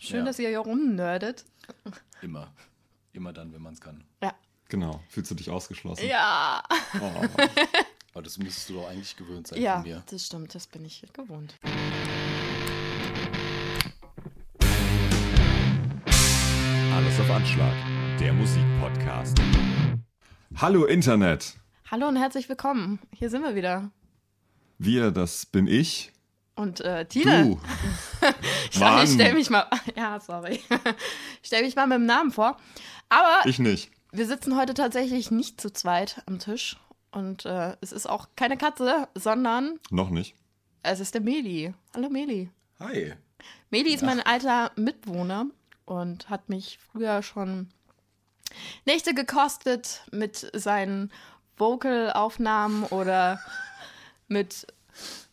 Schön, Ja. dass ihr hier rumnerdet. Immer. Immer dann, wenn man es kann. Ja. Genau. Fühlst du dich ausgeschlossen? Ja. Oh. Aber das müsstest du doch eigentlich gewöhnt sein Ja, von mir. das stimmt, das bin ich gewohnt. Alles auf Anschlag. Der Musikpodcast. Hallo Internet. Hallo und herzlich willkommen. Hier sind wir wieder. Wir, das bin ich. Und äh, Tina, Du. ich, Mann. ich stell mich mal, ja, sorry. Ich stell mich mal mit dem Namen vor. Aber Ich nicht. wir sitzen heute tatsächlich nicht zu zweit am Tisch. Und äh, es ist auch keine Katze, sondern Noch nicht. es ist der Meli. Hallo Meli. Hi. Meli ist mein alter Mitwohner und hat mich früher schon Nächte gekostet mit seinen Vocal-Aufnahmen oder mit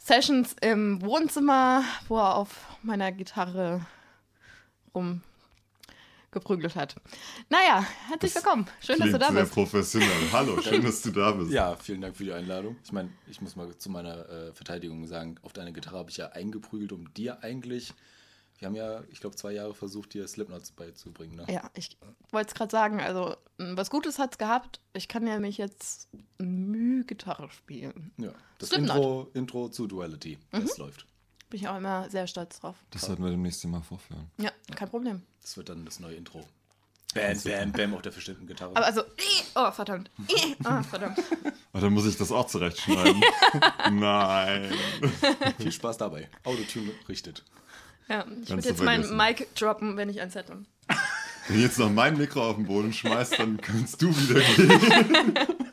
Sessions im Wohnzimmer, wo er auf meiner Gitarre rumgeprügelt hat. Naja, herzlich willkommen. Schön, dass du da sehr bist. professionell. Hallo, schön, dass du da bist. Ja, vielen Dank für die Einladung. Ich meine, ich muss mal zu meiner äh, Verteidigung sagen, auf deine Gitarre habe ich ja eingeprügelt, um dir eigentlich. Wir haben ja, ich glaube, zwei Jahre versucht, dir Slipknots beizubringen. Ne? Ja, ich wollte es gerade sagen, also m, was Gutes hat es gehabt. Ich kann ja mich jetzt Müh-Gitarre spielen. Ja. Das Slipknot. Intro, Intro zu Duality. Mhm. Das läuft. Bin ich auch immer sehr stolz drauf. Das sollten wir demnächst mal vorführen. Ja, kein Problem. Das wird dann das neue Intro. Bam, bam, bam auf der verstimmten Gitarre. Aber also, oh, verdammt. Oh, verdammt. Oh, dann muss ich das auch zurechtschneiden. Nein. Viel Spaß dabei. Autotune richtet. Ja, ich würde jetzt mein. Mic droppen, wenn ich ein Set habe. Wenn du jetzt noch mein Mikro auf den Boden schmeißt, dann kannst du wieder gehen.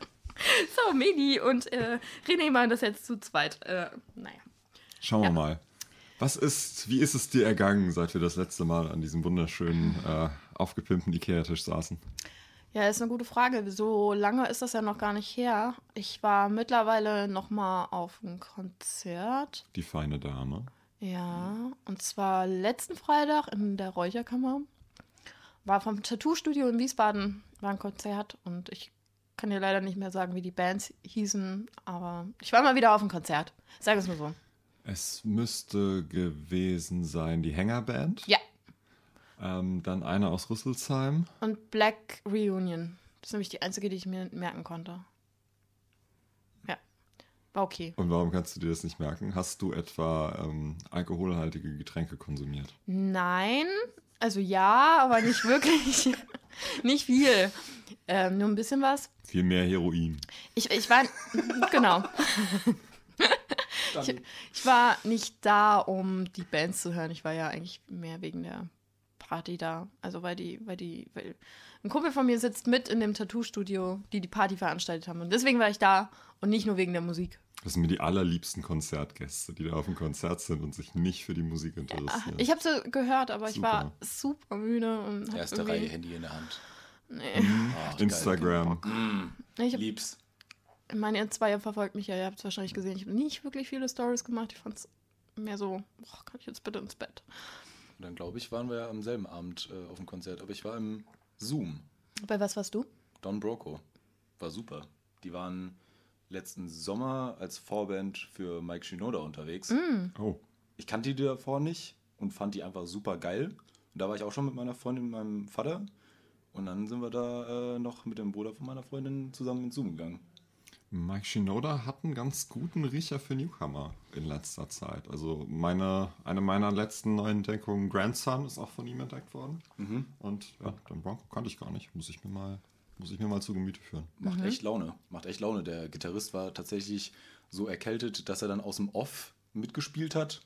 So, Medi und äh, René machen das jetzt zu zweit. Äh, naja. Schauen wir mal. Was ist, wie ist es dir ergangen, seit wir das letzte Mal an diesem wunderschönen, äh, aufgepimpten Ikea-Tisch saßen? Ja, ist eine gute Frage. So lange ist das ja noch gar nicht her. Ich war mittlerweile noch mal auf einem Konzert. Die feine Dame. Ja, und zwar letzten Freitag in der Räucherkammer. War vom Tattoo-Studio in Wiesbaden, war ein Konzert und ich kann dir leider nicht mehr sagen, wie die Bands hießen, aber ich war mal wieder auf einem Konzert. Sag es mal so. Es müsste gewesen sein die Hängerband. Ja, Ähm, dann eine aus Rüsselsheim. und Black Reunion. Das ist nämlich die einzige, die ich mir merken konnte. War okay. Und warum kannst du dir das nicht merken? Hast du etwa ähm, alkoholhaltige Getränke konsumiert? Nein, also ja, aber nicht wirklich. nicht viel. Ähm, nur ein bisschen was. Viel mehr Heroin. Ich, ich war, genau. Ich, ich war nicht da, um die Bands zu hören. Ich war ja eigentlich mehr wegen der Party da. Also weil die, weil die, weil ein Kumpel von mir sitzt mit in dem Tattoo-Studio, die die Party veranstaltet haben. Und deswegen war ich da und nicht nur wegen der Musik. Das sind mir die allerliebsten Konzertgäste, die da auf dem Konzert sind und sich nicht für die Musik interessieren. Ich habe sie gehört, aber ich war Super. super müde und Erste irgendwie- Reihe Handy in der Hand. Nee. Ach, geil. Instagram. Ich hab, Lieb's. ich meine, ihr zwei verfolgt mich ja, ihr habt es wahrscheinlich gesehen. Ich habe nicht wirklich viele Stories gemacht. Ich fand es mehr so, boah, kann ich jetzt bitte ins Bett? Und dann glaube ich, waren wir ja am selben Abend äh, auf dem Konzert. Aber ich war im Zoom. Bei was warst du? Don Broco. War super. Die waren letzten Sommer als Vorband für Mike Shinoda unterwegs. Oh, Ich kannte die davor nicht und fand die einfach super geil. Und da war ich auch schon mit meiner Freundin und meinem Vater. Und dann sind wir da äh, noch mit dem Bruder von meiner Freundin zusammen ins Zoom gegangen. Mike Shinoda hat einen ganz guten Riecher für Newcomer in letzter Zeit. Also meine, eine meiner letzten neuen Entdeckungen, Grandson, ist auch von ihm entdeckt worden. Und ja, den Bronco kannte ich gar nicht. Muss ich mir mal, muss ich mir mal zu Gemüte führen. Macht echt Laune. Macht echt Laune. Der Gitarrist war tatsächlich so erkältet, dass er dann aus dem Off mitgespielt hat.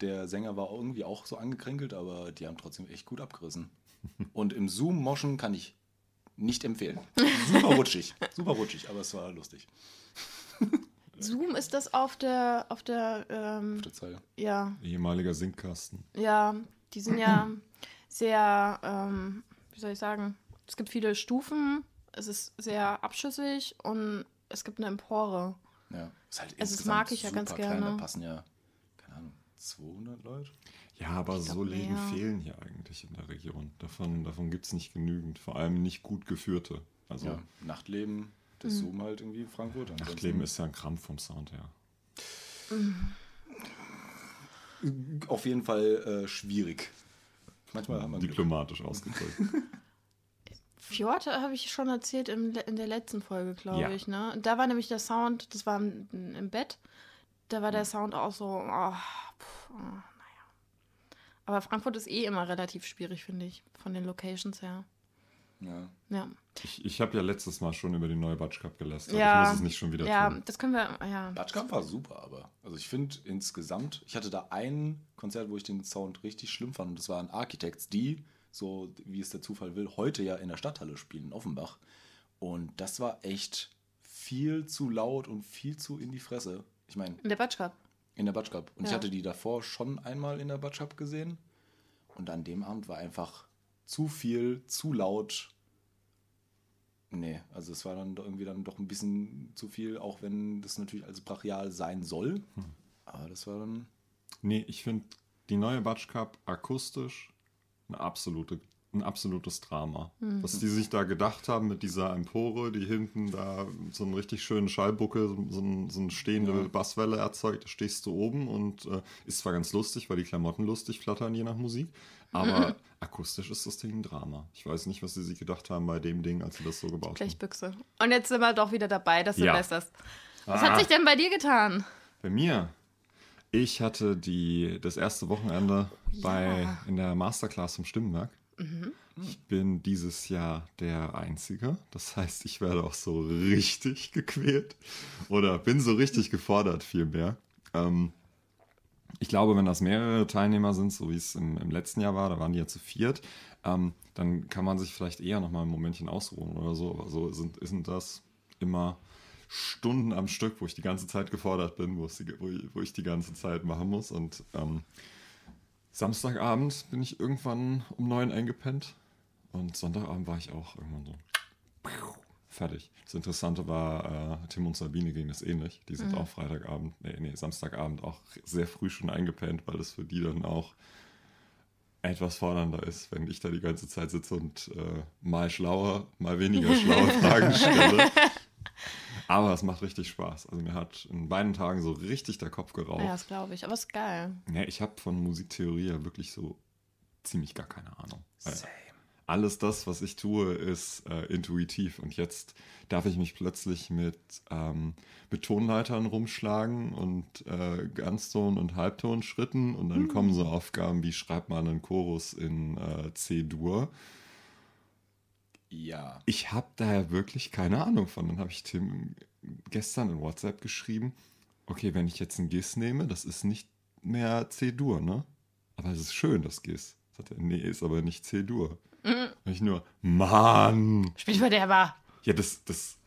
Der Sänger war irgendwie auch so angekränkelt, aber die haben trotzdem echt gut abgerissen. Und im Zoom-Moschen kann ich nicht empfehlen. Super rutschig. Super rutschig, aber es war lustig. Zoom ist das auf der, auf der, ähm, Auf der Zeile. ja, Ehemaliger Sinkkasten. ja, die sind ja sehr, ähm, wie soll ich sagen, es gibt viele Stufen, es ist sehr abschüssig und es gibt eine Empore. Ja. Ist halt Also das mag ich ja ganz klein. gerne. Da passen ja, keine Ahnung, 200 Leute. Ja, aber Ich glaub, so Läden mehr. fehlen hier eigentlich in der Region. Davon, davon gibt es nicht genügend. Vor allem nicht gut geführte. Also Ja, Nachtleben, das Zoom halt irgendwie Frankfurt. Ansonsten- Nachtleben ist ja ein Krampf vom Sound her. auf jeden Fall äh, schwierig. Manchmal haben wir diplomatisch ausgedrückt. Fjord habe ich schon erzählt im, in der letzten Folge, glaube Ja. ich. Ne? Da war nämlich der Sound, das war im, im Bett, da war der Sound auch so, oh, pff, oh, naja. Aber Frankfurt ist eh immer relativ schwierig, finde ich, von den Locations her. Ja. Ja, Ich, ich habe ja letztes Mal schon über die neue Batsch Cup gelästert. ja, Ich muss es nicht schon wieder ja tun. das können wir, ja. Batschkamp war super, aber. Also ich finde insgesamt, ich hatte da ein Konzert, wo ich den Sound richtig schlimm fand. Und das waren Architects, die, so wie es der Zufall will, heute ja in der Stadthalle spielen, in Offenbach. Und das war echt viel zu laut und viel zu in die Fresse. Ich meine, In der Batsch Cup. in der Batsch Cup. Und ich Ja. hatte die davor schon einmal in der Batsch Cup gesehen. Und an dem Abend war einfach zu viel, zu laut. Nee, also es war dann irgendwie dann doch ein bisschen zu viel, auch wenn das natürlich als brachial sein soll. Aber das war dann. Nee, ich finde die neue Batsch Cup akustisch eine absolute, ein absolutes Drama. Was die sich da gedacht haben mit dieser Empore, die hinten da so einen richtig schönen Schallbuckel, so, ein- so eine stehende Basswelle erzeugt, da stehst du oben und äh, ist zwar ganz lustig, weil die Klamotten lustig flattern, je nach Musik, aber akustisch ist das Ding ein Drama. Ich weiß nicht, was sie sich gedacht haben bei dem Ding, als sie das so gebaut haben. Blechbüchse. Und jetzt sind wir doch wieder dabei, dass du Ja. lästerst. Was Ah. hat sich denn bei dir getan? Bei mir. Ich hatte die, das erste Wochenende ja. bei, in der Masterclass im Stimmenwerk. Ich bin dieses Jahr der Einzige. Das heißt, ich werde auch so richtig gequält. Oder bin so richtig gefordert, vielmehr. Ähm, ich glaube, wenn das mehrere Teilnehmer sind, so wie es im, im letzten Jahr war, da waren die ja zu viert, ähm, dann kann man sich vielleicht eher noch mal ein Momentchen ausruhen oder so. Aber so sind, sind das immer Stunden am Stück, wo ich die ganze Zeit gefordert bin, wo, ich, die ganze Zeit machen muss. Und ähm, Samstagabend bin ich irgendwann um neun eingepennt. Und Sonntagabend war ich auch irgendwann so fertig. Das Interessante war, äh, Tim und Sabine ging das ähnlich. Die sind auch Freitagabend, nee, nee, Samstagabend auch sehr früh schon eingepennt, weil das für die dann auch etwas fordernder ist, wenn ich da die ganze Zeit sitze und äh, mal schlauer, mal weniger schlaue Fragen stelle. Aber es macht richtig Spaß. Also mir hat in beiden Tagen so richtig der Kopf geraucht. Ja, das glaube ich. Aber ist geil. Ja, ich habe von Musiktheorie ja wirklich so ziemlich gar keine Ahnung. Weil Alles das, was ich tue, ist äh, intuitiv. Und jetzt darf ich mich plötzlich mit, ähm, mit Tonleitern rumschlagen und äh, Ganzton- und Halbtonschritten. Und dann kommen so Aufgaben wie schreib mal einen Chorus in äh, C-Dur. Ja. Ich habe daher wirklich keine Ahnung von. Dann habe ich Tim gestern in WhatsApp geschrieben, okay, wenn ich jetzt ein GIS nehme, das ist nicht mehr C-Dur, ne? Aber es ist schön, das GIS. Sagt er, nee, ist aber nicht C-Dur. Und ich nur, Mann! Spielverderber. Ja, das, das,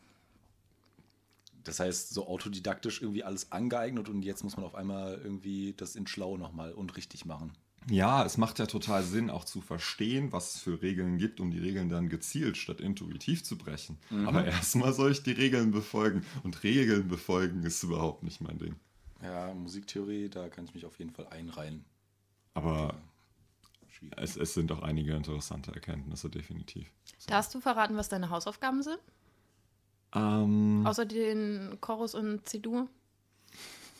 Das heißt, so autodidaktisch irgendwie alles angeeignet und jetzt muss man auf einmal irgendwie das in Schlau nochmal und richtig machen. Ja, es macht ja total Sinn, auch zu verstehen, was es für Regeln gibt, um die Regeln dann gezielt statt intuitiv zu brechen. Aber erstmal soll ich die Regeln befolgen. Und Regeln befolgen ist überhaupt nicht mein Ding. Ja, Musiktheorie, da kann ich mich auf jeden Fall einreihen. Aber Schwierig. es, es sind auch einige interessante Erkenntnisse, definitiv. Darfst du verraten, was deine Hausaufgaben sind? Ähm, Außer den Chorus und C-Dur?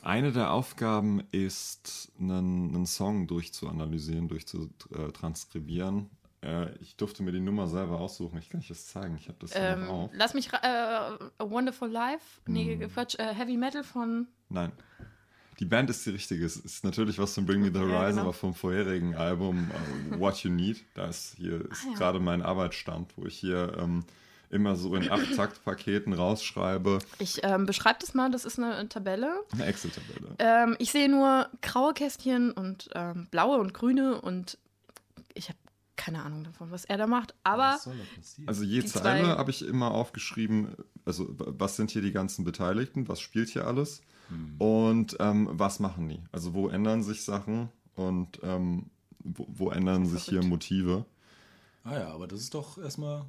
Eine der Aufgaben ist, einen, einen Song durchzuanalysieren, durchzutranskribieren. Äh, ich durfte mir die Nummer selber aussuchen. Ich kann euch das zeigen. Ich habe das Ähm, auf. lass mich. Äh, A Wonderful Life? Nee, Hm. Quatsch. Äh, Heavy Metal von. Nein. Die Band ist die richtige. Es ist natürlich was von Bring Me the Horizon, Ja, genau. aber vom vorherigen Album äh, What You Need. Da ist hier ist Ah, ja. gerade mein Arbeitsstand, wo ich hier ähm, immer so in Acht-Takt-Paketen rausschreibe. Ich ähm, beschreibe das mal. Das ist eine Tabelle. Eine Excel-Tabelle. Ähm, ich sehe nur graue Kästchen und ähm, blaue und grüne und ich habe keine Ahnung davon, was er da macht. Aber Was soll da passieren? Also je Zeile habe ich immer aufgeschrieben, also was sind hier die ganzen Beteiligten, was spielt hier alles und ähm, was machen die? Also wo ändern sich Sachen und ähm, wo, wo ändern sich hier. Motive? ah ja, aber das ist doch erstmal.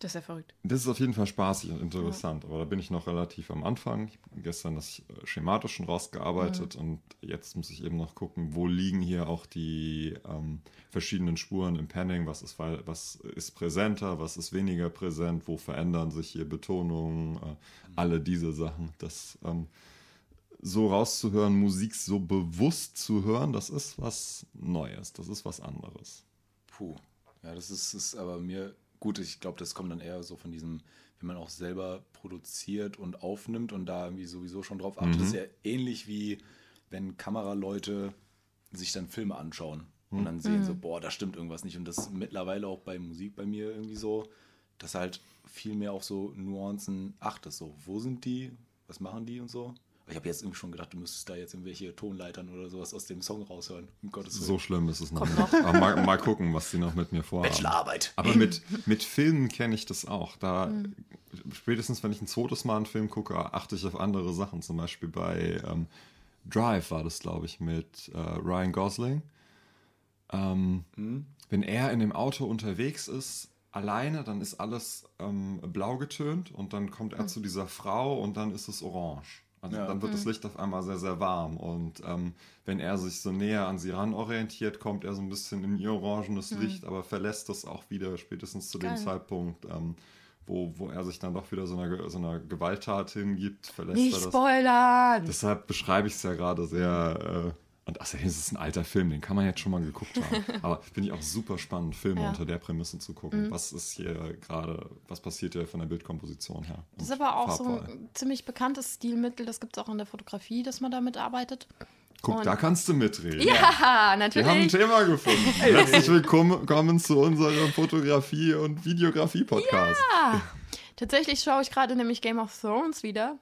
Das ist ja verrückt. Das ist auf jeden Fall spaßig und interessant, aber da bin ich noch relativ am Anfang. Ich habe gestern das äh, schematisch schon rausgearbeitet und jetzt muss ich eben noch gucken, wo liegen hier auch die ähm, verschiedenen Spuren im Panning, was ist, was ist präsenter, was ist weniger präsent, wo verändern sich hier Betonungen, äh, alle diese Sachen. Das ähm, so rauszuhören, Musik so bewusst zu hören, das ist was Neues, das ist was anderes. das ist, ist aber mir gut. Ich glaube, das kommt dann eher so von diesem, wenn man auch selber produziert und aufnimmt und da irgendwie sowieso schon drauf achtet. Das ist ja ähnlich wie wenn Kameraleute sich dann Filme anschauen und dann sehen so, boah, da stimmt irgendwas nicht. Und das ist mittlerweile auch bei Musik bei mir irgendwie so, dass halt viel mehr auf so Nuancen achtest. So, wo sind die? Was machen die und so? Aber Ich habe jetzt irgendwie schon gedacht, du müsstest da jetzt irgendwelche Tonleitern oder sowas aus dem Song raushören. Um Gottes Willen. So schlimm ist es noch nicht. Aber mal, mal gucken, was die noch mit mir vorhaben. Bachelorarbeit. Aber mit, mit Filmen kenne ich das auch. Da spätestens, wenn ich ein zweites Mal einen Film gucke, achte ich auf andere Sachen. Zum Beispiel bei ähm, Drive war das, glaube ich, mit äh, Ryan Gosling. Ähm, Wenn er in dem Auto unterwegs ist, alleine, dann ist alles ähm, blau getönt und dann kommt er zu dieser Frau und dann ist es orange. Also Ja. dann wird das Licht auf einmal sehr, sehr warm. Und ähm, wenn er sich so näher an sie ran orientiert, kommt er so ein bisschen in ihr orangenes Licht, aber verlässt das auch wieder spätestens zu dem Geil. Zeitpunkt, ähm, wo, wo er sich dann doch wieder so einer, so einer Gewalttat hingibt, verlässt Nicht er das. spoilern! Deshalb beschreibe ich es ja gerade sehr. Äh, und außerdem ist es ein alter Film, den kann man jetzt schon mal geguckt haben. Aber finde ich auch super spannend, Filme Ja. unter der Prämisse zu gucken. Was ist hier gerade, was passiert hier von der Bildkomposition her? Das ist aber auch so Farbwahl. ein ziemlich bekanntes Stilmittel. Das gibt es auch in der Fotografie, dass man damit arbeitet. Guck, und- da kannst du mitreden. Ja, Wir haben ein natürlich. Thema gefunden. Herzlich willkommen zu unserem Fotografie- und Videografie-Podcast. Tatsächlich schaue ich gerade nämlich Game of Thrones wieder.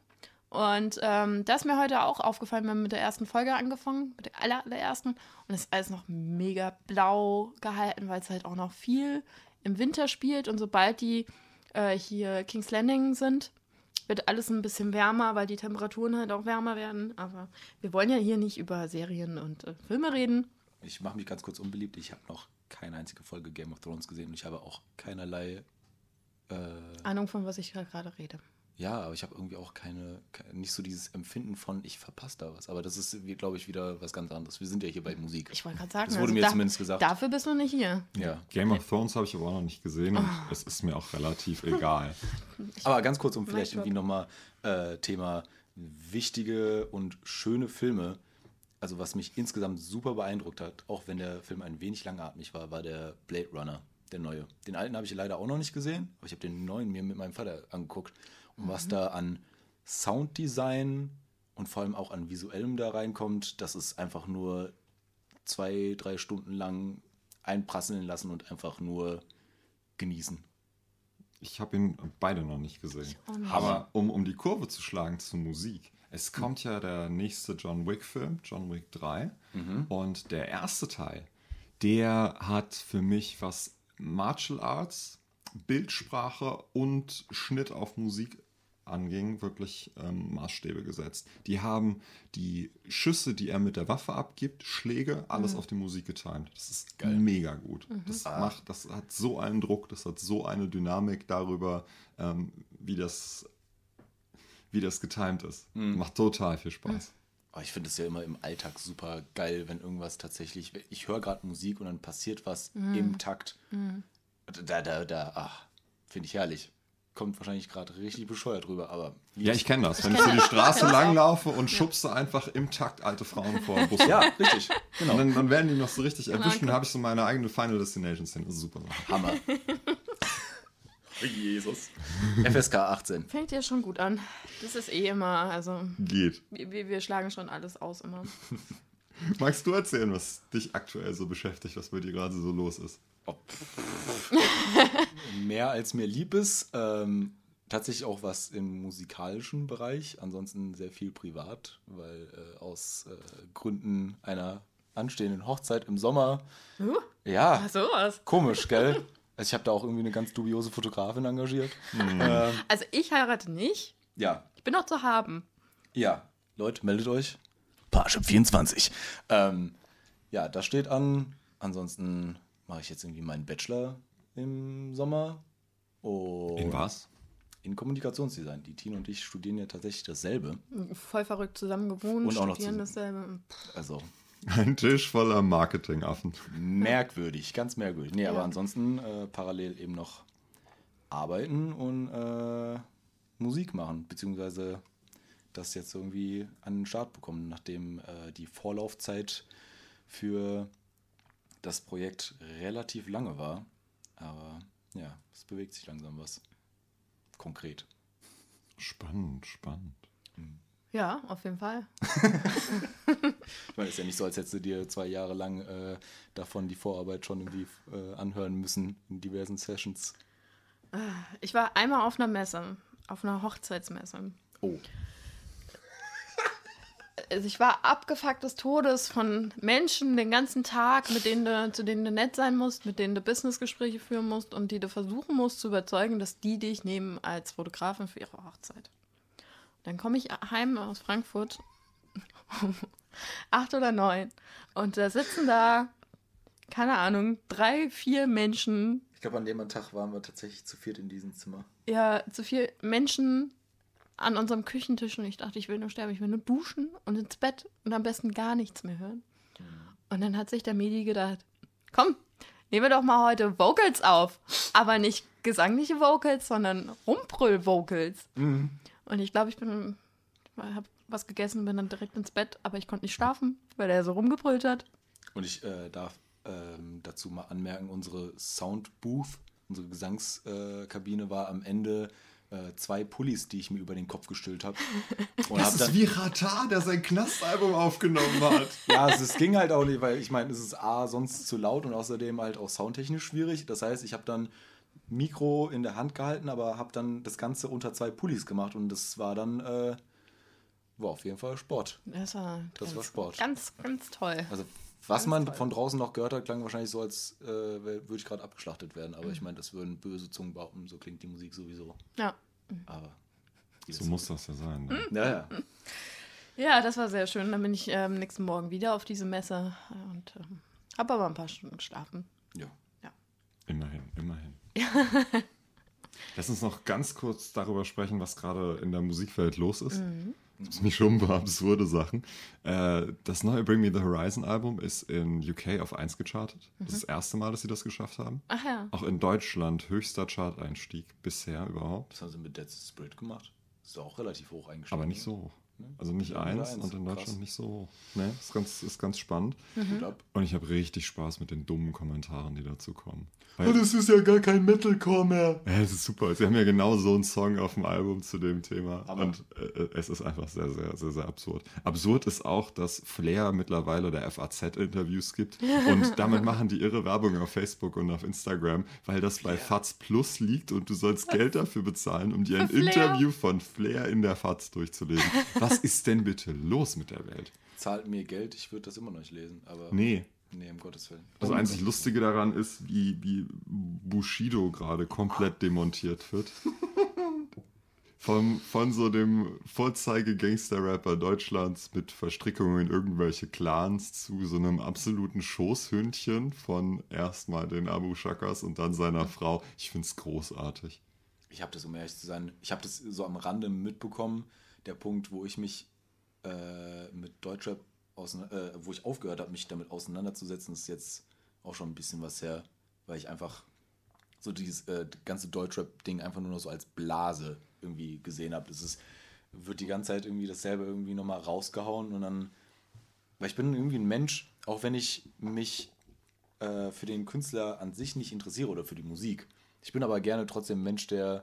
Und ähm, das ist mir heute auch aufgefallen. Wir haben mit der ersten Folge angefangen, mit der aller, allerersten. Und es ist alles noch mega blau gehalten, weil es halt auch noch viel im Winter spielt. Und sobald die äh, hier King's Landing sind, wird alles ein bisschen wärmer, weil die Temperaturen halt auch wärmer werden. Aber wir wollen ja hier nicht über Serien und äh, Filme reden. Ich mache mich ganz kurz unbeliebt. Ich habe noch keine einzige Folge Game of Thrones gesehen und ich habe auch keinerlei. Äh, Ahnung, von was ich gerade rede. Ja, aber ich habe irgendwie auch keine, ke- nicht so dieses Empfinden von, ich verpasse da was. Aber das ist, glaube ich, wieder was ganz anderes. Wir sind ja hier bei Musik. Ich wollte gerade sagen, also Das wurde mir da- zumindest gesagt. Dafür bist du nicht hier. ja. Game of Thrones habe ich aber auch noch nicht gesehen und Ah. es ist mir auch relativ egal. Aber ganz kurz, um vielleicht irgendwie nochmal äh, Thema wichtige und schöne Filme. Also was mich insgesamt super beeindruckt hat, auch wenn der Film ein wenig langatmig war, war der Blade Runner, der neue. Den alten habe ich leider auch noch nicht gesehen, aber ich habe den neuen mir mit meinem Vater angeguckt. Und was da an Sounddesign und vor allem auch an visuellem da reinkommt, das ist einfach nur zwei, drei Stunden lang einprasseln lassen und einfach nur genießen. Ich habe ihn beide noch nicht gesehen. nicht. Aber um, um die Kurve zu schlagen zur Musik. Es kommt ja der nächste John Wick-Film, John Wick 3. Und der erste Teil, der hat für mich was Martial Arts, Bildsprache und Schnitt auf Musik anging, wirklich ähm, Maßstäbe gesetzt. Die haben die Schüsse, die er mit der Waffe abgibt, Schläge, alles auf die Musik getimt. Das ist mega gut. Das macht, das hat so einen Druck, das hat so eine Dynamik darüber, ähm, wie das wie das getimt ist. Macht total viel Spaß. Aber ich finde es ja immer im Alltag super geil, wenn irgendwas tatsächlich. Ich höre gerade Musik und dann passiert was im Takt. Da, da, da, ach, finde ich herrlich. Kommt wahrscheinlich gerade richtig bescheuert rüber, aber. Ja, ich kenne das. Wenn ich so die Straße langlaufe und schubse einfach im Takt alte Frauen vor den Bus. Ja, richtig. Und dann, dann werden die noch so richtig erwischt und dann habe ich so meine eigene Final Destination Szene. Das ist super. Hammer. Jesus. FSK 18. Fängt ja schon gut an. Das ist eh immer, also Geht. wir, wir schlagen schon alles aus immer. Magst du erzählen, was dich aktuell so beschäftigt, was bei dir gerade so los ist? Ob- mehr als mir lieb ist. Ähm, tatsächlich auch was im musikalischen Bereich. Ansonsten sehr viel privat, weil äh, aus äh, Gründen einer anstehenden Hochzeit im Sommer. Uh, Ja. ach sowas. Komisch, gell? Also ich habe da auch irgendwie eine ganz dubiose Fotografin engagiert. Ähm, Also ich heirate nicht. ja, Ich bin noch zu haben. ja. Leute, meldet euch. Parship 24. Ähm, ja, das steht an. Ansonsten mache ich jetzt irgendwie meinen Bachelor im Sommer. Und In was? In Kommunikationsdesign. Die Tine und ich studieren ja tatsächlich dasselbe. Voll verrückt zusammen gewohnt, Und auch noch studieren zusammen. dasselbe. Also Ein Tisch voller Marketingaffen. merkwürdig, ganz merkwürdig. Nee, aber Ja. ansonsten äh, parallel eben noch arbeiten und äh, Musik machen, beziehungsweise das jetzt irgendwie an den Start bekommen, nachdem äh, die Vorlaufzeit für das Projekt relativ lange war. Aber ja, es bewegt sich langsam was. Konkret. Spannend, spannend. Ja, auf jeden Fall. Ich meine, es ist ja nicht so, als hättest du dir zwei Jahre lang äh, davon die Vorarbeit schon irgendwie äh, anhören müssen in diversen Sessions. Ich war einmal auf einer Messe, auf einer Hochzeitsmesse. Oh, Also ich war abgefuckt des Todes von Menschen den ganzen Tag, mit denen du, zu denen du nett sein musst, mit denen du Businessgespräche führen musst und die du versuchen musst zu überzeugen, dass die dich nehmen als Fotografin für ihre Hochzeit. Dann komme ich heim aus Frankfurt um acht oder neun und da sitzen da, keine Ahnung, drei, vier Menschen, ich glaube, an dem Tag waren wir tatsächlich zu viert in diesem Zimmer. ja, zu viel Menschen an unserem Küchentisch und ich dachte, ich will nur sterben, ich will nur duschen und ins Bett und am besten gar nichts mehr hören. Und dann hat sich der Medi gedacht, komm, nehmen wir doch mal heute Vocals auf. Aber nicht gesangliche Vocals, sondern Rumbrüll-Vocals. Und ich glaube, ich bin, habe was gegessen, bin dann direkt ins Bett, aber ich konnte nicht schlafen, weil er so rumgebrüllt hat. Und ich äh, darf ähm, dazu mal anmerken, unsere Soundbooth, unsere Gesangskabine war am Ende äh, zwei Pullis, die ich mir über den Kopf gestülpt habe. Das ist wie Rata, der sein Knastalbum aufgenommen hat. ja, es, es ging halt auch nicht, weil ich meine, es ist A, sonst zu laut und außerdem halt auch soundtechnisch schwierig. Das heißt, ich habe dann Mikro in der Hand gehalten, aber habe dann das Ganze unter zwei Pullis gemacht und das war dann, äh, war auf jeden Fall Sport. Das war, Das ganz, war Sport. Ganz, ganz toll. Also, was Ganz man toll. von draußen noch gehört hat, klang wahrscheinlich so, als äh, würde ich gerade abgeschlachtet werden. Aber ich meine, das würden böse Zungen behaupten, so klingt die Musik sowieso. Ja. Aber. So muss das ja sein. Ne? Ja, ja. Ja, das war sehr schön. Dann bin ich ähm, nächsten Morgen wieder auf diese Messe und ähm, habe aber ein paar Stunden geschlafen. ja. Immerhin, immerhin. Lass uns noch ganz kurz darüber sprechen, was gerade in der Musikwelt los ist. Das ist nicht schon ein paar absurde Sachen. Äh, das neue Bring Me the Horizon Album ist in UK auf 1 gechartet. Das ist das erste Mal, dass sie das geschafft haben. Ach ja. Auch in Deutschland höchster Chart-Einstieg bisher überhaupt. Was haben sie mit Dead Spirit gemacht? Ist auch relativ hoch eingestiegen. Aber nicht so hoch. Also nicht eins eins. und in Krass. Deutschland nicht so hoch. Ne, ist ganz, ist ganz spannend. Glaub, Und ich habe richtig Spaß mit den dummen Kommentaren, die dazu kommen. Oh, Weil, das ist ja gar kein Metalcore mehr. ja, es ist super. Sie haben ja genau so einen Song auf dem Album zu dem Thema. Aber- Und äh, es ist einfach sehr, sehr, sehr, sehr absurd. Absurd ist auch, dass Flair mittlerweile der FAZ Interviews gibt. Und damit machen die irre Werbung auf Facebook und auf Instagram, weil das bei FAZ Plus liegt und du sollst Geld dafür bezahlen, um dir ein? Interview von Flair in der FAZ durchzulesen. Was ist denn bitte los mit der Welt? Zahlt mir Geld, ich würde das immer noch nicht lesen. Aber Nee. nee, um Gottes Willen. Das einzig Lustige daran ist, wie, wie Bushido gerade komplett demontiert wird. Von, von so dem Vorzeige-Gangster-Rapper Deutschlands mit Verstrickungen in irgendwelche Clans zu so einem absoluten Schoßhündchen von erstmal den Abu Shakas und dann seiner Frau. Ich finde es großartig. Ich habe das, um ehrlich zu sein, ich habe das so am Rande mitbekommen. Der Punkt, wo ich mich äh, mit Deutschrap, äh, wo ich aufgehört habe, mich damit auseinanderzusetzen, ist jetzt auch schon ein bisschen was her, weil ich einfach so dieses äh, ganze Deutschrap-Ding einfach nur noch so als Blase irgendwie gesehen habe. Das ist, wird die ganze Zeit irgendwie dasselbe irgendwie nochmal rausgehauen und dann, weil ich bin irgendwie ein Mensch, auch wenn ich mich äh, für den Künstler an sich nicht interessiere oder für die Musik. Ich bin aber gerne trotzdem ein Mensch, der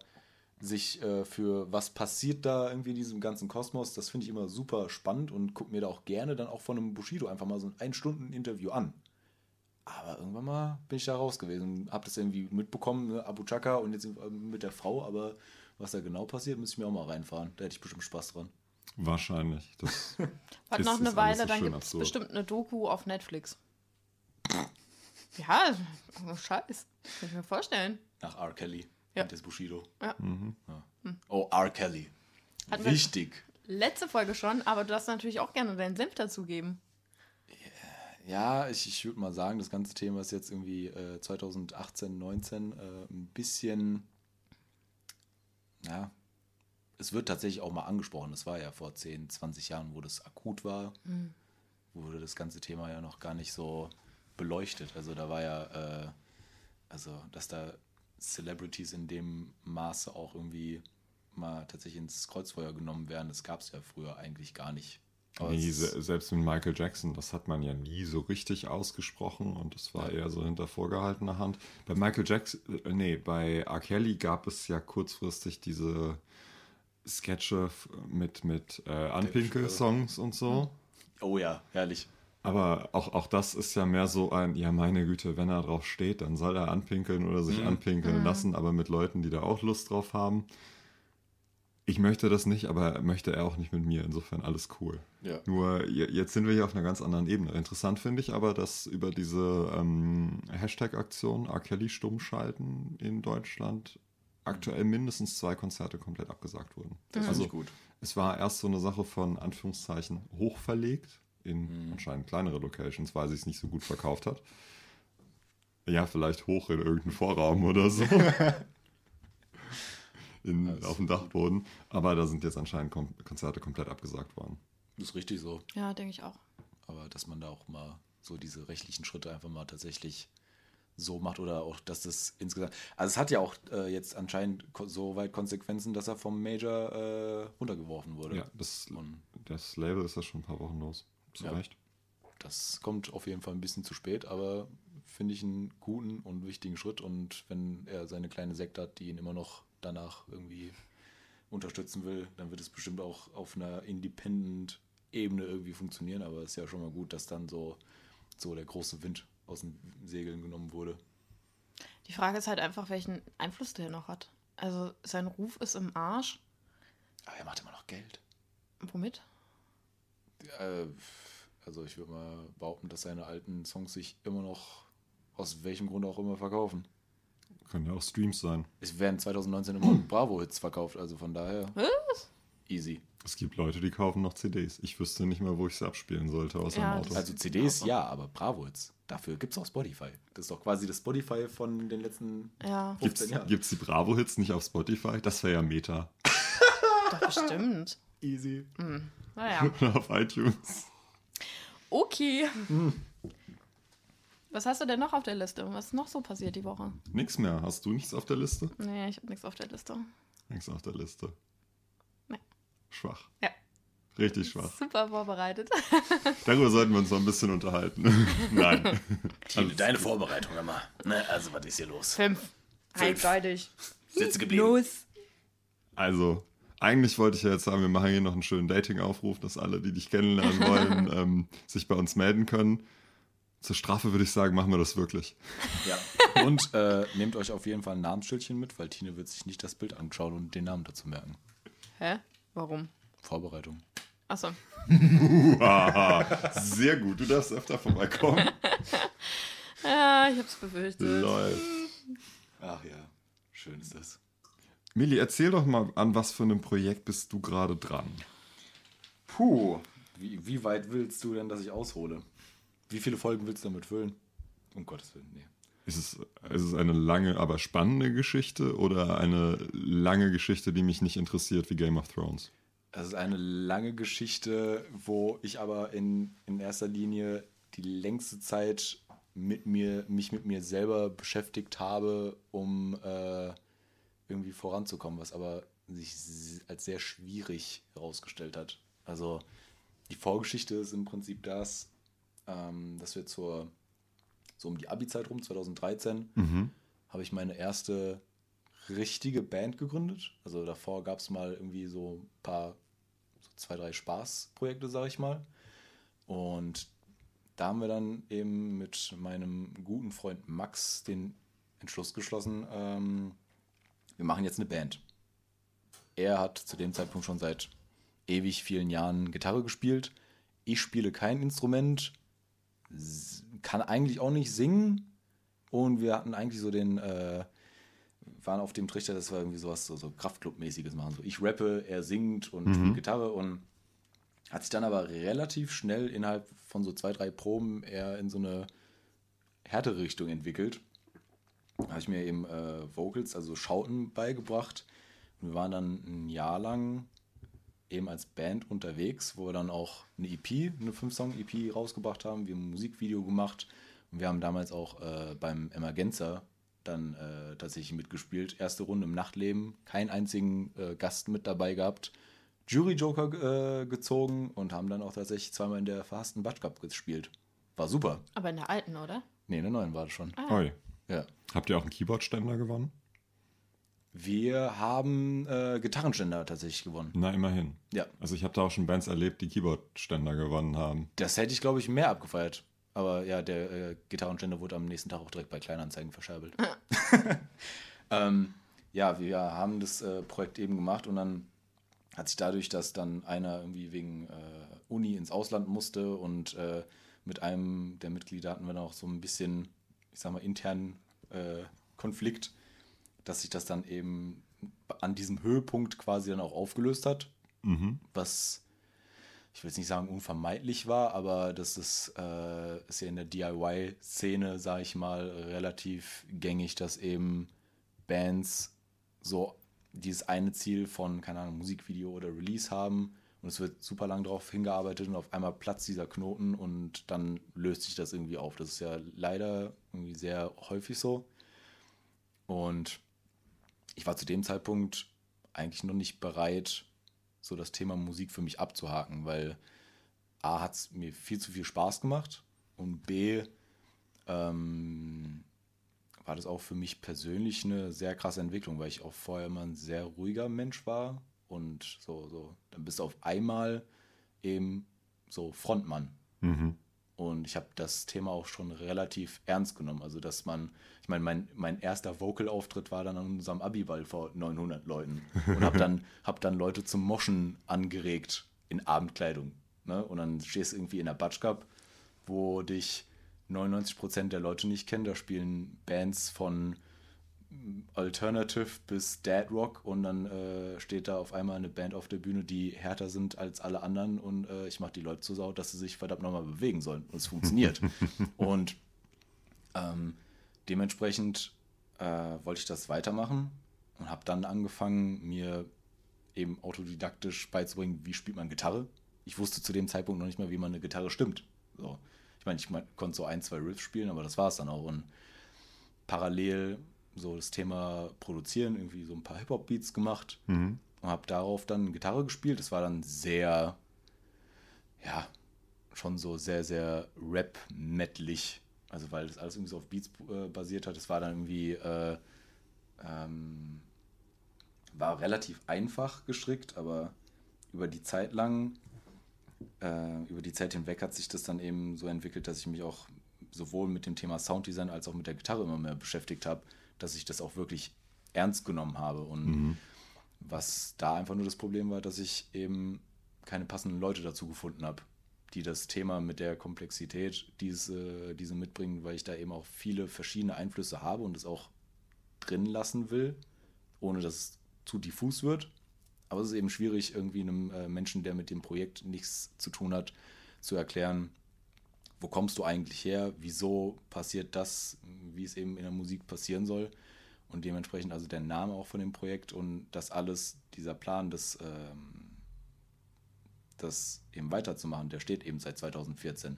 sich äh, für was passiert da irgendwie in diesem ganzen Kosmos, das finde ich immer super spannend und gucke mir da auch gerne dann auch von einem Bushido einfach mal so ein Ein-Stunden-Interview an. Aber irgendwann mal bin ich da raus gewesen, habe das irgendwie mitbekommen, ne? Abu Chaka und jetzt mit der Frau, aber was da genau passiert, müsste ich mir auch mal reinfahren. Da hätte ich bestimmt Spaß dran. Wahrscheinlich. Das Hat ist- noch eine Weile, so dann gibt es bestimmt eine Doku auf Netflix. Ja, oh, Scheiß. Kann ich mir vorstellen. Nach R. Kelly Ja. des Bushido. Ja. Ja. Oh, R. Kelly. Hatten Wichtig. Letzte Folge schon, aber du darfst natürlich auch gerne deinen Senf dazugeben. Ja, ich, ich würde mal sagen, das ganze Thema ist jetzt irgendwie äh, 2018, 19 äh, ein bisschen, ja, es wird tatsächlich auch mal angesprochen. Das war ja vor 10, 20 Jahren, wo das akut war, wurde das ganze Thema ja noch gar nicht so beleuchtet. Also da war ja, äh, also dass da Celebrities in dem Maße auch irgendwie mal tatsächlich ins Kreuzfeuer genommen werden, das gab es ja früher eigentlich gar nicht Nee, selbst mit Michael Jackson, das hat man ja nie so richtig ausgesprochen und es war eher so hinter vorgehaltener Hand. Bei Michael Jackson, äh, nee, bei R. Kelly gab es ja kurzfristig diese Sketche mit, mit äh, Anpinkel-Songs und so. oh ja, herrlich. Aber auch, auch das ist ja mehr so ein, ja meine Güte, wenn er drauf steht, dann soll er anpinkeln oder sich anpinkeln lassen, aber mit Leuten, die da auch Lust drauf haben. Ich möchte das nicht, aber möchte er auch nicht mit mir. Insofern alles cool. Ja. Nur je- jetzt sind wir hier auf einer ganz anderen Ebene. Interessant finde ich aber, dass über diese ähm, Hashtag-Aktion R. Kelly stummschalten in Deutschland aktuell mindestens zwei Konzerte komplett abgesagt wurden. Das also finde ich gut. es war erst so eine Sache von Anführungszeichen hochverlegt in anscheinend kleinere Locations, weil sie es nicht so gut verkauft hat. Ja, vielleicht hoch in irgendeinen Vorraum oder so. in, ist auf dem Dachboden. Aber da sind jetzt anscheinend kom Konzerte komplett abgesagt worden. Das ist richtig so. Ja, denke ich auch. Aber dass man da auch mal so diese rechtlichen Schritte einfach mal tatsächlich so macht oder auch, dass das insgesamt. Also es hat ja auch äh, jetzt anscheinend ko- so weit Konsequenzen, dass er vom Major äh, runtergeworfen wurde. Ja, das, Und das Label ist ja schon ein paar Wochen los. Zu Ja. Recht. das kommt auf jeden Fall ein bisschen zu spät, aber finde ich einen guten und wichtigen Schritt. Und wenn er seine kleine Sekte hat, die ihn immer noch danach irgendwie unterstützen will, dann wird es bestimmt auch auf einer Independent-Ebene irgendwie funktionieren. Aber es ist ja schon mal gut, dass dann so, so der große Wind aus den Segeln genommen wurde. Die Frage ist halt einfach, welchen Einfluss der noch hat. Also sein Ruf ist im Arsch. Aber er macht immer noch Geld. Womit? Äh, also ich würde mal behaupten, dass seine alten Songs sich immer noch aus welchem Grund auch immer verkaufen. Können ja auch Streams sein. Es werden 2019 immer Bravo-Hits verkauft, also von daher easy. Es gibt Leute, die kaufen noch CDs. Ich wüsste nicht mehr, wo ich sie abspielen sollte, außer Ja, im Auto. Also CDs ja, aber Bravo-Hits, dafür gibt es auch Spotify. Das ist doch quasi das Spotify von den letzten Ja, 15 Gibt's, Jahren. gibt's die Bravo-Hits nicht auf Spotify? Das wäre ja Meta. doch bestimmt. Easy. Naja. auf iTunes. Okay. Was hast du denn noch auf der Liste? Was ist noch so passiert die Woche? Nix mehr. Hast du nichts auf der Liste? Nee, ich habe nichts auf der Liste. Nichts auf der Liste. Nee. Schwach. Ja. Richtig schwach. Super vorbereitet. Darüber sollten wir uns noch ein bisschen unterhalten. Nein. Tine, deine Vorbereitung immer. Ne, also was ist hier los? Fünf. Fünf. Eindeutig. Sitze geblieben. Los. Also, eigentlich wollte ich ja jetzt sagen, wir machen hier noch einen schönen Dating-Aufruf, dass alle, die dich kennenlernen wollen, ähm, sich bei uns melden können. Zur Strafe würde ich sagen, machen wir das wirklich. Ja. Und äh, nehmt euch auf jeden Fall ein Namensschildchen mit, weil Tine wird sich nicht das Bild anschauen und den Namen dazu merken. Hä? Warum? Vorbereitung. Achso. Sehr gut. Du darfst öfter vorbeikommen. Ja, ich hab's befürchtet. Läuft. Ach ja, schön ist das. Milli, erzähl doch mal, an was für einem Projekt bist du gerade dran? Puh. Wie, wie weit willst du denn, dass ich aushole? Wie viele Folgen willst du damit füllen? Um Gottes Willen, nee. Ist es, ist es eine lange, aber spannende Geschichte oder eine lange Geschichte, die mich nicht interessiert wie Game of Thrones? Es ist eine lange Geschichte, wo ich aber in, in erster Linie die längste Zeit mit mir, mich mit mir selber beschäftigt habe, um äh, irgendwie voranzukommen, was aber sich als sehr schwierig herausgestellt hat. Also die Vorgeschichte ist im Prinzip das, ähm, dass wir zur, so um die Abi-Zeit rum, 2013, habe ich meine erste richtige Band gegründet. Also davor gab es mal irgendwie so ein paar, so zwei, drei Spaßprojekte, sag ich mal. Und da haben wir dann eben mit meinem guten Freund Max den Entschluss geschlossen, ähm, wir machen jetzt eine Band. Er hat zu dem Zeitpunkt schon seit ewig vielen Jahren Gitarre gespielt. Ich spiele kein Instrument, kann eigentlich auch nicht singen. Und wir hatten eigentlich so den, äh, waren auf dem Trichter, dass wir irgendwie sowas so, so Kraftclub-mäßiges machen. So ich rappe, er singt und spielt Gitarre und hat sich dann aber relativ schnell innerhalb von so zwei, drei Proben eher in so eine härtere Richtung entwickelt. Da habe ich mir eben äh, Vocals, also Schauten beigebracht. Und wir waren dann ein Jahr lang eben als Band unterwegs, wo wir dann auch eine EP, eine 5-Song-EP rausgebracht haben. Wir haben ein Musikvideo gemacht und wir haben damals auch äh, beim Emergenza dann äh, tatsächlich mitgespielt. Erste Runde im Nachtleben, keinen einzigen äh, Gast mit dabei gehabt Jury-Joker äh, gezogen und haben dann auch tatsächlich zweimal in der verhassten Batsch Cup gespielt. War super. Aber in der alten, oder? Nee, in der neuen war das schon. Ah. Oi. Ja. Habt ihr auch einen Keyboard-Ständer gewonnen? Wir haben äh, Gitarrenständer tatsächlich gewonnen. Na, immerhin. Ja. Also ich habe da auch schon Bands erlebt, die Keyboard-Ständer gewonnen haben. Das hätte ich, glaube ich, mehr abgefeiert. Aber ja, der äh, Gitarrenständer wurde am nächsten Tag auch direkt bei Kleinanzeigen verscherbelt. ähm, ja, wir haben das äh, Projekt eben gemacht und dann hat sich dadurch, dass dann einer irgendwie wegen äh, Uni ins Ausland musste und äh, mit einem der Mitglieder hatten wir noch so ein bisschen, ich sag mal, internen äh, Konflikt, dass sich das dann eben an diesem Höhepunkt quasi dann auch aufgelöst hat. Was ich will jetzt nicht sagen unvermeidlich war, aber das ist, äh, ist ja in der DIY-Szene, sage ich mal, relativ gängig, dass eben Bands so dieses eine Ziel von, keine Ahnung, Musikvideo oder Release haben und es wird super lang darauf hingearbeitet und auf einmal platzt dieser Knoten und dann löst sich das irgendwie auf. Das ist ja leider irgendwie sehr häufig so. Und ich war zu dem Zeitpunkt eigentlich noch nicht bereit, so das Thema Musik für mich abzuhaken, weil A hat es mir viel zu viel Spaß gemacht und B ähm, war das auch für mich persönlich eine sehr krasse Entwicklung, weil ich auch vorher immer ein sehr ruhiger Mensch war und so, so, dann bist du auf einmal eben so Frontmann. Und ich habe das Thema auch schon relativ ernst genommen. Also, dass man, ich meine, mein, mein erster Vocal-Auftritt war dann an unserem Abiball vor 900 Leuten. Und habe dann, hab dann Leute zum Moschen angeregt in Abendkleidung. Ne? Und dann stehst du irgendwie in der Batsch Cup, wo dich 99% der Leute nicht kennen. Da spielen Bands von Alternative bis Dad Rock und dann äh, steht da auf einmal eine Band auf der Bühne, die härter sind als alle anderen und äh, ich mache die Leute so sau, dass sie sich verdammt nochmal bewegen sollen und es funktioniert. und ähm, dementsprechend äh, wollte ich das weitermachen und habe dann angefangen, mir eben autodidaktisch beizubringen, wie spielt man Gitarre. Ich wusste zu dem Zeitpunkt noch nicht mal, wie man eine Gitarre stimmt. So. Ich meine, ich mein, konnte so ein, zwei Riffs spielen, aber das war es dann auch. Und parallel so das Thema Produzieren, irgendwie so ein paar Hip-Hop-Beats gemacht und habe darauf dann Gitarre gespielt. Das war dann sehr, ja, schon so sehr, sehr rap-metlig. Also weil das alles irgendwie so auf Beats äh, basiert hat. Es war dann irgendwie, äh, ähm, war relativ einfach gestrickt, aber über die Zeit lang, äh, über die Zeit hinweg hat sich das dann eben so entwickelt, dass ich mich auch sowohl mit dem Thema Sounddesign als auch mit der Gitarre immer mehr beschäftigt habe, dass ich das auch wirklich ernst genommen habe. Und was da einfach nur das Problem war, dass ich eben keine passenden Leute dazu gefunden habe, die das Thema mit der Komplexität diese, diese mitbringen, weil ich da eben auch viele verschiedene Einflüsse habe und es auch drin lassen will, ohne dass es zu diffus wird. Aber es ist eben schwierig, irgendwie einem äh, Menschen, der mit dem Projekt nichts zu tun hat, zu erklären, wo kommst du eigentlich her, wieso passiert das, wie es eben in der Musik passieren soll. Und dementsprechend also der Name auch von dem Projekt und das alles, dieser Plan, das, ähm, das eben weiterzumachen, der steht eben seit 2014.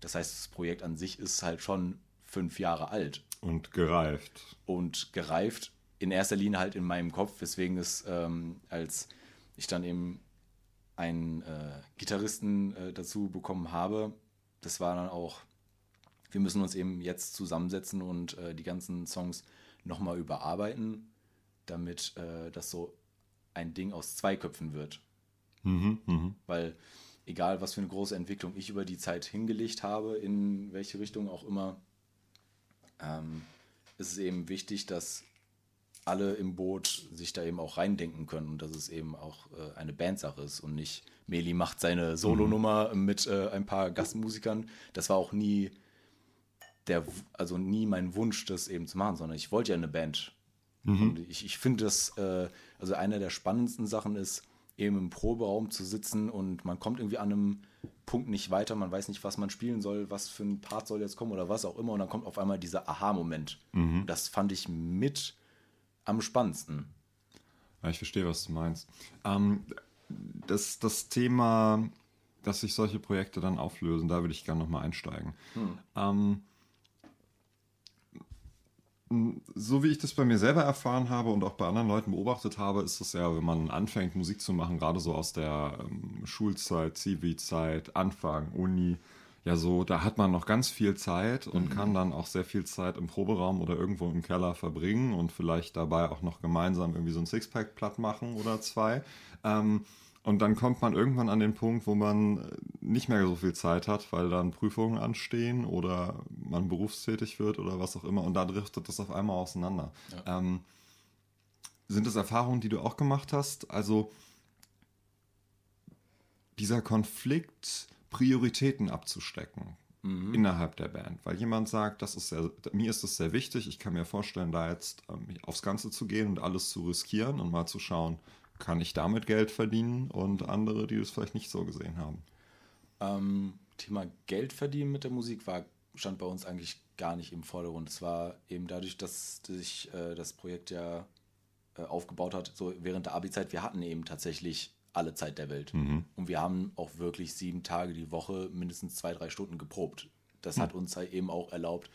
Das heißt, das Projekt an sich ist halt schon fünf Jahre alt Und gereift. und gereift. In erster Linie halt in meinem Kopf, weswegen es, ähm, als ich dann eben einen äh, Gitarristen äh, dazu bekommen habe, das war dann auch, wir müssen uns eben jetzt zusammensetzen und äh, die ganzen Songs nochmal überarbeiten, damit äh, das so ein Ding aus zwei Köpfen wird. Weil egal, was für eine große Entwicklung ich über die Zeit hingelegt habe, in welche Richtung auch immer, ähm, ist es eben wichtig, dass alle im Boot sich da eben auch reindenken können und dass es eben auch äh, eine Bandsache ist und nicht Meli macht seine Solonummer mit äh, ein paar Gastmusikern. Das war auch nie der, also nie mein Wunsch, das eben zu machen, sondern ich wollte ja eine Band. Und ich, ich finde das, äh, also einer der spannendsten Sachen ist, eben im Proberaum zu sitzen und man kommt irgendwie an einem Punkt nicht weiter, man weiß nicht, was man spielen soll, was für ein Part soll jetzt kommen oder was auch immer und dann kommt auf einmal dieser Aha-Moment. Das fand ich mit am spannendsten. Ja, ich verstehe, was du meinst. Ähm, das, das Thema, dass sich solche Projekte dann auflösen, da würde ich gerne nochmal einsteigen. Ähm, so wie ich das bei mir selber erfahren habe und auch bei anderen Leuten beobachtet habe, ist es ja, wenn man anfängt, Musik zu machen, gerade so aus der ähm, Schulzeit, Zivi-Zeit, Anfang, Uni, ja so, da hat man noch ganz viel Zeit und mhm. kann dann auch sehr viel Zeit im Proberaum oder irgendwo im Keller verbringen und vielleicht dabei auch noch gemeinsam irgendwie so ein Sixpack platt machen oder zwei. Ähm, und dann kommt man irgendwann an den Punkt, wo man äh, nicht mehr so viel Zeit hat, weil dann Prüfungen anstehen oder man berufstätig wird oder was auch immer. Und da driftet das auf einmal auseinander. Ja. Ähm, sind das Erfahrungen, die du auch gemacht hast? Also dieser Konflikt, Prioritäten abzustecken mhm. innerhalb der Band. Weil jemand sagt, das ist sehr, mir ist es sehr wichtig, ich kann mir vorstellen, da jetzt ähm, aufs Ganze zu gehen und alles zu riskieren und mal zu schauen, kann ich damit Geld verdienen und andere, die das vielleicht nicht so gesehen haben. Ähm, Thema Geld verdienen mit der Musik war, stand bei uns eigentlich gar nicht im Vordergrund. Es war eben dadurch, dass sich äh, das Projekt ja äh, aufgebaut hat, so während der Abi-Zeit, wir hatten eben tatsächlich alle Zeit der Welt. Mhm. Und wir haben auch wirklich sieben Tage die Woche mindestens zwei, drei Stunden geprobt. Das mhm. hat uns halt eben auch erlaubt,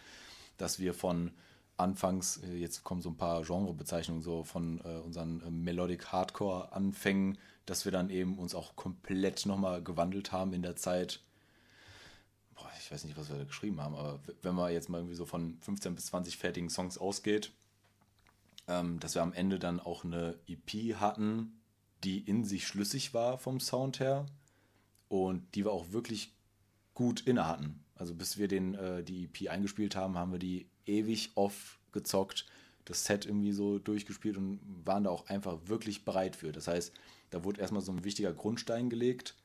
dass wir von anfangs, äh, jetzt kommen so ein paar Genrebezeichnungen so von äh, unseren äh, Melodic Hardcore Anfängen, dass wir dann eben uns auch komplett nochmal gewandelt haben in der Zeit. Boah, ich weiß nicht, was wir da geschrieben haben, aber wenn man jetzt mal irgendwie so von 15 bis 20 fertigen Songs ausgeht, ähm, dass wir am Ende dann auch eine EP hatten, die in sich schlüssig war vom Sound her und die wir auch wirklich gut inne hatten. Also bis wir den, äh, die EP eingespielt haben, haben wir die ewig off gezockt, das Set irgendwie so durchgespielt und waren da auch einfach wirklich bereit für. Das heißt, da wurde erstmal so ein wichtiger Grundstein gelegt.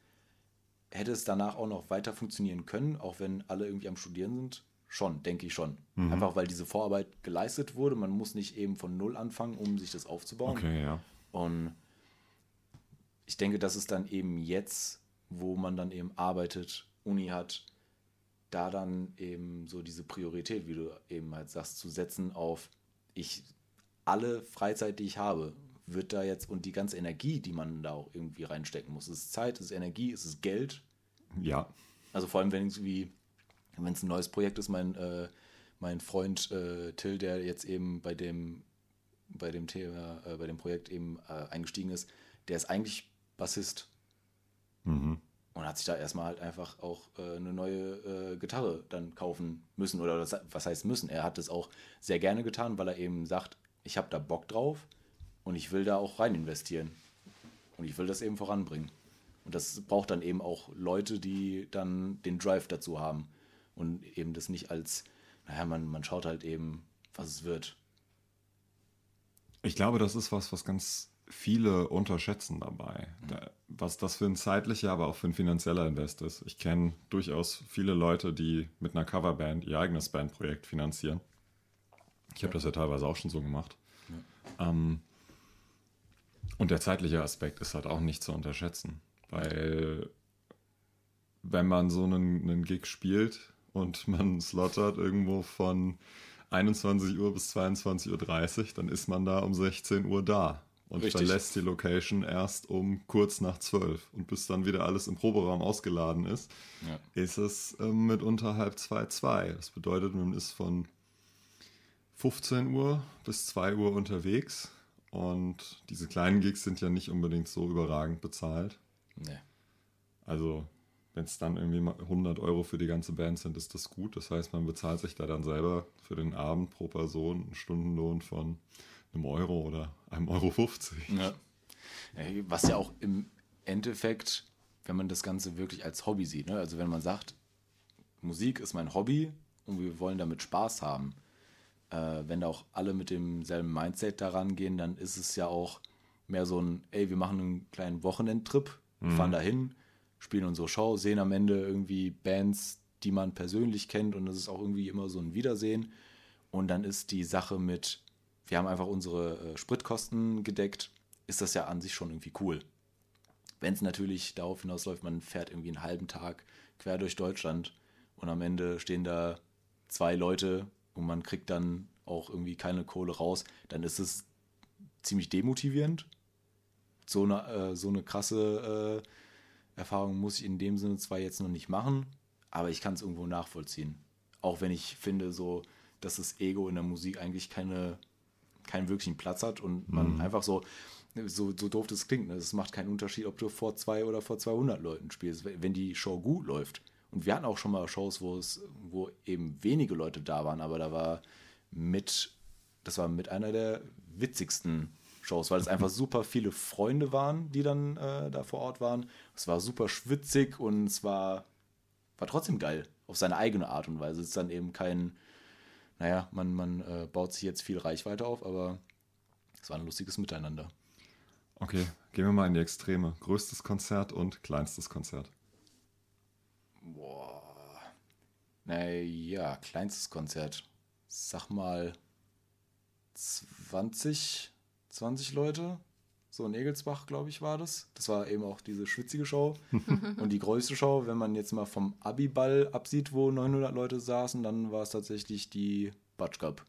Hätte es danach auch noch weiter funktionieren können, auch wenn alle irgendwie am Studieren sind? Schon, denke ich schon. Mhm. Einfach weil diese Vorarbeit geleistet wurde. Man muss nicht eben von Null anfangen, um sich das aufzubauen. Okay, ja. Und ich denke, das ist dann eben jetzt, wo man dann eben arbeitet, Uni hat, da dann eben so diese Priorität, wie du eben halt sagst, zu setzen auf ich alle Freizeit, die ich habe, wird da jetzt und die ganze Energie, die man da auch irgendwie reinstecken muss. Es ist Zeit, es ist Energie, es ist Geld. Ja. Also vor allem, wenn es wie, wenn es ein neues Projekt ist, mein, äh, mein Freund äh, Till, der jetzt eben bei dem, bei dem Thema, äh, bei dem Projekt eben äh, eingestiegen ist, der ist eigentlich Bassist. Mhm und hat sich da erstmal halt einfach auch äh, eine neue äh, Gitarre dann kaufen müssen. Oder das, was heißt müssen? Er hat es auch sehr gerne getan, weil er eben sagt, ich habe da Bock drauf und ich will da auch rein investieren. Und ich will das eben voranbringen. Und das braucht dann eben auch Leute, die dann den Drive dazu haben. Und eben das nicht als, naja, man, man schaut halt eben, was es wird. Ich glaube, das ist was, was ganz viele unterschätzen dabei, da, was das für ein zeitlicher, aber auch für ein finanzieller Invest ist. Ich kenne durchaus viele Leute, die mit einer Coverband ihr eigenes Bandprojekt finanzieren. Ich habe das ja teilweise auch schon so gemacht. Ja. Ähm, und der zeitliche Aspekt ist halt auch nicht zu unterschätzen, weil wenn man so einen, einen Gig spielt und man slottert irgendwo von 21 Uhr bis 22.30 Uhr, dann ist man da um 16 Uhr da und Richtig. verlässt die Location erst um kurz nach zwölf. Und bis dann wieder alles im Proberaum ausgeladen ist, ja. ist es äh, mitunter halb zwei, zwei. Das bedeutet, man ist von 15 Uhr bis 2 Uhr unterwegs. Und diese kleinen Gigs sind ja nicht unbedingt so überragend bezahlt. Nee. Also, wenn es dann irgendwie 100 Euro für die ganze Band sind, ist das gut. Das heißt, man bezahlt sich da dann selber für den Abend pro Person einen Stundenlohn von einem Euro oder einem Euro 50. Ja. Was ja auch im Endeffekt, wenn man das Ganze wirklich als Hobby sieht, ne? also wenn man sagt, Musik ist mein Hobby und wir wollen damit Spaß haben, äh, wenn da auch alle mit demselben Mindset daran gehen, dann ist es ja auch mehr so ein, ey, wir machen einen kleinen Wochenendtrip, mhm. fahren dahin, spielen unsere Show, sehen am Ende irgendwie Bands, die man persönlich kennt und das ist auch irgendwie immer so ein Wiedersehen. Und dann ist die Sache mit wir haben einfach unsere äh, Spritkosten gedeckt, ist das ja an sich schon irgendwie cool. Wenn es natürlich darauf hinausläuft, man fährt irgendwie einen halben Tag quer durch Deutschland und am Ende stehen da zwei Leute und man kriegt dann auch irgendwie keine Kohle raus, dann ist es ziemlich demotivierend. So eine, äh, so eine krasse äh, Erfahrung muss ich in dem Sinne zwar jetzt noch nicht machen, aber ich kann es irgendwo nachvollziehen. Auch wenn ich finde, so dass das Ego in der Musik eigentlich keine, keinen wirklichen Platz hat und man mhm. einfach so, so, so doof das klingt, ne? es macht keinen Unterschied, ob du vor zwei oder vor 200 Leuten spielst, wenn die Show gut läuft. Und wir hatten auch schon mal Shows, wo es, wo eben wenige Leute da waren, aber da war mit, das war mit einer der witzigsten Shows, weil es einfach super viele Freunde waren, die dann äh, da vor Ort waren. Es war super schwitzig und es war, war trotzdem geil, auf seine eigene Art und Weise. Es ist dann eben kein, naja, man, man äh, baut sich jetzt viel Reichweite auf, aber es war ein lustiges Miteinander. Okay, gehen wir mal in die Extreme. Größtes Konzert und kleinstes Konzert. Boah. Naja, kleinstes Konzert. Sag mal 20, 20 Leute. So in Egelsbach, glaube ich, war das. Das war eben auch diese schwitzige Show. und die größte Show, wenn man jetzt mal vom Abiball absieht, wo 900 Leute saßen, dann war es tatsächlich die Batsch Cup.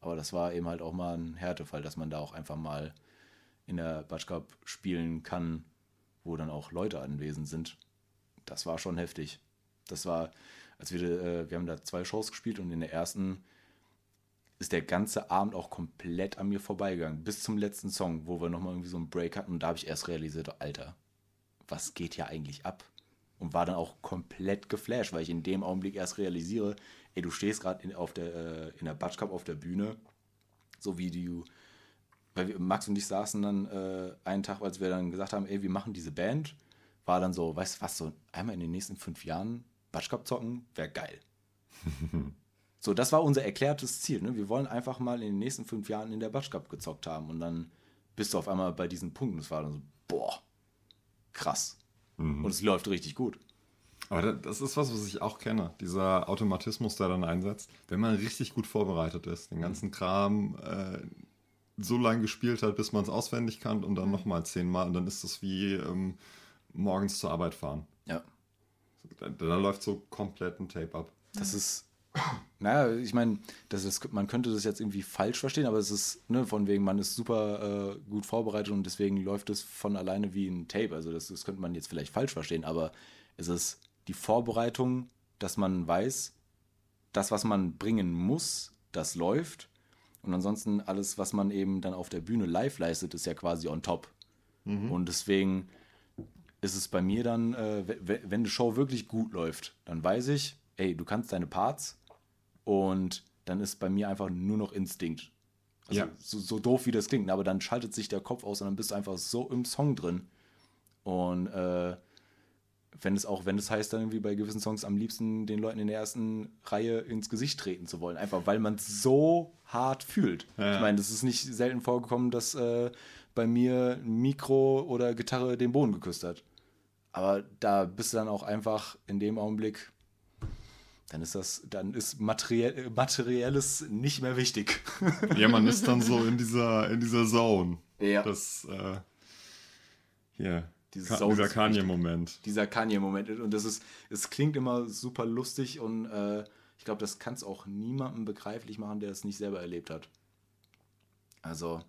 Aber das war eben halt auch mal ein Härtefall, dass man da auch einfach mal in der Batsch Cup spielen kann, wo dann auch Leute anwesend sind. Das war schon heftig. Das war, als wir, äh, wir haben da zwei Shows gespielt und in der ersten ist der ganze Abend auch komplett an mir vorbeigegangen. Bis zum letzten Song, wo wir nochmal irgendwie so einen Break hatten und da habe ich erst realisiert, Alter, was geht hier eigentlich ab? Und war dann auch komplett geflasht, weil ich in dem Augenblick erst realisiere, ey, du stehst gerade in, der, äh, in der Batsch Cup auf der Bühne, so wie du weil wir, Max und ich saßen dann äh, einen Tag, als wir dann gesagt haben, ey, wir machen diese Band, war dann so, weißt du was, so einmal in den nächsten fünf Jahren Batschkap zocken, wäre geil. so, das war unser erklärtes Ziel. Ne? Wir wollen einfach mal in den nächsten fünf Jahren in der Batschkap gezockt haben und dann bist du auf einmal bei diesen Punkten. Das war dann so, boah, krass. Mhm. Und es läuft richtig gut. Aber das ist was, was ich auch kenne. Dieser Automatismus, der dann einsetzt. Wenn man richtig gut vorbereitet ist, den ganzen Kram äh, so lange gespielt hat, bis man es auswendig kann und dann mhm. nochmal zehnmal und dann ist das wie ähm, morgens zur Arbeit fahren. Ja. Da, da, läuft so komplett ein Tape ab. Das ist, naja, ich meine, das ist, man könnte das jetzt irgendwie falsch verstehen, aber es ist, ne, von wegen, man ist super äh, gut vorbereitet und deswegen läuft es von alleine wie ein Tape. Also das, das könnte man jetzt vielleicht falsch verstehen, aber es ist die Vorbereitung, dass man weiß, das, was man bringen muss, das läuft und ansonsten alles, was man eben dann auf der Bühne live leistet, ist ja quasi on top. Mhm. Und deswegen ist es bei mir dann, äh, wenn die Show wirklich gut läuft, dann weiß ich, ey, du kannst deine Parts und dann ist bei mir einfach nur noch Instinkt. Also ja. so, so, doof wie das klingt, aber dann schaltet sich der Kopf aus und dann bist du einfach so im Song drin. Und äh, wenn es auch, wenn es heißt, dann irgendwie bei gewissen Songs am liebsten den Leuten in der ersten Reihe ins Gesicht treten zu wollen. Einfach weil man es so hart fühlt. Ja. Ich meine, das ist nicht selten vorgekommen, dass äh, bei mir Mikro oder Gitarre den Boden geküsst hat. Aber da bist du dann auch einfach in dem Augenblick, dann ist das, dann ist materiell, Materielles nicht mehr wichtig. Ja, man ist dann so in dieser, in dieser Zone. Ja. Das, äh, yeah. Dieses Ka dieser Kanye-Moment. Dieser Kanye-Moment. Und das ist, es klingt immer super lustig und äh, ich glaube, das kann es auch niemandem begreiflich machen, der es nicht selber erlebt hat. Also,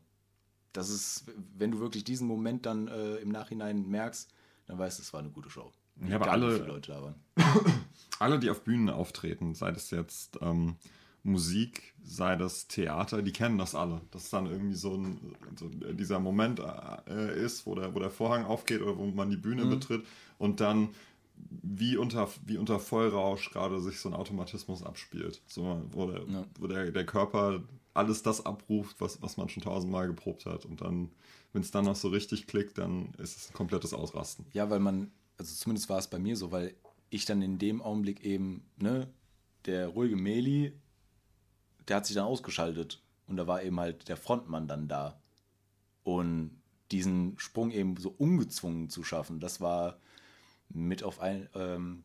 das ist, wenn du wirklich diesen Moment dann äh, im Nachhinein merkst, dann weißt du, es war eine gute Show. Ja, aber alle, Leute da waren. alle, die auf Bühnen auftreten, sei das jetzt ähm, Musik, sei das Theater, die kennen das alle. Dass dann irgendwie so, ein, so dieser Moment äh, ist, wo der, wo der Vorhang aufgeht oder wo man die Bühne mhm. betritt und dann wie unter, wie unter Vollrausch gerade sich so ein Automatismus abspielt. So, wo der, ja. wo der, der Körper alles das abruft, was, was man schon tausendmal geprobt hat. Und dann, wenn es dann noch so richtig klickt, dann ist es ein komplettes Ausrasten. Ja, weil man, also zumindest war es bei mir so, weil ich dann in dem Augenblick eben, ne, der ruhige Meli der hat sich dann ausgeschaltet und da war eben halt der Frontmann dann da. Und diesen Sprung eben so ungezwungen zu schaffen, das war mit auf ein, ähm,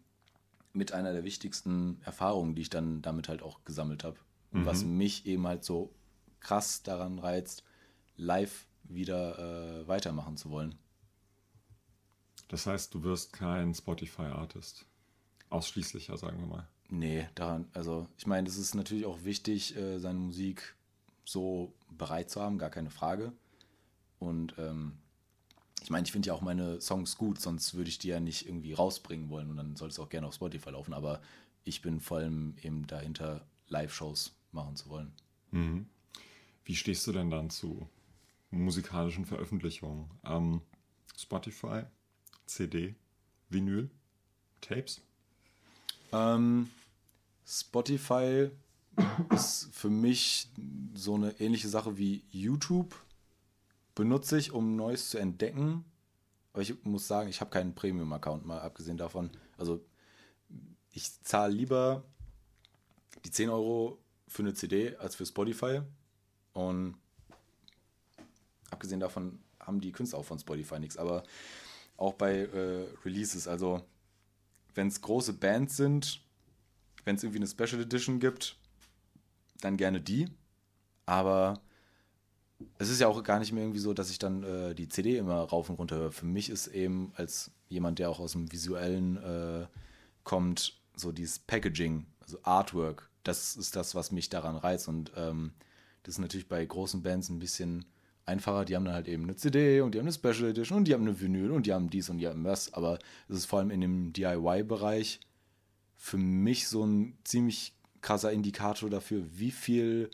mit einer der wichtigsten Erfahrungen, die ich dann damit halt auch gesammelt habe. Und mhm. was mich eben halt so krass daran reizt, live wieder äh, weitermachen zu wollen. Das heißt, du wirst kein Spotify-Artist. Ausschließlicher, sagen wir mal. Nee, daran, also ich meine, es ist natürlich auch wichtig, äh, seine Musik so bereit zu haben, gar keine Frage. Und ähm, ich meine, ich finde ja auch meine Songs gut, sonst würde ich die ja nicht irgendwie rausbringen wollen und dann soll es auch gerne auf Spotify laufen. Aber ich bin vor allem eben dahinter, Live-Shows machen zu wollen. Mhm. Wie stehst du denn dann zu musikalischen Veröffentlichungen? Ähm, Spotify, CD, Vinyl, Tapes? Ähm, Spotify ist für mich so eine ähnliche Sache wie YouTube. Benutze ich, um Neues zu entdecken. Aber ich muss sagen, ich habe keinen Premium-Account, mal abgesehen davon. Also ich zahle lieber die 10 Euro für eine CD als für Spotify. Und abgesehen davon haben die Künstler auch von Spotify nichts. Aber auch bei äh, Releases, also wenn es große Bands sind, wenn es irgendwie eine Special Edition gibt, dann gerne die. Aber es ist ja auch gar nicht mehr irgendwie so, dass ich dann äh, die CD immer rauf und runter höre. Für mich ist eben als jemand, der auch aus dem Visuellen äh, kommt, so dieses Packaging, also Artwork, das ist das, was mich daran reizt. Und ähm, das ist natürlich bei großen Bands ein bisschen einfacher. Die haben dann halt eben eine CD und die haben eine Special Edition und die haben eine Vinyl und die haben dies und die haben das. Aber es ist vor allem in dem DIY-Bereich für mich so ein ziemlich krasser Indikator dafür, wie viel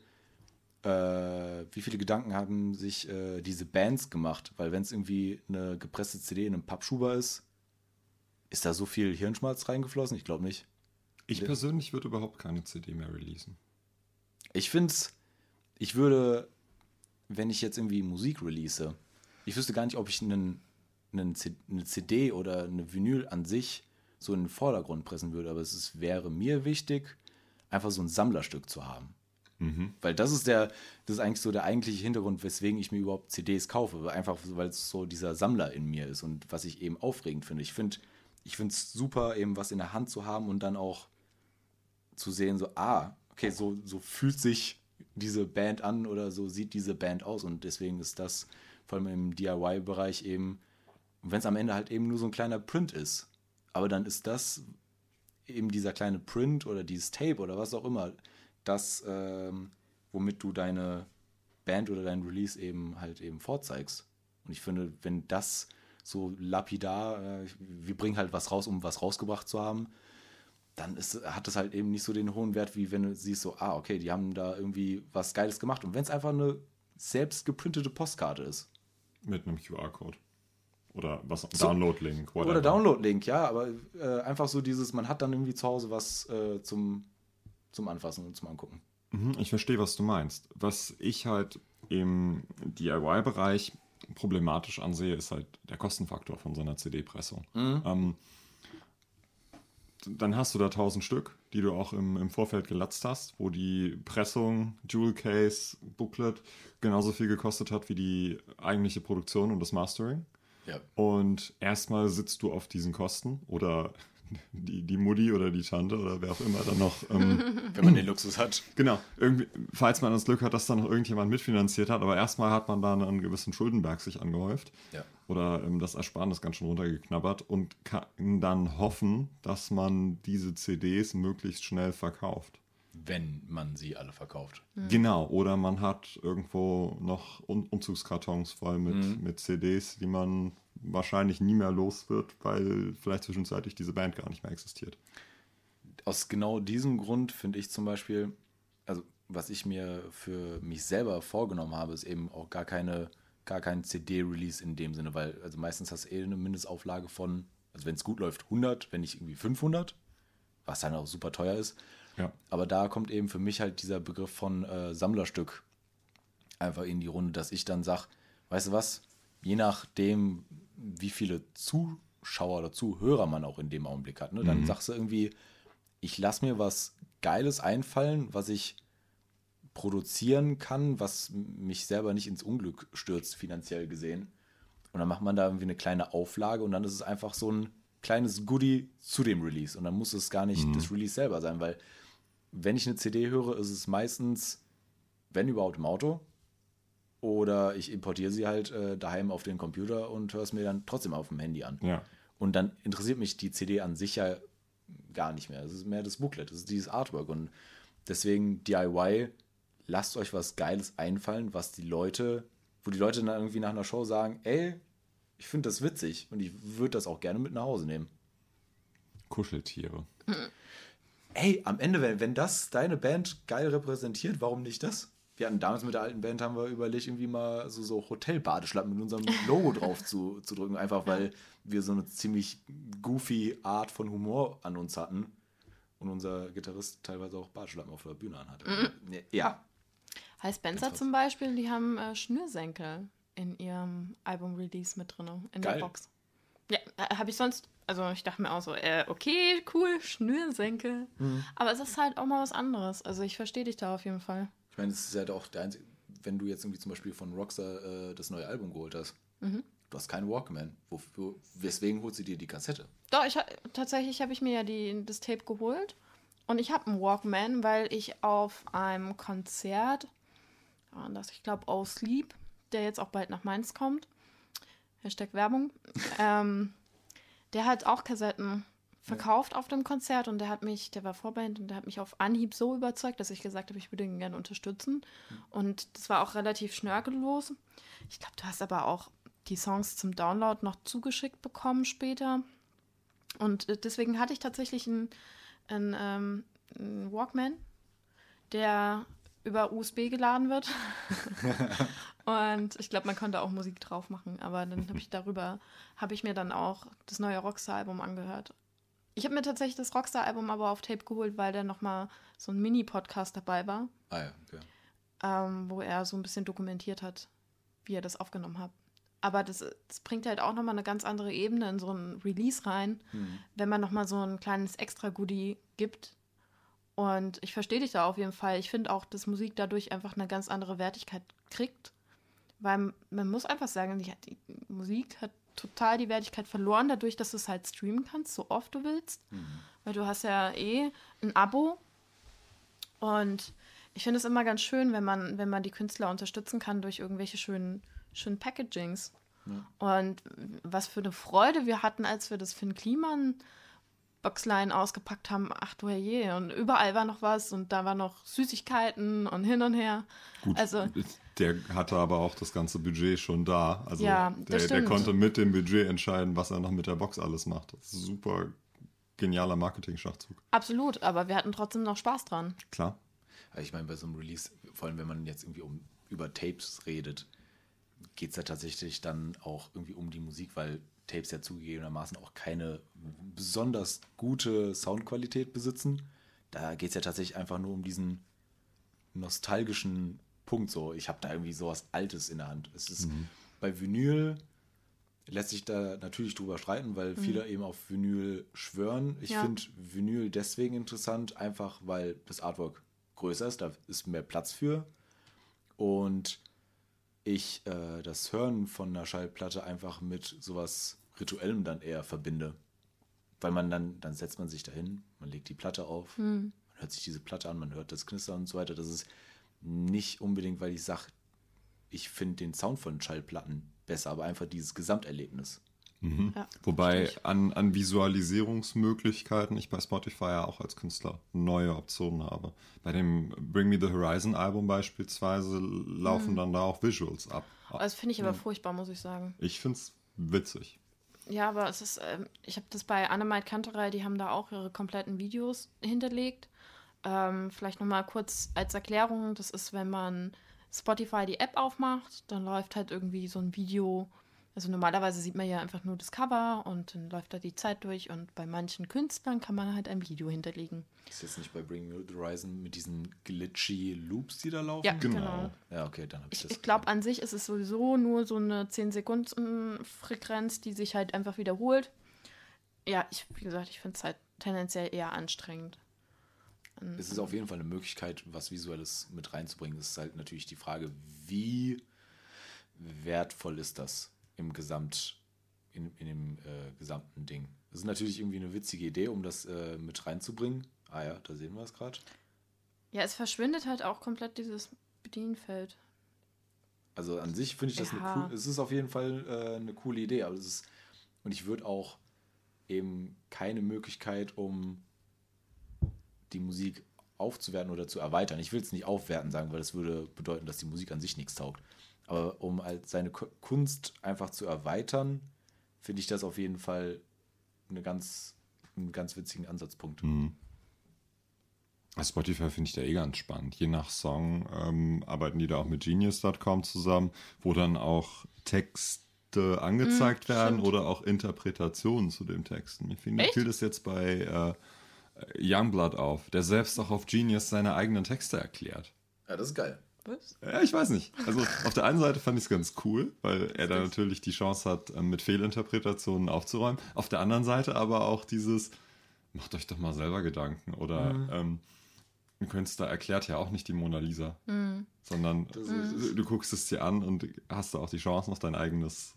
äh, wie viele Gedanken haben sich äh, diese Bands gemacht? Weil wenn es irgendwie eine gepresste CD in einem Pappschuber ist, ist da so viel Hirnschmalz reingeflossen? Ich glaube nicht. Ich persönlich würde überhaupt keine CD mehr releasen. Ich finde es, ich würde, wenn ich jetzt irgendwie Musik release, ich wüsste gar nicht, ob ich einen, einen eine CD oder eine Vinyl an sich so in den Vordergrund pressen würde, aber es ist, wäre mir wichtig, einfach so ein Sammlerstück zu haben. Mhm. Weil das ist der, das ist eigentlich so der eigentliche Hintergrund, weswegen ich mir überhaupt CDs kaufe. Einfach, weil es so dieser Sammler in mir ist und was ich eben aufregend finde. Ich finde ich finde es super, eben was in der Hand zu haben und dann auch zu sehen, so, ah, okay, so, so fühlt sich diese Band an oder so sieht diese Band aus. Und deswegen ist das vor allem im DIY-Bereich eben, wenn es am Ende halt eben nur so ein kleiner Print ist, aber dann ist das eben dieser kleine Print oder dieses Tape oder was auch immer, das, ähm, womit du deine Band oder dein Release eben halt eben vorzeigst. Und ich finde, wenn das so lapidar, äh, wir bringen halt was raus, um was rausgebracht zu haben, dann ist, hat das halt eben nicht so den hohen Wert, wie wenn du siehst, so, ah, okay, die haben da irgendwie was Geiles gemacht. Und wenn es einfach eine selbst geprintete Postkarte ist. Mit einem QR-Code. Oder was, Download-Link. Oder Download-Link, ja, aber äh, einfach so dieses, man hat dann irgendwie zu Hause was äh, zum zum Anfassen und zum Angucken. Mhm, ich verstehe, was du meinst. Was ich halt im DIY-Bereich problematisch ansehe, ist halt der Kostenfaktor von so einer CD-Pressung. Mhm. Ähm, dann hast du da 1000 Stück, die du auch im, im Vorfeld gelatzt hast, wo die Pressung, Jewel Case, Booklet genauso viel gekostet hat wie die eigentliche Produktion und das Mastering. Ja. Und erstmal sitzt du auf diesen Kosten oder die, die Mutti oder die Tante oder wer auch immer dann noch. Ähm, Wenn man den Luxus hat. Genau, irgendwie, falls man das Glück hat, dass dann noch irgendjemand mitfinanziert hat, aber erstmal hat man da einen gewissen Schuldenberg sich angehäuft. Ja. Oder ähm, das Ersparnis ganz schön runtergeknabbert und kann dann hoffen, dass man diese CDs möglichst schnell verkauft. Wenn man sie alle verkauft. Mhm. Genau, oder man hat irgendwo noch um Umzugskartons voll mit, mhm. mit CDs, die man wahrscheinlich nie mehr los wird, weil vielleicht zwischenzeitlich diese Band gar nicht mehr existiert. Aus genau diesem Grund finde ich zum Beispiel, also was ich mir für mich selber vorgenommen habe, ist eben auch gar keine, gar kein CD-Release in dem Sinne, weil also meistens hast du eh eine Mindestauflage von, also wenn es gut läuft, 100, wenn nicht irgendwie 500, was dann auch super teuer ist. Ja. Aber da kommt eben für mich halt dieser Begriff von äh, Sammlerstück einfach in die Runde, dass ich dann sage, weißt du was, je nachdem, wie viele Zuschauer oder Zuhörer man auch in dem Augenblick hat. Ne? Dann mhm. sagst du irgendwie, ich lasse mir was Geiles einfallen, was ich produzieren kann, was mich selber nicht ins Unglück stürzt, finanziell gesehen. Und dann macht man da irgendwie eine kleine Auflage und dann ist es einfach so ein kleines Goodie zu dem Release. Und dann muss es gar nicht mhm. das Release selber sein, weil wenn ich eine CD höre, ist es meistens, wenn überhaupt im Auto, oder ich importiere sie halt äh, daheim auf den Computer und höre es mir dann trotzdem auf dem Handy an. Ja. Und dann interessiert mich die CD an sich ja gar nicht mehr. Es ist mehr das Booklet, es ist dieses Artwork. Und deswegen DIY, lasst euch was Geiles einfallen, was die Leute, wo die Leute dann irgendwie nach einer Show sagen, ey, ich finde das witzig und ich würde das auch gerne mit nach Hause nehmen. Kuscheltiere. ey, am Ende, wenn, wenn das deine Band geil repräsentiert, warum nicht das? Wir hatten damals mit der alten Band, haben wir überlegt, irgendwie mal so, so Hotel-Badeschlappen mit unserem Logo drauf zu, zu drücken, einfach weil wir so eine ziemlich goofy Art von Humor an uns hatten und unser Gitarrist teilweise auch Badeschlappen auf der Bühne anhatte. Mhm. Ja, High Spencer zum Beispiel, die haben äh, Schnürsenkel in ihrem Album-Release mit drin, in Geil. der Box. Ja, äh, habe ich sonst, also ich dachte mir auch so, äh, okay, cool, Schnürsenkel. Mhm. Aber es ist halt auch mal was anderes. Also ich verstehe dich da auf jeden Fall. ich meine, es ist ja doch der einzige, wenn du jetzt irgendwie zum Beispiel von Rockstar äh, das neue Album geholt hast, Mhm. du hast keinen Walkman. Wofür, weswegen holst du dir die Kassette? Doch, ich, tatsächlich habe ich mir ja die, das Tape geholt. Und ich habe einen Walkman, weil ich auf einem Konzert, ah, das ich glaube, Oh Sleep, der jetzt auch bald nach Mainz kommt, Hashtag Werbung, ähm, der hat auch Kassetten verkauft auf dem Konzert und der hat mich, der war Vorband und der hat mich auf Anhieb so überzeugt, dass ich gesagt habe, ich würde ihn gerne unterstützen. Und das war auch relativ schnörkellos. Ich glaube, du hast aber auch die Songs zum Download noch zugeschickt bekommen später. Und äh, deswegen hatte ich tatsächlich einen, einen, ähm, einen Walkman, der über USB geladen wird. und ich glaube, man konnte auch Musik drauf machen, aber dann habe ich darüber, habe ich mir dann auch das neue Rockstar-Album angehört. Ich habe mir tatsächlich das Rockstar-Album aber auf Tape geholt, weil da nochmal so ein Mini-Podcast dabei war, Ah ja, okay. ähm, wo er so ein bisschen dokumentiert hat, wie er das aufgenommen hat. Aber das, das bringt halt auch nochmal eine ganz andere Ebene in so ein Release rein, wenn man nochmal so ein kleines Extra-Goodie gibt. Und ich verstehe dich da auf jeden Fall. Ich finde auch, dass Musik dadurch einfach eine ganz andere Wertigkeit kriegt. Weil man muss einfach sagen, die, Musik hat total die Wertigkeit verloren, dadurch, dass du es halt streamen kannst, so oft du willst. Weil du hast ja eh ein Abo. Und ich finde es immer ganz schön, wenn man, wenn man die Künstler unterstützen kann durch irgendwelche schönen, schönen Packagings. Und was für eine Freude wir hatten, als wir das Finn Kliman Boxline ausgepackt haben. Ach du herrje. Und überall war noch was und da war noch Süßigkeiten und hin und her. Gut, Also, der hatte aber auch das ganze Budget schon da. Also Ja, der, das der konnte mit dem Budget entscheiden, was er noch mit der Box alles macht. Das ist ein super genialer Marketing-Schachzug. absolut. Aber wir hatten trotzdem noch Spaß dran. Klar. Also ich meine, bei so einem Release, vor allem wenn man jetzt irgendwie um, über Tapes redet, geht es ja tatsächlich dann auch irgendwie um die Musik, weil Tapes ja zugegebenermaßen auch keine besonders gute Soundqualität besitzen. Da geht es ja tatsächlich einfach nur um diesen nostalgischen Punkt. So, ich habe da irgendwie sowas Altes in der Hand. Es ist bei Vinyl lässt sich da natürlich drüber streiten, weil viele eben auf Vinyl schwören. Ich Ja. finde Vinyl deswegen interessant, einfach weil das Artwork größer ist, da ist mehr Platz für. Und ich äh, das Hören von einer Schallplatte einfach mit sowas Rituellem dann eher verbinde. Weil man dann, dann setzt man sich dahin, man legt die Platte auf, man hört sich diese Platte an, man hört das Knistern und so weiter. Das ist nicht unbedingt, weil ich sage, ich finde den Sound von Schallplatten besser, aber einfach dieses Gesamterlebnis. Ja, Wobei an, an Visualisierungsmöglichkeiten ich bei Spotify ja auch als Künstler neue Optionen habe. Bei dem Bring Me the Horizon Album beispielsweise laufen Mhm. dann da auch Visuals ab. Das finde ich aber furchtbar, muss ich sagen. Ich finde es witzig. Ja, aber es ist, ähm, ich habe das bei Annemite Kanterei, die haben da auch ihre kompletten Videos hinterlegt. Ähm, vielleicht nochmal kurz als Erklärung, das ist, wenn man Spotify die App aufmacht, dann läuft halt irgendwie so ein Video. Also normalerweise sieht man ja einfach nur das Cover und dann läuft da die Zeit durch und bei manchen Künstlern kann man halt ein Video hinterlegen. Ist jetzt nicht bei Bring Me the Horizon mit diesen glitchy Loops, die da laufen? Ja, Genau. genau. Ja, okay, dann habe ich, Ich, das. ich glaube, an sich ist es sowieso nur so eine 10-Sekunden-Frequenz, die sich halt einfach wiederholt. Ja, ich, wie gesagt, ich finde es halt tendenziell eher anstrengend. Es ist auf jeden Fall eine Möglichkeit, was Visuelles mit reinzubringen. Es ist halt natürlich die Frage, wie wertvoll ist das im Gesamt, in, in dem äh, gesamten Ding. Es ist natürlich irgendwie eine witzige Idee, um das äh, mit reinzubringen. Ah ja, da sehen wir es gerade. Ja, es verschwindet halt auch komplett dieses Bedienfeld. Also an sich finde ich das Ja. eine cool, es ist auf jeden Fall äh, eine coole Idee, aber es ist, und ich würde auch eben keine Möglichkeit, um die Musik aufzuwerten oder zu erweitern. Ich will es nicht aufwerten sagen, weil das würde bedeuten, dass die Musik an sich nichts taugt. Aber um halt seine Ku- Kunst einfach zu erweitern, finde ich das auf jeden Fall eine ganz, einen ganz witzigen Ansatzpunkt. Spotify finde ich da eh ganz spannend. Je nach Song ähm, arbeiten die da auch mit Genius.com zusammen, wo dann auch Texte angezeigt Mm, werden stimmt. oder auch Interpretationen zu dem Text. Mir fiel, Echt? fiel das jetzt bei äh, Youngblood auf, der selbst auch auf Genius seine eigenen Texte erklärt. Ja, das ist geil. Was? Ja, ich weiß nicht. Also auf der einen Seite fand ich es ganz cool, weil er da natürlich die Chance hat, ähm, mit Fehlinterpretationen aufzuräumen. Auf der anderen Seite aber auch dieses, macht euch doch mal selber Gedanken. Oder ähm, ein Künstler erklärt ja auch nicht die Mona Lisa, sondern du, du guckst es dir an und hast da auch die Chance, noch dein eigenes,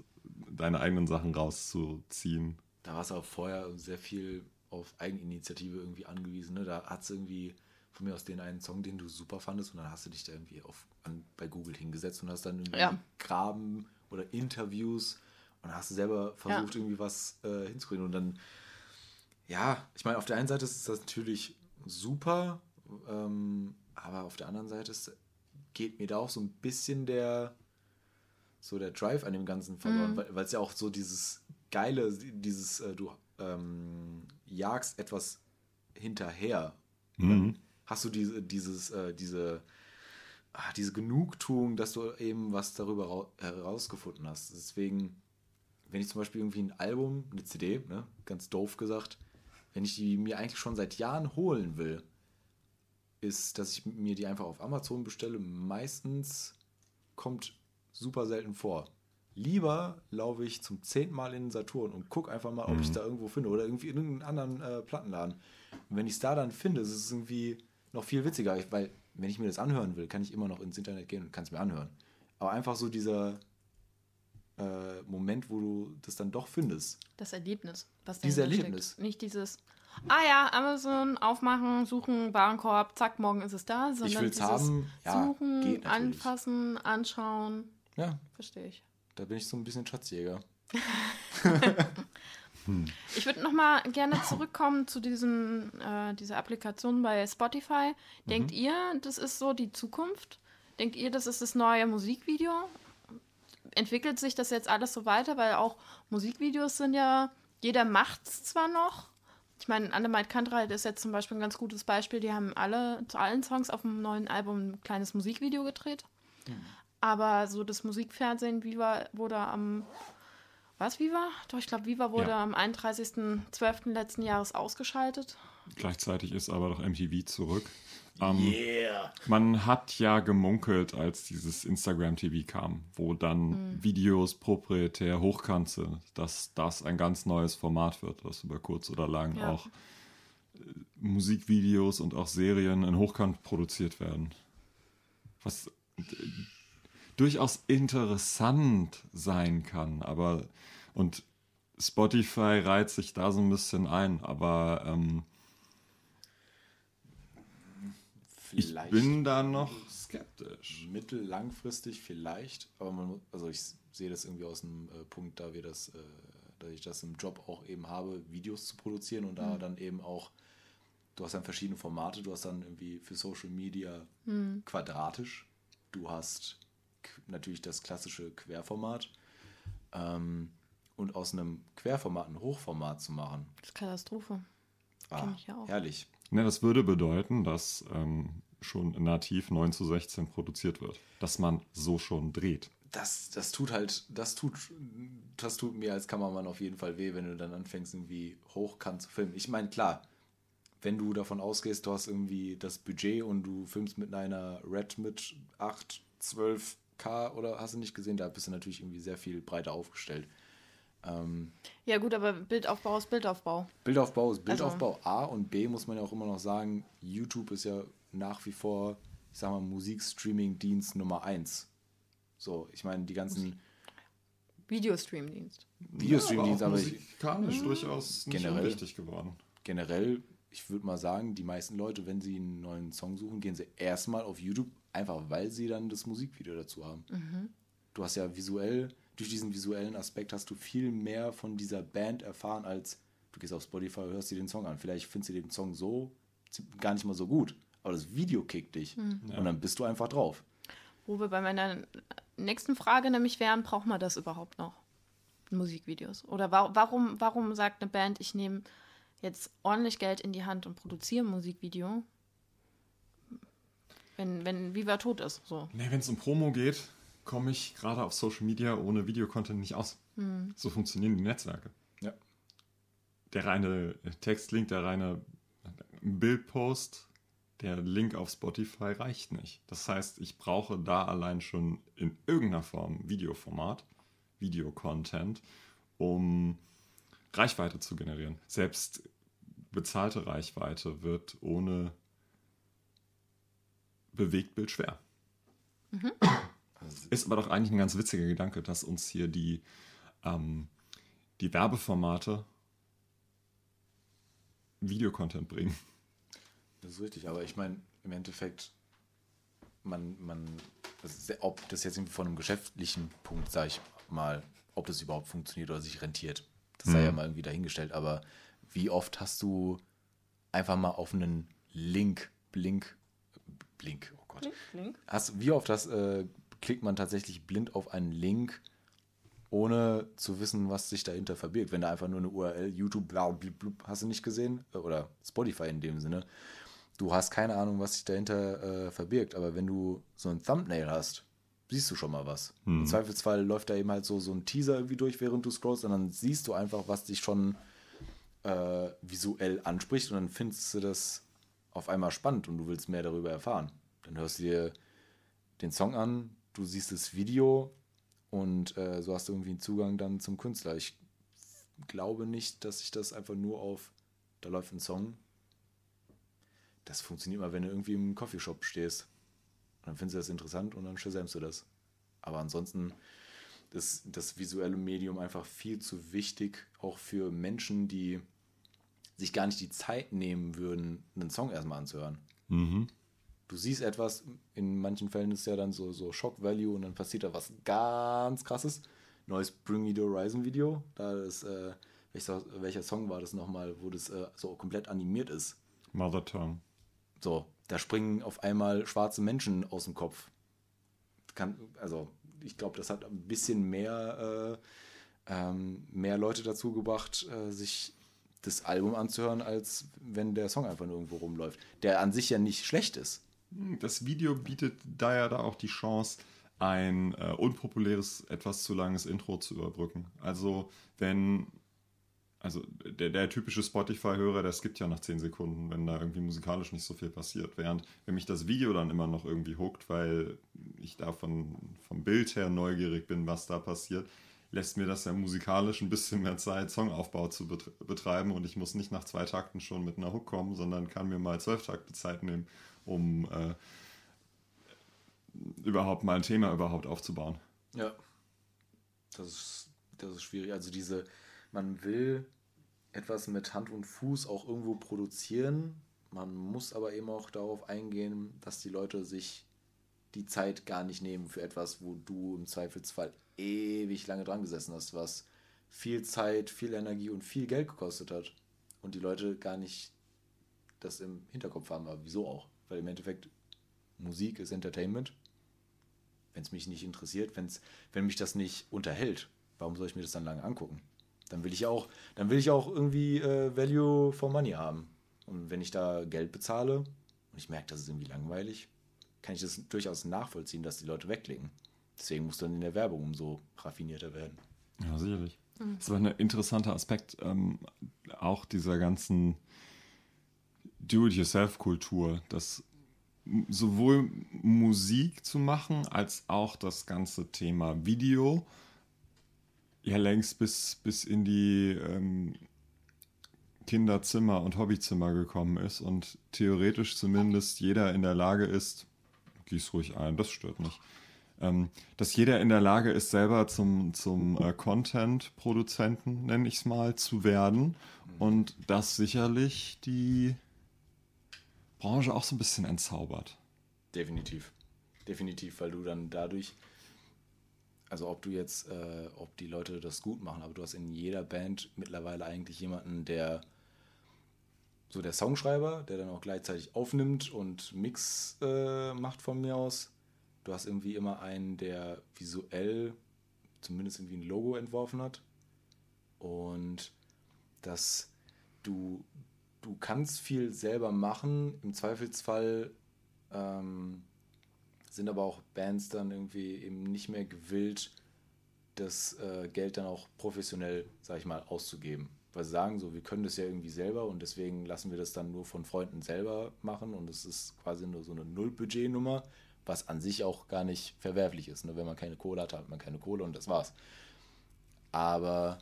deine eigenen Sachen rauszuziehen. Da war es auch vorher sehr viel auf Eigeninitiative irgendwie angewiesen. Ne? Da hat es irgendwie von mir aus den einen Song, den du super fandest, und dann hast du dich da irgendwie auf, an, bei Google hingesetzt und hast dann irgendwie Ja. Graben oder Interviews und hast du selber versucht, irgendwie was äh, hinzukriegen. Und dann, ja, ich meine, auf der einen Seite ist das natürlich super, ähm, aber auf der anderen Seite ist, geht mir da auch so ein bisschen der so der Drive an dem Ganzen verloren, weil weil es ja auch so dieses geile, dieses äh, du ähm, jagst etwas hinterher. Mhm. Hast du diese, dieses, äh, diese, ah, diese Genugtuung, dass du eben was darüber rau- herausgefunden hast. Deswegen, wenn ich zum Beispiel irgendwie ein Album, eine CD, ne, ganz doof gesagt, wenn ich die mir eigentlich schon seit Jahren holen will, ist, dass ich mir die einfach auf Amazon bestelle. Meistens kommt super selten vor. Lieber laufe ich zum zehnten Mal in den Saturn und gucke einfach mal, ob ich da irgendwo finde oder irgendwie in irgendeinen anderen äh, Plattenladen. Und wenn ich es da dann finde, ist es irgendwie noch viel witziger, Ich- weil wenn ich mir das anhören will, kann ich immer noch ins Internet gehen und kann es mir anhören. Aber einfach so dieser äh, Moment, wo du das dann doch findest. Das Erlebnis. Was Dieses Erlebnis. Steckt. Nicht dieses, ah ja, Amazon, aufmachen, suchen, Warenkorb, zack, morgen ist es da, sondern will's dieses haben, ja, suchen, anfassen, anschauen. Ja, Verstehe ich. da bin ich so ein bisschen Schatzjäger. Ich würde noch mal gerne zurückkommen zu diesem, äh, dieser Applikation bei Spotify. Denkt ihr, das ist so die Zukunft? Denkt ihr, das ist das neue Musikvideo? Entwickelt sich das jetzt alles so weiter? Weil auch Musikvideos sind ja, jeder macht es zwar noch. Ich meine, Annemite Kantreit ist jetzt zum Beispiel ein ganz gutes Beispiel. Die haben alle zu allen Songs auf dem neuen Album ein kleines Musikvideo gedreht. Aber so das Musikfernsehen Viva wurde am was Viva? Doch, ich glaube, Viva wurde Ja. am 31.12. letzten Jahres ausgeschaltet. Gleichzeitig ist aber doch MTV zurück. Ähm, Yeah! Man hat ja gemunkelt, als dieses Instagram-TV kam, wo dann Videos proprietär hochkant sind, dass das ein ganz neues Format wird, das über kurz oder lang Ja. auch äh, Musikvideos und auch Serien in Hochkant produziert werden. Was durchaus interessant sein kann, aber und Spotify reiht sich da so ein bisschen ein, aber ähm, ich Vielleicht bin da noch skeptisch. mittellangfristig vielleicht, aber man, mu- also ich sehe das irgendwie aus dem äh, Punkt, da wir das, äh, dass ich das im Job auch eben habe, Videos zu produzieren und da dann eben auch, du hast dann verschiedene Formate, du hast dann irgendwie für Social Media quadratisch, du hast natürlich das klassische Querformat ähm, und aus einem Querformat ein Hochformat zu machen, Das ist Katastrophe. ah, Kenn ich ja auch. herrlich. Ne, das würde bedeuten, dass ähm, schon nativ 9 zu 16 produziert wird. Dass man so schon dreht. das, das tut halt, das tut, das tut mir als Kameramann auf jeden Fall weh, wenn du dann anfängst, irgendwie hochkant zu filmen. Ich meine, klar, wenn du davon ausgehst, du hast irgendwie das Budget und du filmst mit einer Red mit 8, 12K oder hast du nicht gesehen, da bist du natürlich irgendwie sehr viel breiter aufgestellt. Ähm, Ja, gut, aber Bildaufbau ist Bildaufbau. Bildaufbau ist Bildaufbau A und B muss man ja auch immer noch sagen, YouTube ist ja nach wie vor, ich sag mal, Musikstreaming-Dienst Nummer 1. So, ich meine, die ganzen Videostreamdienst. Videostream-Dienste, aber ich, musikalisch durchaus nicht generell. unwichtig geworden. generell, ich würde mal sagen, die meisten Leute, wenn sie einen neuen Song suchen, gehen sie erstmal auf YouTube, einfach weil sie dann das Musikvideo dazu haben. Du hast ja visuell, durch diesen visuellen Aspekt hast du viel mehr von dieser Band erfahren, als du gehst auf Spotify und hörst dir den Song an. Vielleicht findest du den Song so gar nicht mal so gut, aber das Video kickt dich und dann bist du einfach drauf. Wo wir bei meiner nächsten Frage nämlich wären, braucht man das überhaupt noch? Musikvideos? Oder wa warum, warum sagt eine Band, ich nehme jetzt ordentlich Geld in die Hand und produziere ein Musikvideo? Wenn, wenn Viva tot ist. So. Nee, wenn es um Promo geht, komme ich gerade auf Social Media ohne Videocontent nicht aus. So funktionieren die Netzwerke. Ja. Der reine Textlink, der reine Bildpost, der Link auf Spotify reicht nicht. Das heißt, ich brauche da allein schon in irgendeiner Form Videoformat, Videocontent, um Reichweite zu generieren. Selbst bezahlte Reichweite wird ohne Bewegtbild schwer. Ist aber doch eigentlich ein ganz witziger Gedanke, dass uns hier die, ähm, die Werbeformate Videocontent bringen. Das ist richtig, aber ich meine, im Endeffekt, man, man, sehr- ob das jetzt irgendwie von einem geschäftlichen Punkt, sag ich mal, ob das überhaupt funktioniert oder sich rentiert, das sei ja mal irgendwie dahingestellt, aber wie oft hast du einfach mal auf einen Link, Blink, Blink, oh Gott, hast, wie oft hast, äh, klickt man tatsächlich blind auf einen Link, ohne zu wissen, was sich dahinter verbirgt. Wenn da einfach nur eine URL, YouTube, bla, blub, blub, hast du nicht gesehen? Äh, Oder Spotify in dem Sinne. Du hast keine Ahnung, was sich dahinter äh, verbirgt. Aber wenn du so ein Thumbnail hast, siehst du schon mal was. Im Zweifelsfall läuft da eben halt so, so ein Teaser irgendwie durch, während du scrollst. Und dann siehst du einfach, was dich schon äh, visuell anspricht. Und dann findest du das auf einmal spannend und du willst mehr darüber erfahren. Dann hörst du dir den Song an, du siehst das Video und äh, so hast du irgendwie einen Zugang dann zum Künstler. Ich glaube nicht, dass sich das einfach nur auf, da läuft ein Song. Das funktioniert mal, wenn du irgendwie im Coffeeshop stehst. Und dann findest du das interessant und dann shazammst du das. Aber ansonsten ist das visuelle Medium einfach viel zu wichtig, auch für Menschen, die sich gar nicht die Zeit nehmen würden, einen Song erstmal anzuhören du siehst etwas, in manchen Fällen ist ja dann so, so Shock Value und dann passiert da was ganz krasses. Neues Bring Me the Horizon Video, da ist, äh, welcher, welcher Song war das nochmal, wo das äh, so komplett animiert ist. Mother Tongue. So, da springen auf einmal schwarze Menschen aus dem Kopf. Kann, also, ich glaube, das hat ein bisschen mehr, äh, ähm, mehr Leute dazu gebracht, äh, sich das Album anzuhören, als wenn der Song einfach nur irgendwo rumläuft. Der an sich ja nicht schlecht ist. Das Video bietet da ja da auch die Chance, ein äh, unpopuläres, etwas zu langes Intro zu überbrücken. Also, wenn. Also, der, der typische Spotify-Hörer, der skippt ja nach 10 Sekunden, wenn da irgendwie musikalisch nicht so viel passiert. Während, wenn mich das Video dann immer noch irgendwie huckt, weil ich da von, vom Bild her neugierig bin, was da passiert, lässt mir das ja musikalisch ein bisschen mehr Zeit, Songaufbau zu bet- betreiben und ich muss nicht nach zwei Takten schon mit einer Hook kommen, sondern kann mir mal zwölf Takte Zeit nehmen, um äh, überhaupt mal ein Thema überhaupt aufzubauen. Ja. Das ist, das ist schwierig. Also diese, man will etwas mit Hand und Fuß auch irgendwo produzieren. Man muss aber eben auch darauf eingehen, dass die Leute sich die Zeit gar nicht nehmen für etwas, wo du im Zweifelsfall ewig lange dran gesessen hast, was viel Zeit, viel Energie und viel Geld gekostet hat. Und die Leute gar nicht das im Hinterkopf haben. Aber wieso auch? Weil im Endeffekt Musik ist Entertainment wenn es mich nicht interessiert, wenn's, wenn mich das nicht unterhält, warum soll ich mir das dann lange angucken? Dann will ich auch, dann will ich auch irgendwie äh, Value for Money haben. Und wenn ich da Geld bezahle und ich merke, das ist irgendwie langweilig, kann ich das durchaus nachvollziehen, dass die Leute wegklicken. Deswegen muss dann in der Werbung umso raffinierter werden. Ja, sicherlich. Das ist aber ein interessanter Aspekt ähm, auch dieser ganzen Do-it-yourself-Kultur, dass sowohl Musik zu machen als auch das ganze Thema Video ja längst bis, bis in die ähm, Kinderzimmer und Hobbyzimmer gekommen ist und theoretisch zumindest jeder in der Lage ist, gieß ruhig ein, das stört nicht, ähm, dass jeder in der Lage ist, selber zum, zum äh, Content-Produzenten, nenne ich es mal, zu werden und das sicherlich die Branche auch so ein bisschen entzaubert. Definitiv. Definitiv, weil du dann dadurch, also ob du jetzt, äh, ob die Leute das gut machen, aber du hast in jeder Band mittlerweile eigentlich jemanden, der so der Songschreiber, der dann auch gleichzeitig aufnimmt und Mix äh, macht von mir aus. Du hast irgendwie immer einen, der visuell zumindest irgendwie ein Logo entworfen hat. Und dass du, du kannst viel selber machen. Im Zweifelsfall ähm, sind aber auch Bands dann irgendwie eben nicht mehr gewillt, das äh, Geld dann auch professionell, sag ich mal, auszugeben. Weil sie sagen so, wir können das ja irgendwie selber und deswegen lassen wir das dann nur von Freunden selber machen und es ist quasi nur so eine Null-Budget-Nummer, was an sich auch gar nicht verwerflich ist. Ne? Wenn man keine Kohle hat, hat man keine Kohle und das war's. Aber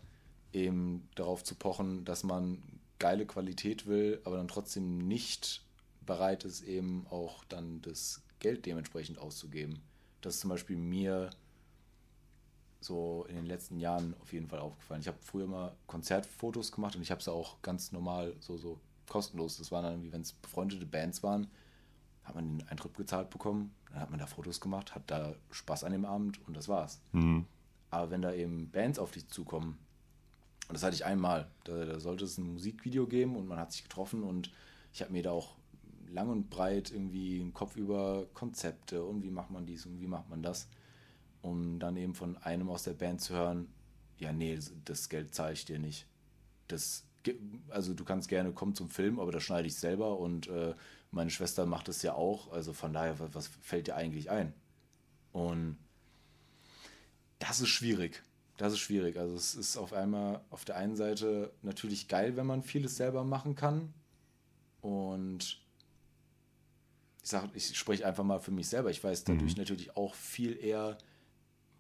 eben darauf zu pochen, dass man geile Qualität will, aber dann trotzdem nicht bereit ist, eben auch dann das Geld dementsprechend auszugeben. Das ist zum Beispiel mir so in den letzten Jahren auf jeden Fall aufgefallen. Ich habe früher mal Konzertfotos gemacht und ich habe es auch ganz normal so, so kostenlos. Das waren dann irgendwie, wenn es befreundete Bands waren, hat man den Eintritt gezahlt bekommen, dann hat man da Fotos gemacht, hat da Spaß an dem Abend und das war's. Mhm. Aber wenn da eben Bands auf dich zukommen, und das hatte ich einmal, da, da sollte es ein Musikvideo geben und man hat sich getroffen und ich habe mir da auch lang und breit irgendwie einen Kopf über Konzepte und wie macht man dies und wie macht man das um dann eben von einem aus der Band zu hören, ja, nee, das Geld zahle ich dir nicht. Das, also du kannst gerne kommen zum Film, aber das schneide ich selber und äh, meine Schwester macht es ja auch, also von daher, was, fällt dir eigentlich ein? Und das ist schwierig. Das ist schwierig. Also es ist auf einmal auf der einen Seite natürlich geil, wenn man vieles selber machen kann. Und ich sage, ich spreche einfach mal für mich selber. Ich weiß dadurch mhm. natürlich auch viel eher,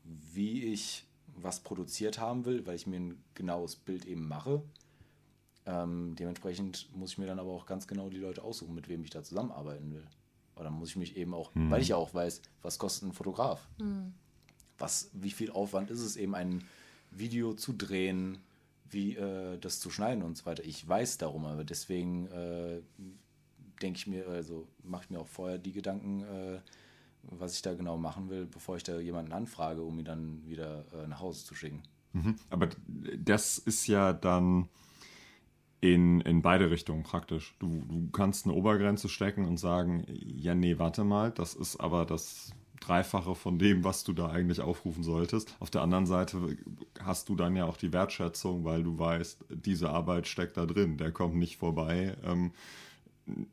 wie ich was produziert haben will, weil ich mir ein genaues Bild eben mache. Ähm, dementsprechend muss ich mir dann aber auch ganz genau die Leute aussuchen, mit wem ich da zusammenarbeiten will. Oder muss ich mich eben auch, mhm. weil ich ja auch weiß, was kostet ein Fotograf? Mhm. Was, wie viel Aufwand ist es eben, ein Video zu drehen, wie äh, das zu schneiden und so weiter. Ich weiß darum, aber deswegen äh, denke ich mir, also mache ich mir auch vorher die Gedanken, äh, was ich da genau machen will, bevor ich da jemanden anfrage, um ihn dann wieder äh, nach Hause zu schicken. Mhm. Aber das ist ja dann in, in beide Richtungen praktisch. Du, du kannst eine Obergrenze stecken und sagen, ja, nee, warte mal, das ist aber das Dreifache von dem, was du da eigentlich aufrufen solltest. Auf der anderen Seite hast du dann ja auch die Wertschätzung, weil du weißt, diese Arbeit steckt da drin, der kommt nicht vorbei. Ähm,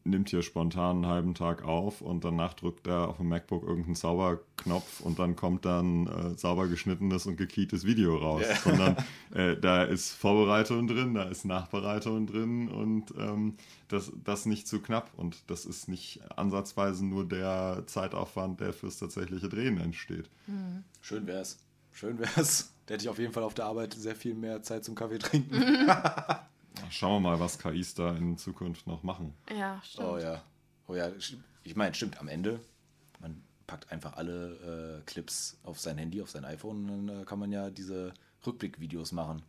nimmt hier spontan einen halben Tag auf und danach drückt er auf dem MacBook irgendeinen Zauberknopf und dann kommt dann äh, sauber geschnittenes und gekieltes Video raus. Yeah. Sondern äh, da ist Vorbereitung drin, da ist Nachbereitung drin und ähm, das, das nicht zu knapp und das ist nicht ansatzweise nur der Zeitaufwand, der fürs tatsächliche Drehen entsteht. Mhm. Schön wär's. Schön wär's. Da hätte ich auf jeden Fall auf der Arbeit sehr viel mehr Zeit zum Kaffee trinken. Schauen wir mal, was KIs da in Zukunft noch machen. Ja, stimmt. Oh ja. Oh ja, ich meine, stimmt, am Ende, man packt einfach alle äh, Clips auf sein Handy, auf sein iPhone und dann äh, kann man ja diese Rückblickvideos machen.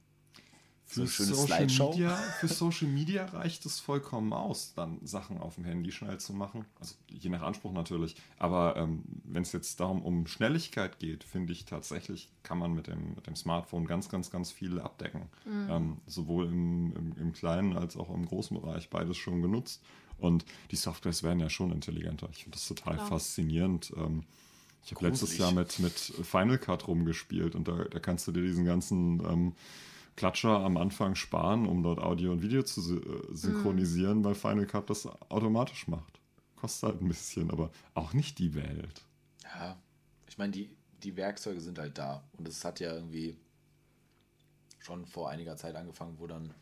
Für, so Social Media, für Social Media reicht es vollkommen aus, dann Sachen auf dem Handy schnell zu machen. Also je nach Anspruch natürlich. Aber ähm, wenn es jetzt darum um Schnelligkeit geht, finde ich tatsächlich, kann man mit dem, mit dem Smartphone ganz, ganz, ganz viel abdecken. Mhm. Ähm, sowohl im, im, im, kleinen als auch im großen Bereich beides schon genutzt. Und die Softwares werden ja schon intelligenter. Ich finde das total Klar. faszinierend. Ähm, ich habe letztes Jahr mit, mit Final Cut rumgespielt und da, da kannst du dir diesen ganzen ähm, Klatscher am Anfang sparen, um dort Audio und Video zu äh, synchronisieren, mhm. weil Final Cut das automatisch macht. Kostet halt ein bisschen, aber auch nicht die Welt. Ja, ich meine, die, die Werkzeuge sind halt da. Und es hat ja irgendwie schon vor einiger Zeit angefangen, wo dann,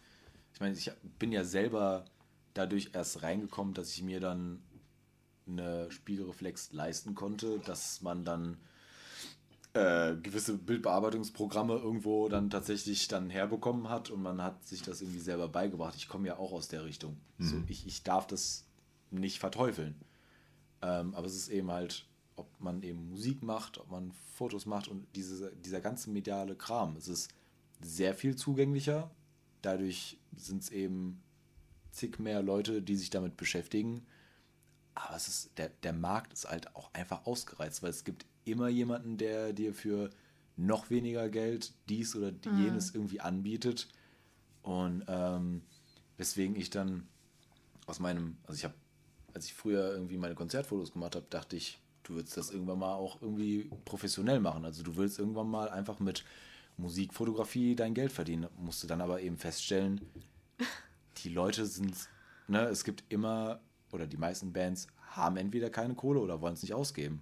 ich meine, ich bin ja selber dadurch erst reingekommen, dass ich mir dann eine Spiegelreflex leisten konnte, dass man dann äh, gewisse Bildbearbeitungsprogramme irgendwo dann tatsächlich dann herbekommen hat und man hat sich das irgendwie selber beigebracht. Ich komme ja auch aus der Richtung. Mhm. So, ich, ich darf das nicht verteufeln. Ähm, aber es ist eben halt, ob man eben Musik macht, ob man Fotos macht und diese, dieser ganze mediale Kram. Es ist sehr viel zugänglicher. Dadurch sind es eben zig mehr Leute, die sich damit beschäftigen. Aber es ist, der, der Markt ist halt auch einfach ausgereizt, weil es gibt immer jemanden, der dir für noch weniger Geld dies oder mhm. jenes irgendwie anbietet. Und ähm, weswegen ich dann aus meinem, also ich habe, als ich früher irgendwie meine Konzertfotos gemacht habe, dachte ich, du würdest das irgendwann mal auch irgendwie professionell machen. Also du willst irgendwann mal einfach mit Musikfotografie dein Geld verdienen. Musste dann aber eben feststellen, die Leute sind, ne, es gibt immer, oder die meisten Bands haben entweder keine Kohle oder wollen es nicht ausgeben.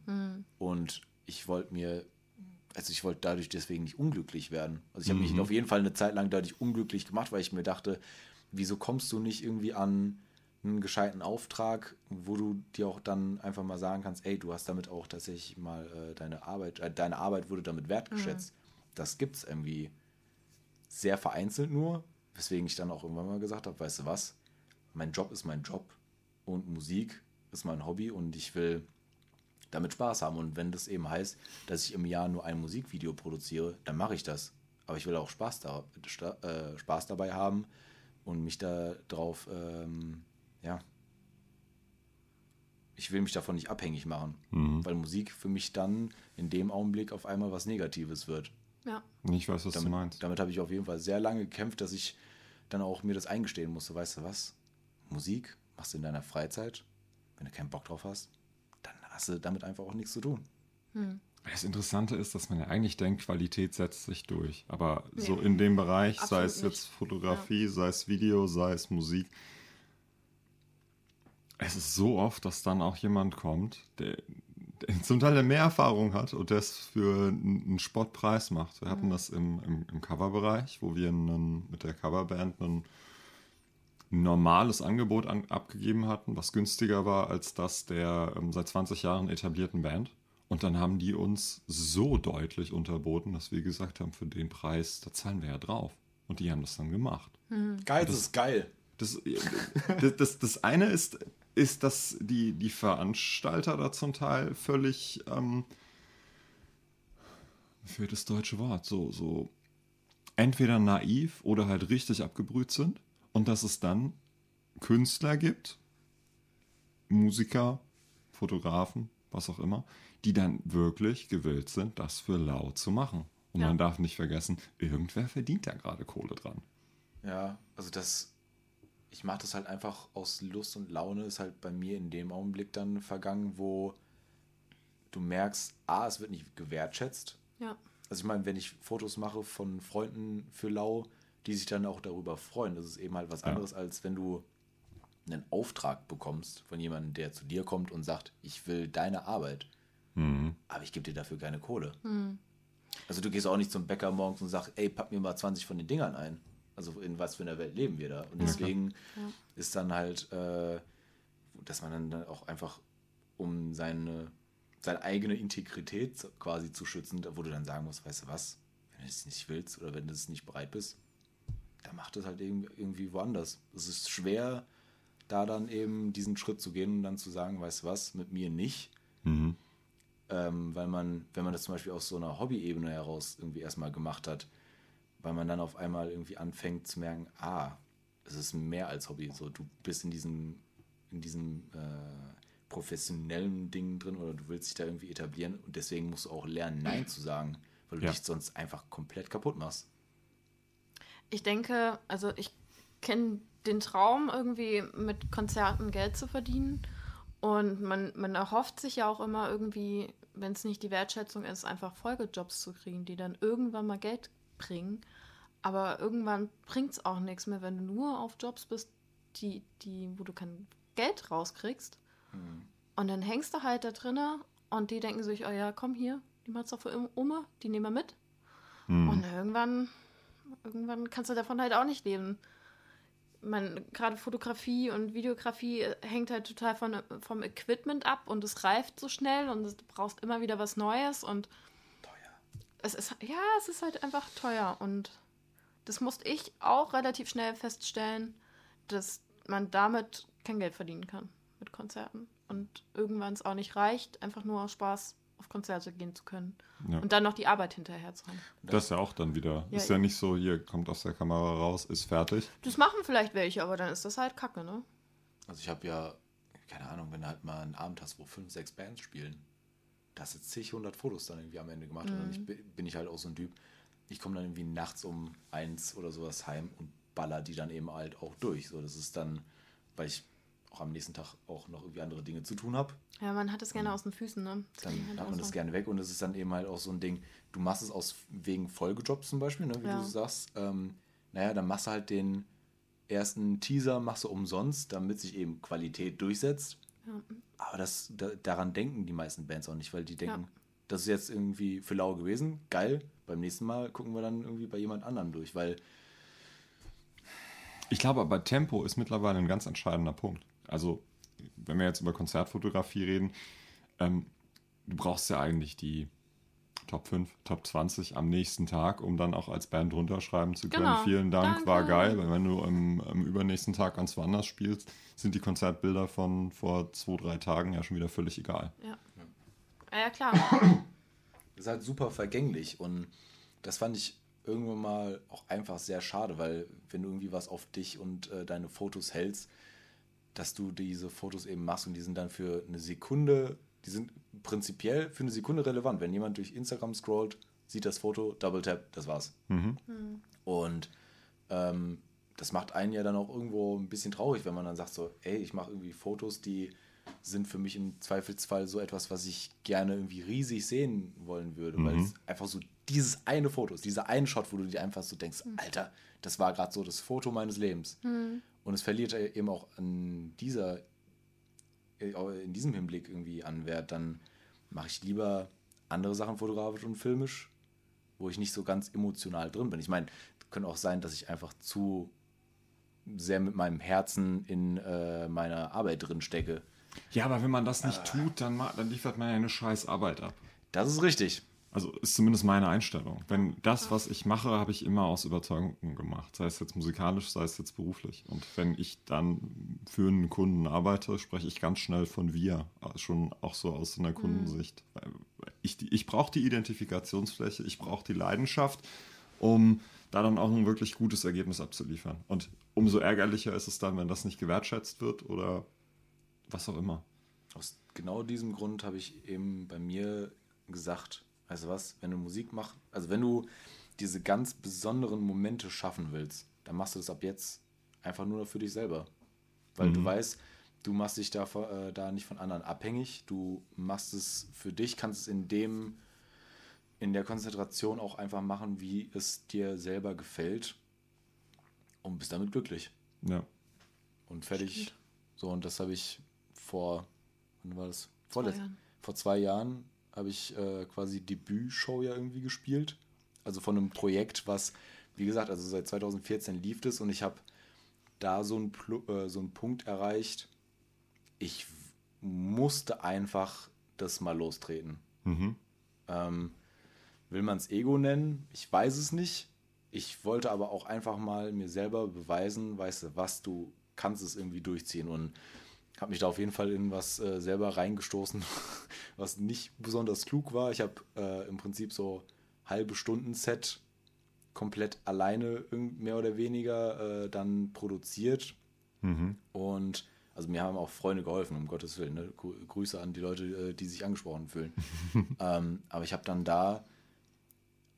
Und ich wollte mir, also ich wollte dadurch deswegen nicht unglücklich werden. Also ich habe mich auf jeden Fall eine Zeit lang dadurch unglücklich gemacht, weil ich mir dachte, wieso kommst du nicht irgendwie an einen gescheiten Auftrag, wo du dir auch dann einfach mal sagen kannst, ey, du hast damit auch tatsächlich mal äh, deine Arbeit, äh, deine Arbeit wurde damit wertgeschätzt. Das gibt's irgendwie sehr vereinzelt nur, weswegen ich dann auch irgendwann mal gesagt habe, weißt du was, mein Job ist mein Job und Musik ist mein Hobby und ich will damit Spaß haben. Und wenn das eben heißt, dass ich im Jahr nur ein Musikvideo produziere, dann mache ich das. Aber ich will auch Spaß, da, sta- äh, Spaß dabei haben und mich da drauf, ähm, ja, ich will mich davon nicht abhängig machen, weil Musik für mich dann in dem Augenblick auf einmal was Negatives wird. Ja. Ich weiß, was du Damit, meinst. damit habe ich auf jeden Fall sehr lange gekämpft, dass ich dann auch mir das eingestehen musste. Weißt du was? Musik machst du in deiner Freizeit. Wenn du keinen Bock drauf hast, hast du damit einfach auch nichts zu tun. Das Interessante ist, dass man ja eigentlich denkt, Qualität setzt sich durch. Aber so Nee. in dem Bereich, sei es jetzt nicht. Fotografie, sei es Video, sei es Musik, es ist so oft, dass dann auch jemand kommt, der, der zum Teil mehr Erfahrung hat und das für einen einen Spottpreis macht. Wir hatten das im, im, im Coverbereich, wo wir einen, mit der Coverband ein normales Angebot an, abgegeben hatten, was günstiger war als das der ähm, seit 20 Jahren etablierten Band. Und dann haben die uns so deutlich unterboten, dass wir gesagt haben, für den Preis, da zahlen wir ja drauf. Und die haben das dann gemacht. Geil, das ist geil. Das, das, das, das eine ist, ist, dass die, die Veranstalter da zum Teil völlig, ähm, fehlt das deutsche Wort, so, so entweder naiv oder halt richtig abgebrüht sind. Und dass es dann Künstler gibt, Musiker, Fotografen, was auch immer, die dann wirklich gewillt sind, das für lau zu machen. Und Ja. man darf nicht vergessen, irgendwer verdient da gerade Kohle dran. Ja, also das, ich mache das halt einfach aus Lust und Laune, ist halt bei mir in dem Augenblick dann vergangen, wo du merkst, A, es wird nicht gewertschätzt. Ja. Also ich meine, wenn ich Fotos mache von Freunden für Lau, die sich dann auch darüber freuen, das ist eben halt was Ja. anderes, als wenn du einen Auftrag bekommst von jemandem, der zu dir kommt und sagt, ich will deine Arbeit, Mhm. aber ich gebe dir dafür keine Kohle. Also du gehst auch nicht zum Bäcker morgens und sagst, ey, pack mir mal 20 von den Dingern ein. Also in was für einer Welt leben wir da? Und deswegen ist dann halt, äh, dass man dann, dann auch einfach, um seine, seine eigene Integrität quasi zu schützen, wo du dann sagen musst, weißt du was, wenn du es nicht willst oder wenn du es nicht bereit bist, dann mach das halt irgendwie, irgendwie woanders. Es ist schwer, da dann eben diesen Schritt zu gehen und dann zu sagen, weißt du was, mit mir nicht Mhm. ähm, weil man, wenn man das zum Beispiel aus so einer Hobby-Ebene heraus irgendwie erstmal gemacht hat, weil man dann auf einmal irgendwie anfängt zu merken, ah, es ist mehr als Hobby. So, du bist in diesem, in diesem äh, professionellen Ding drin oder du willst dich da irgendwie etablieren und deswegen musst du auch lernen, Nein zu sagen, weil du Ja. dich sonst einfach komplett kaputt machst. Ich denke, also ich kenne den Traum, irgendwie mit Konzerten Geld zu verdienen. Und man, man erhofft sich ja auch immer irgendwie, wenn es nicht die Wertschätzung ist, einfach Folgejobs zu kriegen, die dann irgendwann mal Geld bringen. Aber irgendwann bringt es auch nichts mehr, wenn du nur auf Jobs bist, die, die, wo du kein Geld rauskriegst. Und dann hängst du halt da drinnen und die denken sich, oh ja, komm hier, die macht's doch für Oma, die nehmen wir mit. Mhm. Und irgendwann, irgendwann kannst du davon halt auch nicht leben. Man, gerade Fotografie und Videografie hängt halt total von, vom Equipment ab und es reift so schnell und du brauchst immer wieder was Neues und Teuer. es ist, ja, es ist halt einfach teuer und das musste ich auch relativ schnell feststellen, dass man damit kein Geld verdienen kann mit Konzerten und irgendwann es auch nicht reicht, einfach nur aus Spaß auf Konzerte gehen zu können Ja. und dann noch die Arbeit hinterher zu haben. Das ist ja auch dann wieder. Ja, ist ja nicht so, hier kommt aus der Kamera raus, ist fertig. Das machen vielleicht welche, aber dann ist das halt kacke, ne? Also ich habe ja, keine Ahnung, wenn du halt mal einen Abend hast, wo fünf, sechs Bands spielen, da hast du zig, hundert Fotos dann irgendwie am Ende gemacht. Und dann ich, bi- bin ich halt auch so ein Typ, ich komme dann irgendwie nachts um eins oder sowas heim und baller die dann eben halt auch durch. So, das ist dann, weil ich auch am nächsten Tag auch noch irgendwie andere Dinge zu tun habe, Ja, man hat es gerne aus den Füßen, ne? Das dann halt hat man das gerne weg und es ist dann eben halt auch so ein Ding, du machst es aus wegen Folgejobs zum Beispiel, ne, wie Ja. du sagst, ähm, naja, dann machst du halt den ersten Teaser, machst du umsonst, damit sich eben Qualität durchsetzt. Aber das, da, daran denken die meisten Bands auch nicht, weil die denken, das ist jetzt irgendwie für lau gewesen, geil. Beim nächsten Mal gucken wir dann irgendwie bei jemand anderem durch, weil Ich glaube aber, Tempo ist mittlerweile ein ganz entscheidender Punkt. Also, wenn wir jetzt über Konzertfotografie reden, ähm, du brauchst ja eigentlich die Top 5, Top 20 am nächsten Tag, um dann auch als Band runterschreiben zu können. Genau. Vielen Dank, Danke. war geil. Weil wenn du am, am übernächsten Tag ganz woanders spielst, sind die Konzertbilder von vor zwei, drei Tagen ja schon wieder völlig egal. Ja. Ja, ja klar. Das ist halt super vergänglich und das fand ich irgendwann mal auch einfach sehr schade, weil wenn du irgendwie was auf dich und äh, deine Fotos hältst, dass du diese Fotos eben machst und die sind dann für eine Sekunde, die sind prinzipiell für eine Sekunde relevant. Wenn jemand durch Instagram scrollt, sieht das Foto, Double Tap, das war's. Und ähm, das macht einen ja dann auch irgendwo ein bisschen traurig, wenn man dann sagt so, ey, ich mache irgendwie Fotos, die sind für mich im Zweifelsfall so etwas, was ich gerne irgendwie riesig sehen wollen würde, weil es einfach so dieses eine Foto ist, dieser eine Shot, wo du dir einfach so denkst, Alter, das war gerade so das Foto meines Lebens. Und es verliert eben auch an dieser, äh, in diesem Hinblick irgendwie an Wert, dann mache ich lieber andere Sachen fotografisch und filmisch, wo ich nicht so ganz emotional drin bin. Ich meine, könnte auch sein, dass ich einfach zu sehr mit meinem Herzen in äh, meiner Arbeit drin stecke. Ja, aber wenn man das nicht tut, dann, dann liefert man ja eine scheiß Arbeit ab. Das ist richtig. Also ist zumindest meine Einstellung. Wenn das, was ich mache, habe ich immer aus Überzeugung gemacht. Sei es jetzt musikalisch, sei es jetzt beruflich. Und wenn ich dann für einen Kunden arbeite, spreche ich ganz schnell von wir. Schon auch so aus einer Kundensicht. Weil Ich, die- ich brauche die Identifikationsfläche, ich brauche die Leidenschaft, um da dann auch ein wirklich gutes Ergebnis abzuliefern. Und umso ärgerlicher ist es dann, wenn das nicht gewertschätzt wird oder was auch immer. Aus genau diesem Grund habe ich eben bei mir gesagt, weißt du was, wenn du Musik machst, also wenn du diese ganz besonderen Momente schaffen willst, dann machst du das ab jetzt einfach nur noch für dich selber. Weil du weißt, du machst dich da, äh, da nicht von anderen abhängig, du machst es für dich, kannst es in dem, in der Konzentration auch einfach machen, wie es dir selber gefällt und bist damit glücklich Ja. und fertig. So, und das habe ich vor, wann war das? Zwei Vorletz- Jahren. Vor zwei Jahren habe ich äh, quasi Debütshow ja irgendwie gespielt. Also von einem Projekt, was, wie gesagt, also seit 2014 lief es und ich habe da so einen, äh, so einen Punkt erreicht. Ich musste einfach das mal lostreten. Mhm. Ähm, will man es Ego nennen? Ich weiß es nicht. Ich wollte aber auch einfach mal mir selber beweisen, weißt du, was du kannst es irgendwie durchziehen und habe mich da auf jeden Fall in was äh, selber reingestoßen, was nicht besonders klug war. Ich habe äh, im Prinzip so halbe Stunden Set komplett alleine mehr oder weniger äh, dann produziert Mhm. und also mir haben auch Freunde geholfen, um Gottes Willen. Ne? Grü- Grüße an die Leute, äh, die sich angesprochen fühlen. ähm, aber ich habe dann da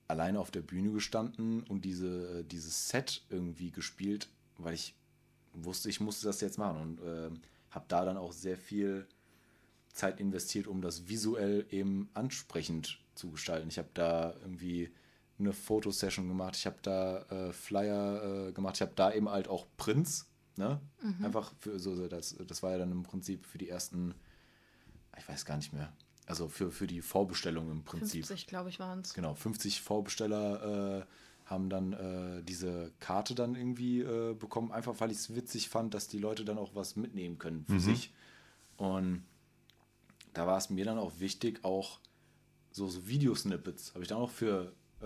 alleine auf der Bühne gestanden und diese, dieses Set irgendwie gespielt, weil ich wusste, ich musste das jetzt machen und ähm, habe da dann auch sehr viel Zeit investiert, um das visuell eben ansprechend zu gestalten. Ich habe da irgendwie eine Fotosession gemacht, ich habe da äh, Flyer äh, gemacht, ich habe da eben halt auch Prints, ne? Einfach für so das, das war ja dann im Prinzip für die ersten, ich weiß gar nicht mehr, also für, für die Vorbestellung im Prinzip. 50, glaube ich, waren es. Genau, 50 Vorbesteller äh, haben dann äh, diese Karte dann irgendwie äh, bekommen, einfach weil ich es witzig fand, dass die Leute dann auch was mitnehmen können für sich. Und da war es mir dann auch wichtig, auch so, so Videosnippets habe ich dann auch für, äh,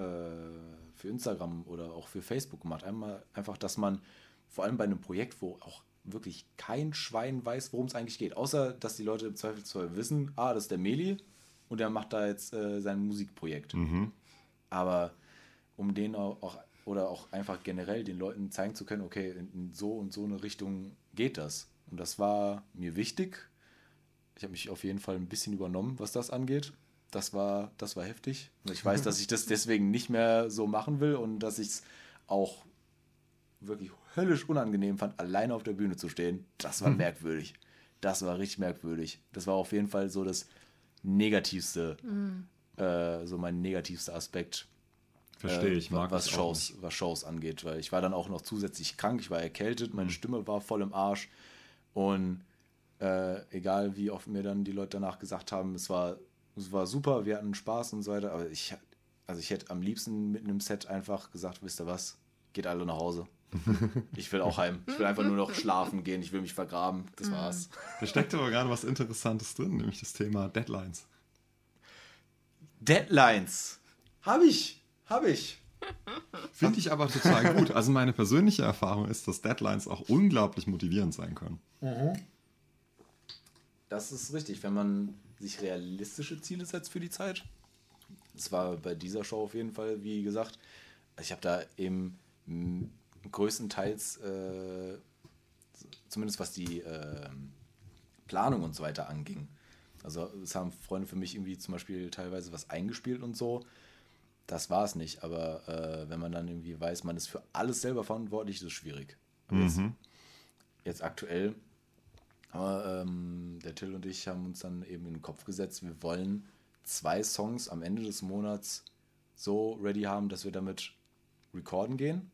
für Instagram oder auch für Facebook gemacht. Einmal einfach, dass man vor allem bei einem Projekt, wo auch wirklich kein Schwein weiß, worum es eigentlich geht, außer dass die Leute im Zweifelsfall wissen, ah, das ist der Meli und der macht da jetzt äh, sein Musikprojekt. Aber um den auch, oder auch einfach generell den Leuten zeigen zu können, okay, in, so und so eine Richtung geht das. Und das war mir wichtig. Ich habe mich auf jeden Fall ein bisschen übernommen, was das angeht. Das war, das war heftig. Und ich weiß, dass ich das deswegen nicht mehr so machen will und dass ich es auch wirklich höllisch unangenehm fand, alleine auf der Bühne zu stehen. Das war merkwürdig. Das war richtig merkwürdig. Das war auf jeden Fall so das Negativste, äh, so mein negativster Aspekt Verstehe äh, ich, mag was Shows, was Shows angeht, weil ich war dann auch noch zusätzlich krank, ich war erkältet, meine Stimme war voll im Arsch und Äh, egal wie oft mir dann die Leute danach gesagt haben, es war, es war super, wir hatten Spaß und so weiter, aber ich, also ich hätte am liebsten mit einem Set einfach gesagt, wisst ihr was, geht alle nach Hause. Ich will auch heim. Ich will einfach nur noch schlafen gehen. Ich will mich vergraben. Das war's. Da steckt aber gerade was Interessantes drin, nämlich das Thema Deadlines. Deadlines. Habe ich. Habe ich. Finde ich aber total gut. Also meine persönliche Erfahrung ist, dass Deadlines auch unglaublich motivierend sein können. Das ist richtig, wenn man sich realistische Ziele setzt für die Zeit. Das war bei dieser Show auf jeden Fall, wie gesagt. Ich habe da eben größtenteils, äh, zumindest was die äh, Planung und so weiter anging. Also es haben Freunde für mich irgendwie zum Beispiel teilweise was eingespielt und so. Das war es nicht, aber äh, wenn man dann irgendwie weiß, man ist für alles selber verantwortlich, ist es schwierig. Aber jetzt, jetzt aktuell aber ähm, der Till und ich haben uns dann eben in den Kopf gesetzt, wir wollen zwei Songs am Ende des Monats so ready haben, dass wir damit recorden gehen.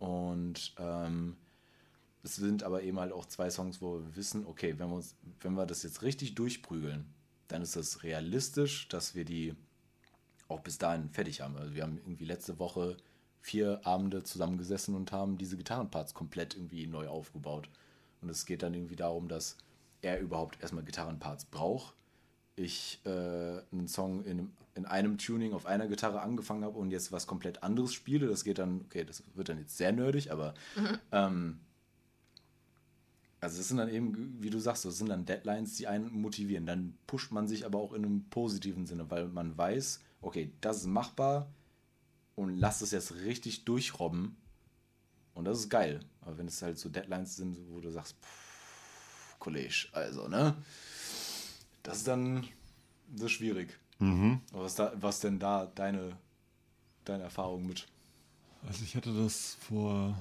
Und ähm, es sind aber eben halt auch zwei Songs, wo wir wissen, okay, wenn wir, uns, wenn wir das jetzt richtig durchprügeln, dann ist es realistisch, dass wir die auch bis dahin fertig haben. Also wir haben irgendwie letzte Woche vier Abende zusammengesessen und haben diese Gitarrenparts komplett irgendwie neu aufgebaut. Und es geht dann irgendwie darum, dass er überhaupt erstmal Gitarrenparts braucht. Ich äh, einen Song in, in einem Tuning auf einer Gitarre angefangen habe und jetzt was komplett anderes spiele. Das geht dann, okay, das wird dann jetzt sehr nerdig, aber ähm, also es sind dann eben, wie du sagst, das sind dann Deadlines, die einen motivieren. Dann pusht man sich aber auch in einem positiven Sinne, weil man weiß, okay, das ist machbar und lass es jetzt richtig durchrobben. Und das ist geil. Aber wenn es halt so Deadlines sind, wo du sagst, pff, Kollege, also, ne? Das ist dann das ist schwierig. Aber was, da, was denn da deine, deine Erfahrung mit? Also ich hatte das vor,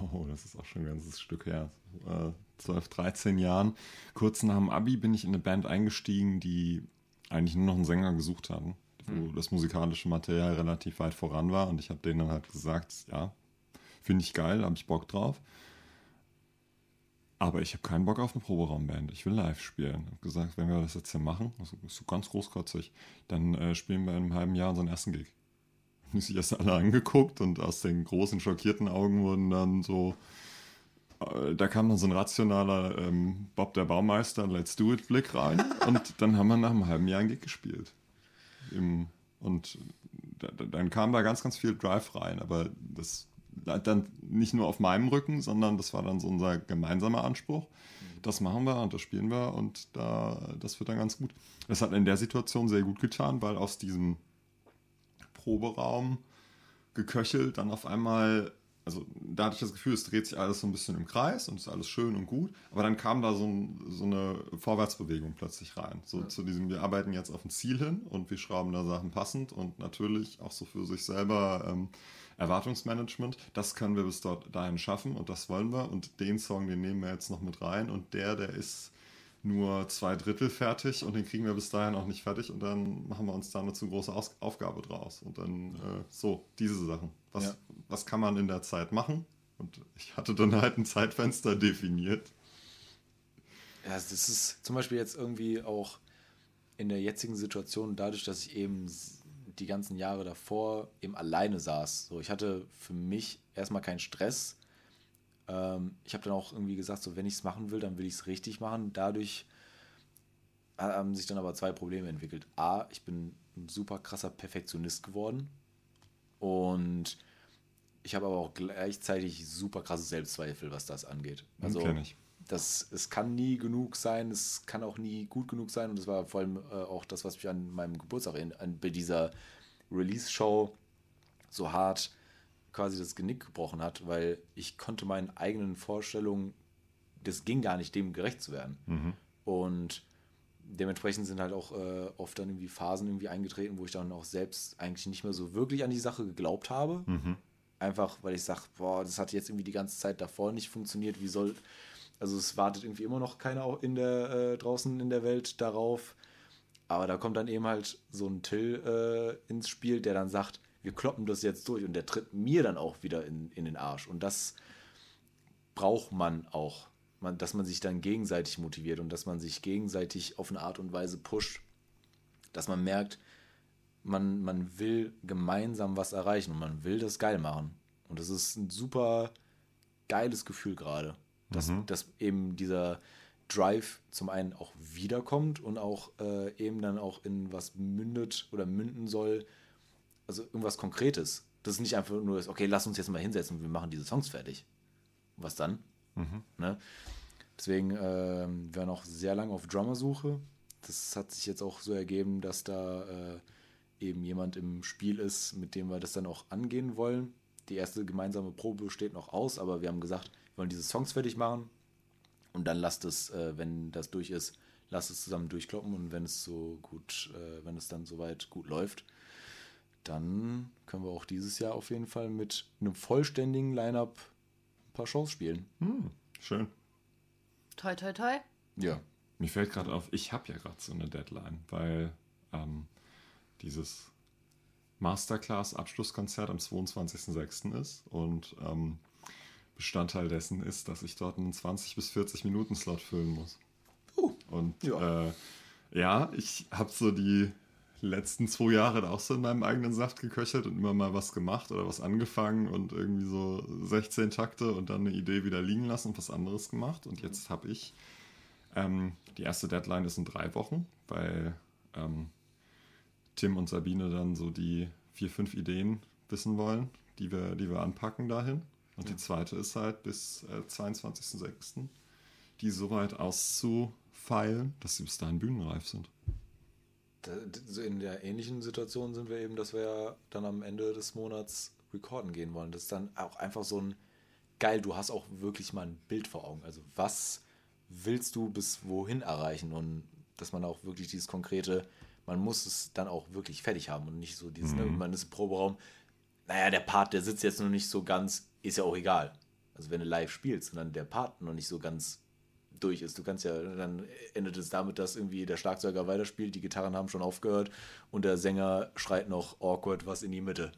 oh, das ist auch schon ein ganzes Stück her, äh, 12, 13 Jahren. Kurz nach dem Abi bin ich in eine Band eingestiegen, die eigentlich nur noch einen Sänger gesucht hatten, wo das musikalische Material relativ weit voran war. Und ich habe denen dann halt gesagt, ja, finde ich geil, habe ich Bock drauf. Aber ich habe keinen Bock auf eine Proberaumband. Ich will live spielen. Ich habe gesagt, wenn wir das jetzt hier machen, das ist so ganz großkotzig, dann äh, spielen wir in einem halben Jahr unseren ersten Gig. Die sich erst alle angeguckt und aus den großen, schockierten Augen wurden dann so. Äh, Da kam dann so ein rationaler ähm, Bob der Baumeister, Let's Do It Blick rein. Und dann haben wir nach einem halben Jahr einen Gig gespielt. Im, und da, da, dann kam da ganz, ganz viel Drive rein. Aber das dann nicht nur auf meinem Rücken, sondern das war dann so unser gemeinsamer Anspruch. Das machen wir und das spielen wir und da, das wird dann ganz gut. Das hat in der Situation sehr gut getan, weil aus diesem Proberaum geköchelt, dann auf einmal, also da hatte ich das Gefühl, es dreht sich alles so ein bisschen im Kreis und ist alles schön und gut, aber dann kam da so, ein, so eine Vorwärtsbewegung plötzlich rein. So zu diesem, wir arbeiten jetzt auf ein Ziel hin und wir schrauben da Sachen passend und natürlich auch so für sich selber ähm, Erwartungsmanagement, das können wir bis dort dahin schaffen und das wollen wir. Und den Song, den nehmen wir jetzt noch mit rein. Und der, der ist nur zwei Drittel fertig und den kriegen wir bis dahin auch nicht fertig. Und dann machen wir uns da eine zu große Aus Aufgabe draus. Und dann äh, so, diese Sachen. Was, Ja. was kann man in der Zeit machen? Und ich hatte dann halt ein Zeitfenster definiert. Ja, das ist zum Beispiel jetzt irgendwie auch in der jetzigen Situation, dadurch, dass ich eben die ganzen Jahre davor eben alleine saß. So, ich hatte für mich erstmal keinen Stress. Ähm, ich habe dann auch irgendwie gesagt, so wenn ich es machen will, dann will ich es richtig machen. Dadurch haben sich dann aber zwei Probleme entwickelt. A, ich bin ein super krasser Perfektionist geworden. Und ich habe aber auch gleichzeitig super krasse Selbstzweifel, was das angeht. Also, kenn ich. das, es kann nie genug sein, es kann auch nie gut genug sein. Und das war vor allem äh, auch das, was mich an meinem Geburtstag in, an, bei dieser Release-Show so hart quasi das Genick gebrochen hat, weil ich konnte meinen eigenen Vorstellungen, das ging gar nicht, dem gerecht zu werden. Und dementsprechend sind halt auch äh, oft dann irgendwie Phasen irgendwie eingetreten, wo ich dann auch selbst eigentlich nicht mehr so wirklich an die Sache geglaubt habe. Einfach, weil ich sage, boah, das hat jetzt irgendwie die ganze Zeit davor nicht funktioniert. Wie soll. Also es wartet irgendwie immer noch keiner auch in der, äh, draußen in der Welt darauf. Aber da kommt dann eben halt so ein Till äh, ins Spiel, der dann sagt, wir kloppen das jetzt durch und der tritt mir dann auch wieder in, in den Arsch. Und das braucht man auch. Man, dass man sich dann gegenseitig motiviert und dass man sich gegenseitig auf eine Art und Weise pusht, dass man merkt, man, man will gemeinsam was erreichen und man will das geil machen. Und das ist ein super geiles Gefühl gerade, dass, mhm. dass eben dieser Drive zum einen auch wiederkommt und auch äh, eben dann auch in was mündet oder münden soll, also irgendwas Konkretes. Das ist nicht einfach nur, okay, lass uns jetzt mal hinsetzen und wir machen diese Songs fertig. Was dann? Mhm. Ne? Deswegen äh, wir waren auch sehr lange auf Drummersuche. Das hat sich jetzt auch so ergeben, dass da äh, eben jemand im Spiel ist, mit dem wir das dann auch angehen wollen. Die erste gemeinsame Probe steht noch aus, aber wir haben gesagt, wir wollen diese Songs fertig machen und dann lasst es, äh, wenn das durch ist, lasst es zusammen durchkloppen und wenn es so gut, äh, wenn es dann soweit gut läuft, dann können wir auch dieses Jahr auf jeden Fall mit einem vollständigen Line-Up paar Shows spielen. Hm, schön. Toi, toi, toi. Ja. Mir fällt gerade auf, ich habe ja gerade so eine Deadline, weil ähm, dieses Masterclass-Abschlusskonzert am 22.06. ist und ähm, Bestandteil dessen ist, dass ich dort einen 20 bis 40 Minuten Slot füllen muss. Uh, und ja, äh, ja ich habe so die letzten zwei Jahre da auch so in meinem eigenen Saft geköchelt und immer mal was gemacht oder was angefangen und irgendwie so 16 Takte und dann eine Idee wieder liegen lassen und was anderes gemacht. Und jetzt habe ich, ähm, die erste Deadline ist in drei Wochen, weil ähm, Tim und Sabine dann so die vier, fünf Ideen wissen wollen, die wir, die wir anpacken dahin. Und ja. die zweite ist halt bis äh, 22.06. die so weit auszufeilen, dass sie bis dahin bühnenreif sind in der ähnlichen Situation sind wir eben, dass wir ja dann am Ende des Monats recorden gehen wollen. Das ist dann auch einfach so ein geil, du hast auch wirklich mal ein Bild vor Augen. Also was willst du bis wohin erreichen und dass man auch wirklich dieses konkrete, man muss es dann auch wirklich fertig haben und nicht so dieses, mhm. ne, man ist im Proberaum, naja, der Part, der sitzt jetzt noch nicht so ganz, ist ja auch egal. Also wenn du live spielst und dann der Part noch nicht so ganz durch ist. Du kannst ja, dann endet es damit, dass irgendwie der Schlagzeuger weiterspielt, die Gitarren haben schon aufgehört und der Sänger schreit noch awkward was in die Mitte.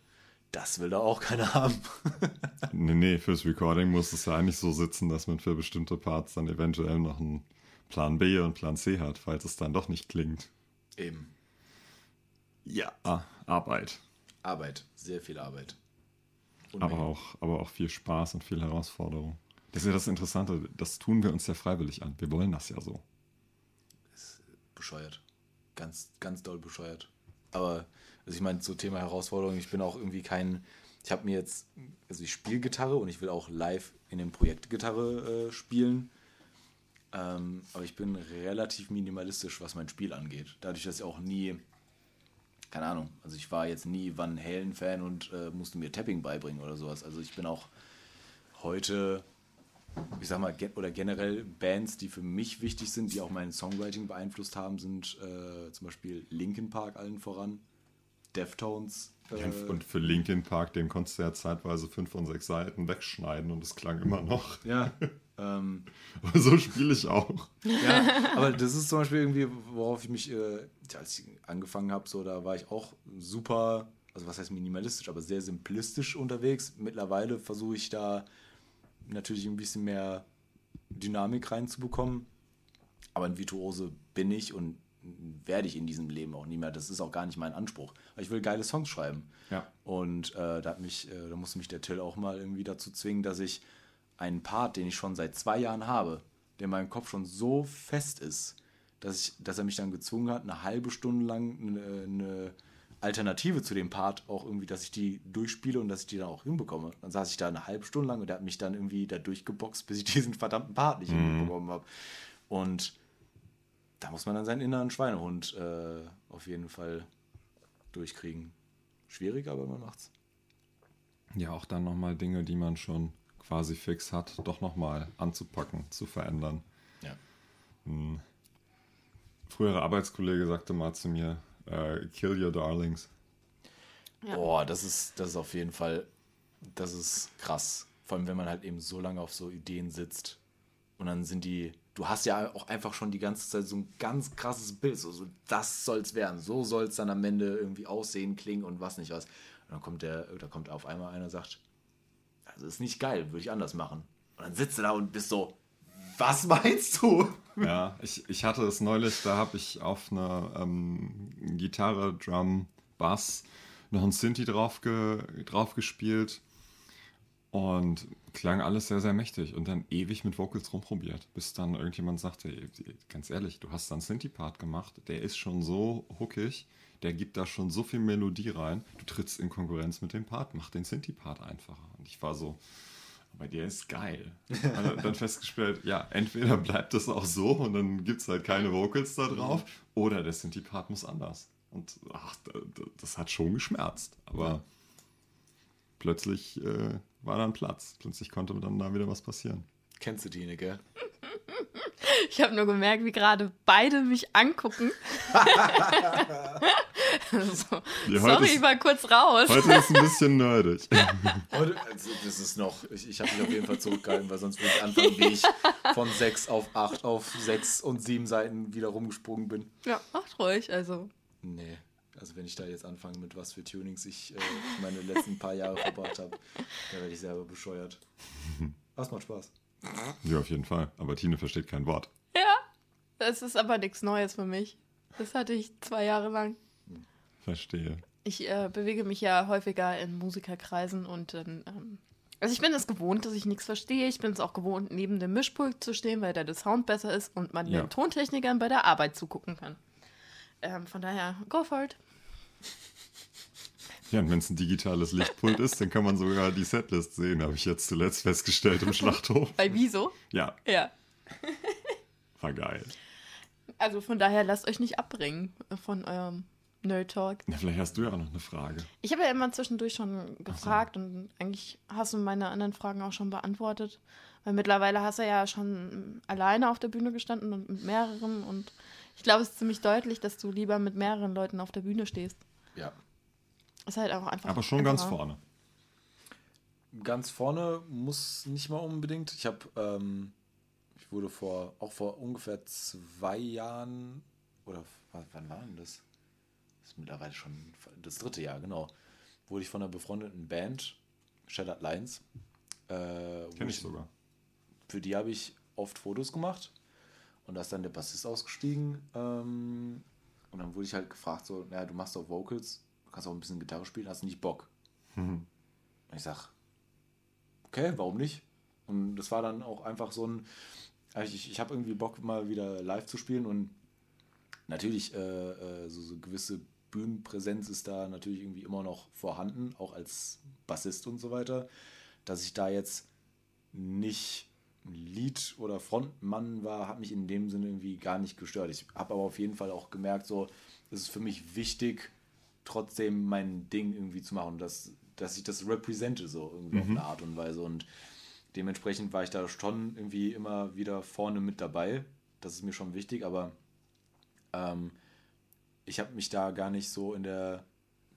Das will da auch keiner haben. nee, nee, fürs Recording muss es ja eigentlich so sitzen, dass man für bestimmte Parts dann eventuell noch einen Plan B und Plan C hat, falls es dann doch nicht klingt. Eben. Ja. Ah, Arbeit. Arbeit, sehr viel Arbeit. Aber auch, aber auch viel Spaß und viel Herausforderung. Das ist ja das Interessante, das tun wir uns ja freiwillig an. Wir wollen das ja so. Ist bescheuert. Ganz, ganz doll bescheuert. Aber, also ich meine, zum Thema Herausforderung, ich bin auch irgendwie kein. Ich habe mir jetzt, also ich spiele Gitarre und ich will auch live in dem Projekt Gitarre äh, spielen. Ähm, aber ich bin relativ minimalistisch, was mein Spiel angeht. Dadurch, dass ich auch nie, keine Ahnung, also ich war jetzt nie Van Halen-Fan und äh, musste mir Tapping beibringen oder sowas. Also ich bin auch heute ich sag mal, oder generell Bands, die für mich wichtig sind, die auch mein Songwriting beeinflusst haben, sind äh, zum Beispiel Linkin Park allen voran, Deftones. Äh, und für Linkin Park, den konntest du ja zeitweise fünf und sechs Seiten wegschneiden und es klang immer noch. Ja. Ähm, so spiele ich auch. Ja, aber das ist zum Beispiel irgendwie, worauf ich mich, äh, als ich angefangen habe, so, da war ich auch super, also was heißt minimalistisch, aber sehr simplistisch unterwegs. Mittlerweile versuche ich da natürlich ein bisschen mehr Dynamik reinzubekommen. Aber ein Virtuose bin ich und werde ich in diesem Leben auch nie mehr. Das ist auch gar nicht mein Anspruch. Ich will geile Songs schreiben. Ja. Und äh, da, hat mich, äh, da musste mich der Till auch mal irgendwie dazu zwingen, dass ich einen Part, den ich schon seit zwei Jahren habe, der in meinem Kopf schon so fest ist, dass, ich, dass er mich dann gezwungen hat, eine halbe Stunde lang eine, eine Alternative zu dem Part auch irgendwie, dass ich die durchspiele und dass ich die dann auch hinbekomme. Dann saß ich da eine halbe Stunde lang und der hat mich dann irgendwie da durchgeboxt, bis ich diesen verdammten Part nicht mhm. hinbekommen habe. Und da muss man dann seinen inneren Schweinehund äh, auf jeden Fall durchkriegen. Schwierig, aber man macht's. Ja, auch dann nochmal Dinge, die man schon quasi fix hat, doch nochmal anzupacken, zu verändern. Ja. Ein früherer Arbeitskollege sagte mal zu mir, äh, Kill Your Darlings. Ja. Boah, das ist, das ist auf jeden Fall, das ist krass. Vor allem, wenn man halt eben so lange auf so Ideen sitzt und dann sind die, du hast ja auch einfach schon die ganze Zeit so ein ganz krasses Bild, so, so das soll's werden, so soll es dann am Ende irgendwie aussehen, klingen und was nicht was. Und dann kommt der, da kommt auf einmal einer sagt, das ist nicht geil, würde ich anders machen. Und dann sitzt du da und bist so, Was meinst du? Ja, ich, ich hatte es neulich, da habe ich auf einer ähm, Gitarre, Drum, Bass noch ein Synthi drauf, ge, drauf gespielt und klang alles sehr, sehr mächtig und dann ewig mit Vocals rumprobiert, bis dann irgendjemand sagte, ganz ehrlich, du hast da einen Synthi-Part gemacht, der ist schon so hookig, der gibt da schon so viel Melodie rein, du trittst in Konkurrenz mit dem Part, mach den Synthi-Part einfacher. Und ich war so, aber der ist geil. Und dann festgestellt, ja, entweder bleibt es auch so und dann gibt es halt keine Vocals da drauf, oder der Synthi-Part muss anders. Und ach, das hat schon geschmerzt, aber ja. plötzlich äh, war dann Platz. Plötzlich konnte dann da wieder was passieren. Kennst du die, gell? Ich habe nur gemerkt, wie gerade beide mich angucken. so. ja, Sorry, ist, ich war kurz raus. Heute ist ein bisschen nerdig. Heute, also das ist noch, ich, ich habe mich auf jeden Fall zurückgehalten, weil sonst würde ich anfangen, wie ich von 6 auf 8 auf 6 und 7 Seiten wieder rumgesprungen bin. Ja, macht ruhig, also. Nee. Also wenn ich da jetzt anfange mit was für Tunings ich äh, meine letzten paar Jahre verbracht habe, dann werde ich selber bescheuert. Was macht Spaß. Ja, auf jeden Fall. Aber Tine versteht kein Wort. Ja, das ist aber nichts Neues für mich. Das hatte ich zwei Jahre lang. Verstehe. Ich äh, bewege mich ja häufiger in Musikerkreisen und dann. Ähm, also ich bin es gewohnt, dass ich nichts verstehe. Ich bin es auch gewohnt, neben dem Mischpult zu stehen, weil da der Sound besser ist und man ja. den Tontechnikern bei der Arbeit zugucken kann. Ähm, von daher, go for it. Ja, und wenn es ein digitales Lichtpult ist, dann kann man sogar die Setlist sehen, habe ich jetzt zuletzt festgestellt im Schlachthof. Bei Wieso? Ja. Ja. War geil. Also von daher lasst euch nicht abbringen von eurem Nerd Talk. Ja, vielleicht hast du ja auch noch eine Frage. Ich habe ja immer zwischendurch schon gefragt so. und eigentlich hast du meine anderen Fragen auch schon beantwortet. Weil mittlerweile hast du ja schon alleine auf der Bühne gestanden und mit mehreren und ich glaube, es ist ziemlich deutlich, dass du lieber mit mehreren Leuten auf der Bühne stehst. Ja. Ist halt auch einfach. Aber schon ganz vorne. Ganz vorne muss nicht mal unbedingt. Ich habe, ähm, ich wurde vor, auch vor ungefähr zwei Jahren, oder wann war denn das? Das ist mittlerweile schon das dritte Jahr, genau. Wurde ich von einer befreundeten Band, Shattered Lines. Äh, Kenn ich sogar. Für die habe ich oft Fotos gemacht und da ist dann der Bassist ausgestiegen. Ähm, und dann wurde ich halt gefragt, so, naja, du machst doch Vocals, du kannst auch ein bisschen Gitarre spielen, hast du nicht Bock? Mhm. Ich sag, okay, warum nicht? Und das war dann auch einfach so ein, also ich, ich habe irgendwie Bock, mal wieder live zu spielen und natürlich äh, äh, so, so gewisse Bühnenpräsenz ist da natürlich irgendwie immer noch vorhanden, auch als Bassist und so weiter, dass ich da jetzt nicht Lied oder Frontmann war, hat mich in dem Sinne irgendwie gar nicht gestört. Ich habe aber auf jeden Fall auch gemerkt, so, es ist für mich wichtig, trotzdem mein Ding irgendwie zu machen, dass, dass ich das represente, so irgendwie mhm. auf eine Art und Weise. Und dementsprechend war ich da schon irgendwie immer wieder vorne mit dabei. Das ist mir schon wichtig, aber ähm, ich habe mich da gar nicht so in der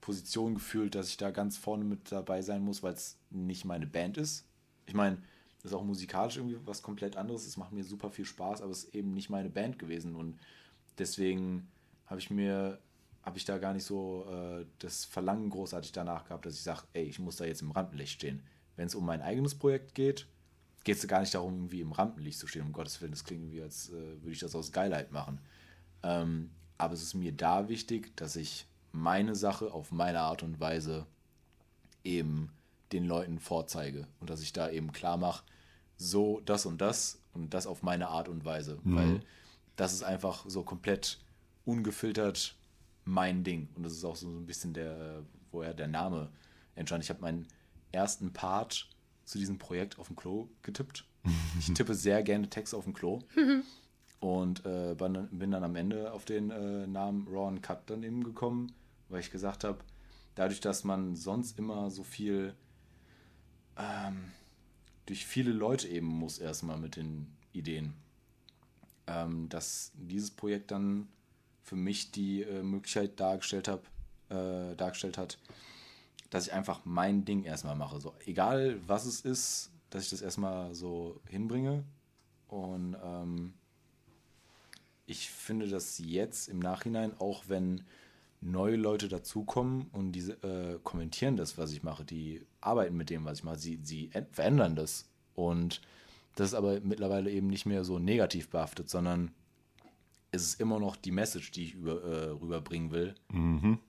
Position gefühlt, dass ich da ganz vorne mit dabei sein muss, weil es nicht meine Band ist. Ich meine, das ist auch musikalisch irgendwie was komplett anderes. Es macht mir super viel Spaß, aber es ist eben nicht meine Band gewesen. Und deswegen habe ich mir, habe ich da gar nicht so äh, das Verlangen großartig danach gehabt, dass ich sage, ey, ich muss da jetzt im Rampenlicht stehen. Wenn es um mein eigenes Projekt geht, geht es gar nicht darum, irgendwie im Rampenlicht zu stehen. Um Gottes Willen, das klingt wie, als äh, würde ich das aus Geilheit machen. Ähm, aber es ist mir da wichtig, dass ich meine Sache auf meine Art und Weise eben den Leuten vorzeige und dass ich da eben klar mache, so das und das und das auf meine Art und Weise, mhm. weil das ist einfach so komplett ungefiltert mein Ding und das ist auch so ein bisschen der, woher der Name entstand. Ich habe meinen ersten Part zu diesem Projekt auf dem Klo getippt. Ich tippe sehr gerne Text auf dem Klo. Und äh, bin dann am Ende auf den äh, Namen Raw Cut dann eben gekommen, weil ich gesagt habe, dadurch, dass man sonst immer so viel ähm, durch viele Leute eben muss erstmal mit den Ideen. Ähm, dass dieses Projekt dann für mich die äh, Möglichkeit dargestellt, hab, äh, dargestellt hat, dass ich einfach mein Ding erstmal mache. So, egal was es ist, dass ich das erstmal so hinbringe. Und ähm, ich finde das jetzt im Nachhinein, auch wenn neue Leute dazukommen und diese äh, kommentieren das, was ich mache, die arbeiten mit dem, was ich mache, sie, sie verändern das. Und Das ist aber mittlerweile eben nicht mehr so negativ behaftet, sondern es ist immer noch die Message, die ich über, äh, rüberbringen will,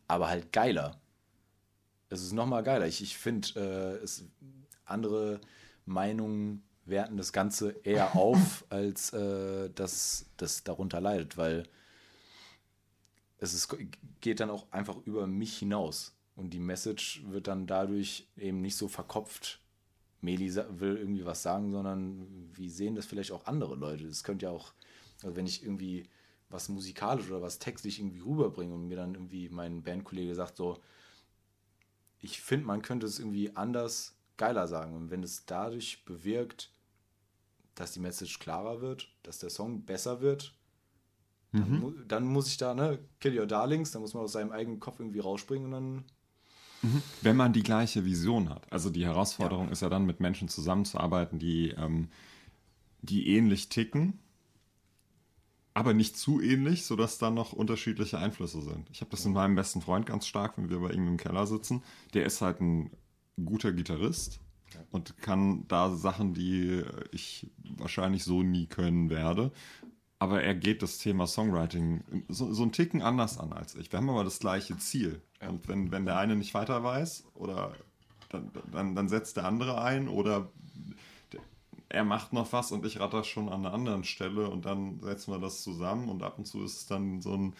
aber halt geiler. Es ist nochmal geiler. Ich, ich finde, äh, es andere Meinungen werten das Ganze eher auf, als äh, dass das darunter leidet, weil es ist, geht dann auch einfach über mich hinaus. Und die Message wird dann dadurch eben nicht so verkopft. Meli will irgendwie was sagen, sondern wie sehen das vielleicht auch andere Leute? Das könnte ja auch, also wenn ich irgendwie was musikalisch oder was textlich irgendwie rüberbringe und mir dann irgendwie mein Bandkollege sagt so, ich finde, man könnte es irgendwie anders geiler sagen. Und wenn es dadurch bewirkt, dass die Message klarer wird, dass der Song besser wird, dann, mu dann muss ich da, ne, Kill Your Darlings, dann muss man aus seinem eigenen Kopf irgendwie rausspringen und dann. Wenn man die gleiche Vision hat. Also die Herausforderung ist ja dann, mit Menschen zusammenzuarbeiten, die, ähm, die ähnlich ticken, aber nicht zu ähnlich, sodass dann noch unterschiedliche Einflüsse sind. Ich habe das in meinem besten Freund ganz stark, wenn wir bei ihm im Keller sitzen. Der ist halt ein guter Gitarrist und kann da Sachen, die ich wahrscheinlich so nie können werde. Aber er geht das Thema Songwriting so, so einen Ticken anders an als ich. Wir haben aber das gleiche Ziel. Und wenn, wenn der eine nicht weiter weiß, oder dann, dann, dann setzt der andere ein, oder der- er macht noch was und ich ratter schon an einer anderen Stelle und dann setzen wir das zusammen und ab und zu ist es dann so ein,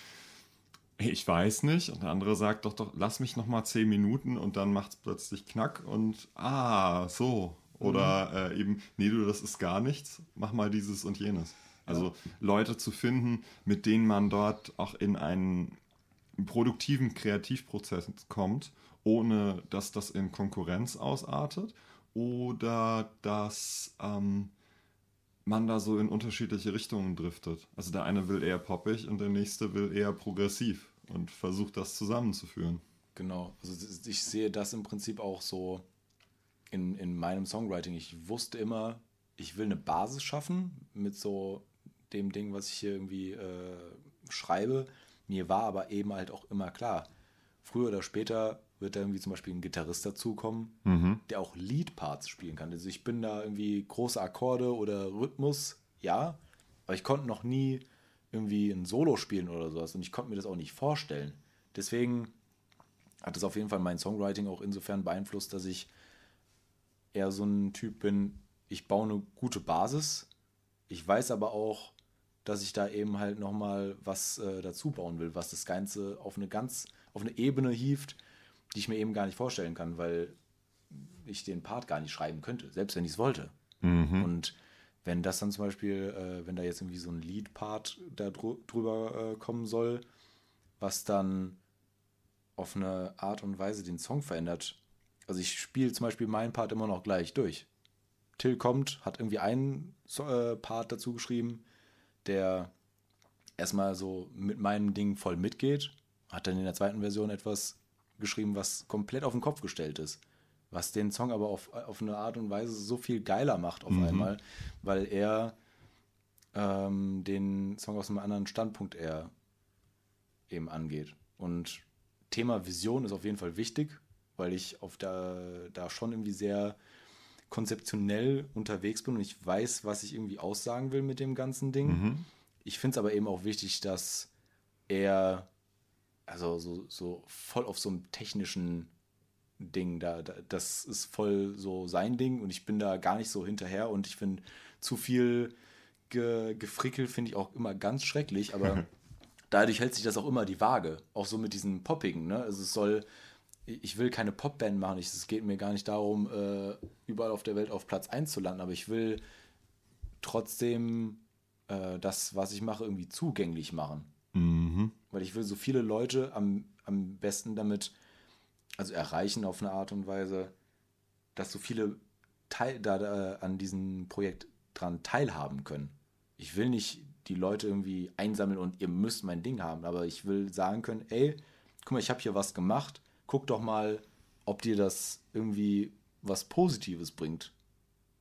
ich weiß nicht. Und der andere sagt doch, doch, lass mich noch mal zehn Minuten und dann macht es plötzlich Knack und ah, so. Oder äh, eben, nee, du, das ist gar nichts, mach mal dieses und jenes. Also Leute zu finden, mit denen man dort auch in einen produktiven Kreativprozess kommt, ohne dass das in Konkurrenz ausartet oder dass ähm, man da so in unterschiedliche Richtungen driftet. Also der eine will eher poppig und der nächste will eher progressiv und versucht das zusammenzuführen. Genau. Also ich sehe das im Prinzip auch so in, in meinem Songwriting. Ich wusste immer, ich will eine Basis schaffen mit so dem Ding, was ich hier irgendwie äh, schreibe. Mir war aber eben halt auch immer klar, früher oder später wird da irgendwie zum Beispiel ein Gitarrist dazukommen, der auch Lead-Parts spielen kann. Also ich bin da irgendwie große Akkorde oder Rhythmus, ja, aber ich konnte noch nie irgendwie ein Solo spielen oder sowas und ich konnte mir das auch nicht vorstellen. Deswegen hat es auf jeden Fall mein Songwriting auch insofern beeinflusst, dass ich eher so ein Typ bin, ich baue eine gute Basis. Ich weiß aber auch, dass ich da eben halt nochmal was äh, dazu bauen will, was das Ganze auf eine ganz, auf eine Ebene hieft, die ich mir eben gar nicht vorstellen kann, weil ich den Part gar nicht schreiben könnte, selbst wenn ich es wollte. Und wenn das dann zum Beispiel, äh, wenn da jetzt irgendwie so ein Lead-Part da drü drüber äh, kommen soll, was dann auf eine Art und Weise den Song verändert. Also ich spiele zum Beispiel meinen Part immer noch gleich durch. Till kommt, hat irgendwie einen so äh, Part dazu geschrieben, der erstmal so mit meinem Ding voll mitgeht, hat dann in der zweiten Version etwas geschrieben, was komplett auf den Kopf gestellt ist. Was den Song aber auf, auf eine Art und Weise so viel geiler macht auf einmal, weil er ähm, den Song aus einem anderen Standpunkt eher eben angeht. Und Thema Vision ist auf jeden Fall wichtig, weil ich auf da, da schon irgendwie sehr konzeptionell unterwegs bin und ich weiß, was ich irgendwie aussagen will mit dem ganzen Ding. Ich finde es aber eben auch wichtig, dass er also so, so voll auf so einem technischen Ding, da, da, das ist voll so sein Ding und ich bin da gar nicht so hinterher und ich finde zu viel ge, Gefrickel finde ich auch immer ganz schrecklich, aber dadurch hält sich das auch immer die Waage, auch so mit diesen Poppigen, ne? Also es soll, ich will keine Popband machen, ich, es geht mir gar nicht darum, äh, überall auf der Welt auf Platz 1 zu landen, aber ich will trotzdem äh, das, was ich mache, irgendwie zugänglich machen. Weil ich will so viele Leute am, am besten damit, also erreichen auf eine Art und Weise, dass so viele teil, da, da an diesem Projekt dran teilhaben können. Ich will nicht die Leute irgendwie einsammeln und ihr müsst mein Ding haben, aber ich will sagen können, ey, guck mal, ich habe hier was gemacht, guck doch mal, ob dir das irgendwie was Positives bringt.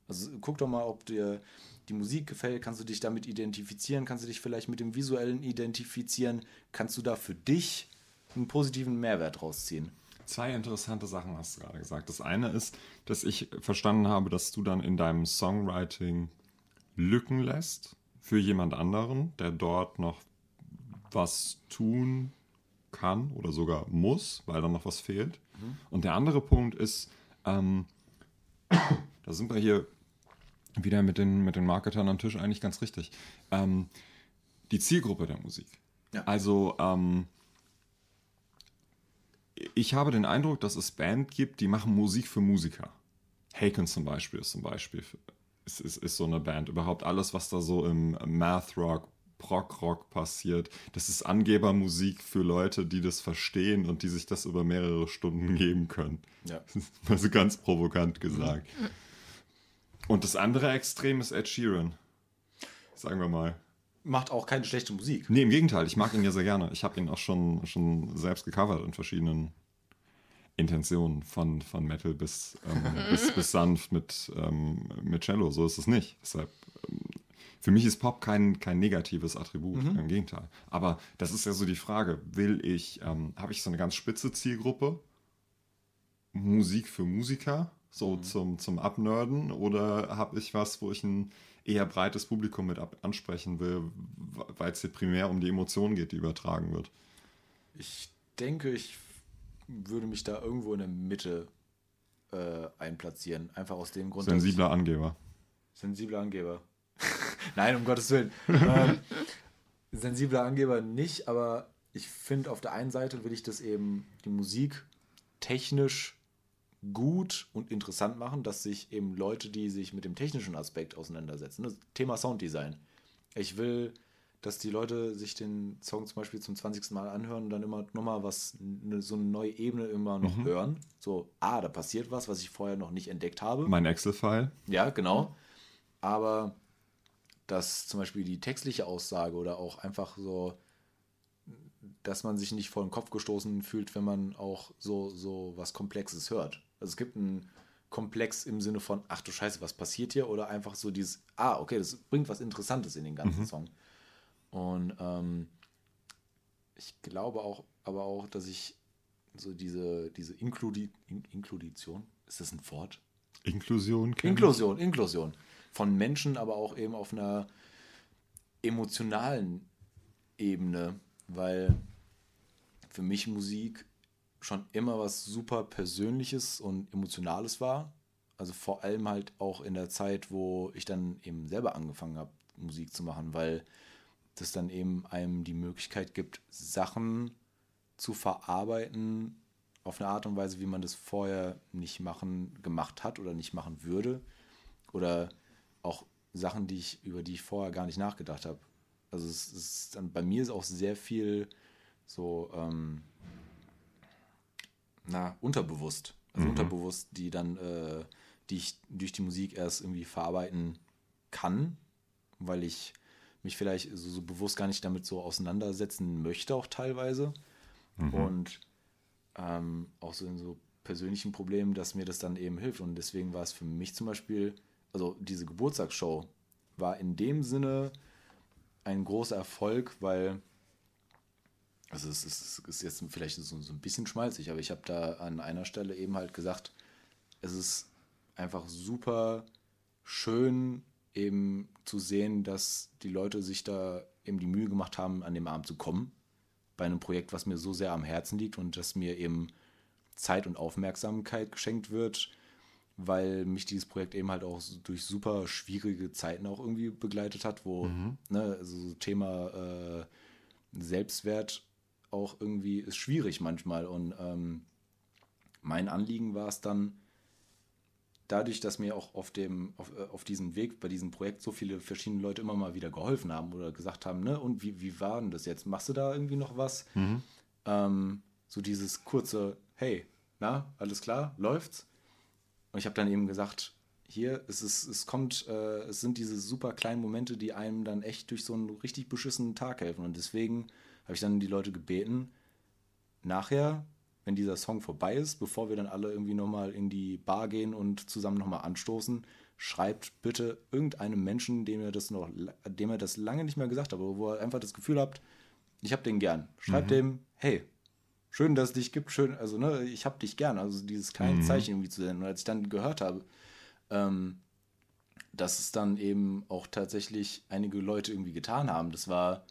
Also guck doch mal, ob dir die Musik gefällt, kannst du dich damit identifizieren, kannst du dich vielleicht mit dem Visuellen identifizieren, kannst du da für dich einen positiven Mehrwert rausziehen. Zwei interessante Sachen hast du gerade gesagt. Das eine ist, dass ich verstanden habe, dass du dann in deinem Songwriting Lücken lässt für jemand anderen, der dort noch was tun kann oder sogar muss, weil da noch was fehlt. Und der andere Punkt ist, ähm, da sind wir hier wieder mit den, mit den Marketern am Tisch eigentlich ganz richtig. Ähm, die Zielgruppe der Musik. Ja. Also, ähm, ich habe den Eindruck, dass es Band gibt, die machen Musik für Musiker. Haken zum Beispiel ist zum Beispiel ist, ist, ist so eine Band. Überhaupt alles, was da so im Math Rock, Prog Rock passiert, das ist Angebermusik für Leute, die das verstehen und die sich das über mehrere Stunden geben können. Ja. Also ganz provokant gesagt. Und das andere Extrem ist Ed Sheeran. Sagen wir mal. Macht auch keine schlechte Musik. Nee, im Gegenteil, ich mag ihn ja sehr gerne. Ich habe ihn auch schon, schon selbst gecovert in verschiedenen Intentionen, von, von Metal bis, ähm, bis, bis sanft mit, ähm, mit Cello. So ist es nicht. Deshalb, ähm, für mich ist Pop kein, kein negatives Attribut, im Gegenteil. Aber das ist ja so die Frage, will ich, ähm, habe ich so eine ganz spitze Zielgruppe? Musik für Musiker, so zum, zum Abnörden, oder habe ich was, wo ich ein eher breites Publikum mit ansprechen will, weil es hier primär um die Emotionen geht, die übertragen wird? Ich denke, ich würde mich da irgendwo in der Mitte äh, einplatzieren. Einfach aus dem Grund, Sensibler Angeber. sensibler Angeber. Nein, um Gottes Willen. ähm, sensibler Angeber nicht, aber ich finde, auf der einen Seite will ich das eben die Musik technisch gut und interessant machen, dass sich eben Leute, die sich mit dem technischen Aspekt auseinandersetzen, das Thema Sounddesign. Ich will, dass die Leute sich den Song zum Beispiel zum 20. Mal anhören und dann immer nochmal was, ne, so eine neue Ebene immer noch hören. So, ah, da passiert was, was ich vorher noch nicht entdeckt habe. Mein Excel-File. Ja, genau. Aber dass zum Beispiel die textliche Aussage oder auch einfach so, dass man sich nicht vor den Kopf gestoßen fühlt, wenn man auch so, so was Komplexes hört. Also es gibt einen Komplex im Sinne von, ach du Scheiße, was passiert hier? Oder einfach so dieses, ah, okay, das bringt was Interessantes in den ganzen Song. Und ähm, ich glaube auch, aber auch, dass ich so diese, diese Inkludi In Inkludition, ist das ein Wort? Inklusion. Inklusion, Inklusion. Von Menschen, aber auch eben auf einer emotionalen Ebene, weil für mich Musik schon immer was super Persönliches und Emotionales war. Also vor allem halt auch in der Zeit, wo ich dann eben selber angefangen habe, Musik zu machen, weil das dann eben einem die Möglichkeit gibt, Sachen zu verarbeiten auf eine Art und Weise, wie man das vorher nicht machen, gemacht hat oder nicht machen würde. Oder auch Sachen, die ich, über die ich vorher gar nicht nachgedacht habe. Also es ist dann, bei mir ist auch sehr viel so, ähm, na, unterbewusst. Also unterbewusst, die dann, äh, die ich durch die Musik erst irgendwie verarbeiten kann, weil ich mich vielleicht so, so bewusst gar nicht damit so auseinandersetzen möchte, auch teilweise. Und ähm, auch so in so persönlichen Problemen, dass mir das dann eben hilft. Und deswegen war es für mich zum Beispiel, also diese Geburtstagsshow war in dem Sinne ein großer Erfolg, weil, also es ist, ist jetzt vielleicht so, so ein bisschen schmalzig, aber ich habe da an einer Stelle eben halt gesagt, es ist einfach super schön eben zu sehen, dass die Leute sich da eben die Mühe gemacht haben, an dem Abend zu kommen. Bei einem Projekt, was mir so sehr am Herzen liegt und dass mir eben Zeit und Aufmerksamkeit geschenkt wird, weil mich dieses Projekt eben halt auch durch super schwierige Zeiten auch irgendwie begleitet hat, wo ne, also so Thema äh, Selbstwert auch irgendwie ist schwierig manchmal. Und ähm, mein Anliegen war es dann, dadurch, dass mir auch auf dem, auf, äh, auf diesem Weg bei diesem Projekt so viele verschiedene Leute immer mal wieder geholfen haben oder gesagt haben, ne, und wie, wie war denn das jetzt? Machst du da irgendwie noch was? Ähm, so dieses kurze, hey, na, alles klar, läuft's? Und ich habe dann eben gesagt, hier, es, ist, es kommt, äh, es sind diese super kleinen Momente, die einem dann echt durch so einen richtig beschissenen Tag helfen. Und deswegen habe ich dann die Leute gebeten, nachher, wenn dieser Song vorbei ist, bevor wir dann alle irgendwie nochmal in die Bar gehen und zusammen nochmal anstoßen, schreibt bitte irgendeinem Menschen, dem ihr das noch, dem ihr das lange nicht mehr gesagt habt, aber wo ihr einfach das Gefühl habt, ich hab den gern. Schreibt dem, hey, schön, dass es dich gibt, schön, also ne, ich hab dich gern. Also dieses kleine Zeichen irgendwie zu senden. Und als ich dann gehört habe, ähm, dass es dann eben auch tatsächlich einige Leute irgendwie getan haben. Das war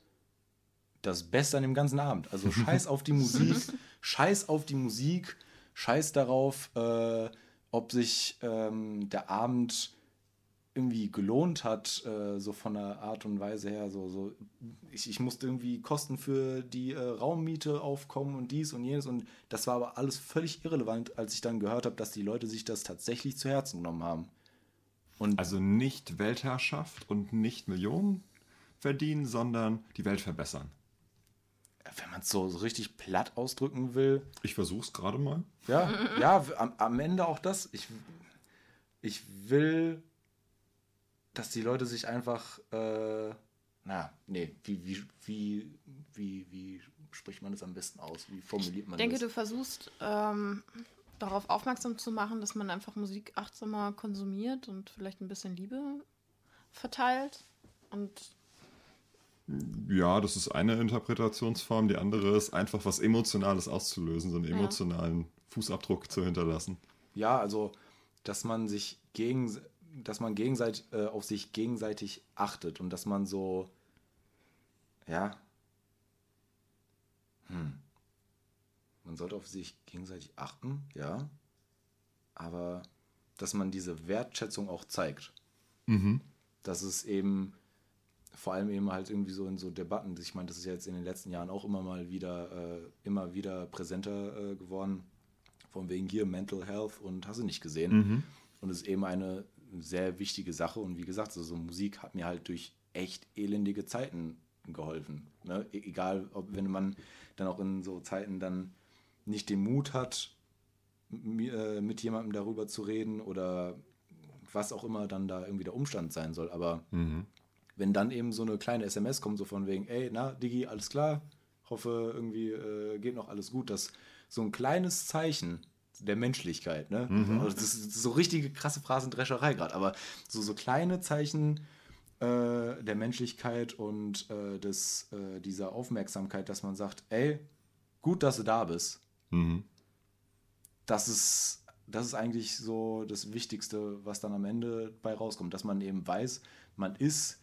das Beste an dem ganzen Abend. Also scheiß auf die Musik, scheiß auf die Musik, scheiß darauf, äh, ob sich ähm, der Abend irgendwie gelohnt hat, äh, so von der Art und Weise her. So, so ich, ich musste irgendwie Kosten für die äh, Raummiete aufkommen und dies und jenes. Und das war aber alles völlig irrelevant, als ich dann gehört habe, dass die Leute sich das tatsächlich zu Herzen genommen haben. Und also nicht Weltherrschaft und nicht Millionen verdienen, sondern die Welt verbessern. Wenn man es so, so richtig platt ausdrücken will. Ich versuche es gerade mal. Ja, ja am, am Ende auch das. Ich, ich will dass die Leute sich einfach, äh, na, nee, wie, wie, wie, wie, wie spricht man das am besten aus? Wie formuliert man das? Ich denke, das? du versuchst ähm, darauf aufmerksam zu machen, dass man einfach Musik achtsamer konsumiert und vielleicht ein bisschen Liebe verteilt und ja, das ist eine Interpretationsform. Die andere ist einfach was Emotionales auszulösen, so einen emotionalen ja. Fußabdruck zu hinterlassen. Ja, also, dass man sich gegen, dass man gegenseitig, äh, auf sich gegenseitig achtet und dass man so, ja, hm, man sollte auf sich gegenseitig achten, ja, aber dass man diese Wertschätzung auch zeigt. Mhm. Dass es eben vor allem eben halt irgendwie so in so Debatten, ich meine, das ist ja jetzt in den letzten Jahren auch immer mal wieder, äh, immer wieder präsenter äh, geworden, von wegen hier Mental Health und hast du nicht gesehen. Mhm. Und es ist eben eine sehr wichtige Sache. Und wie gesagt, so, so Musik hat mir halt durch echt elendige Zeiten geholfen. Ne? E egal, ob wenn man dann auch in so Zeiten dann nicht den Mut hat, äh, mit jemandem darüber zu reden oder was auch immer dann da irgendwie der Umstand sein soll. Aber mhm. Wenn dann eben so eine kleine SMS kommt, so von wegen, ey, na, Digi, alles klar, hoffe, irgendwie äh, geht noch alles gut, dass so ein kleines Zeichen der Menschlichkeit. Ne? Mhm. Also das ist so richtige krasse Phrasendrescherei gerade, aber so, so kleine Zeichen äh, der Menschlichkeit und äh, des, äh, dieser Aufmerksamkeit, dass man sagt, ey, gut, dass du da bist. Mhm. Das ist, das ist eigentlich so das Wichtigste, was dann am Ende bei rauskommt, dass man eben weiß, man ist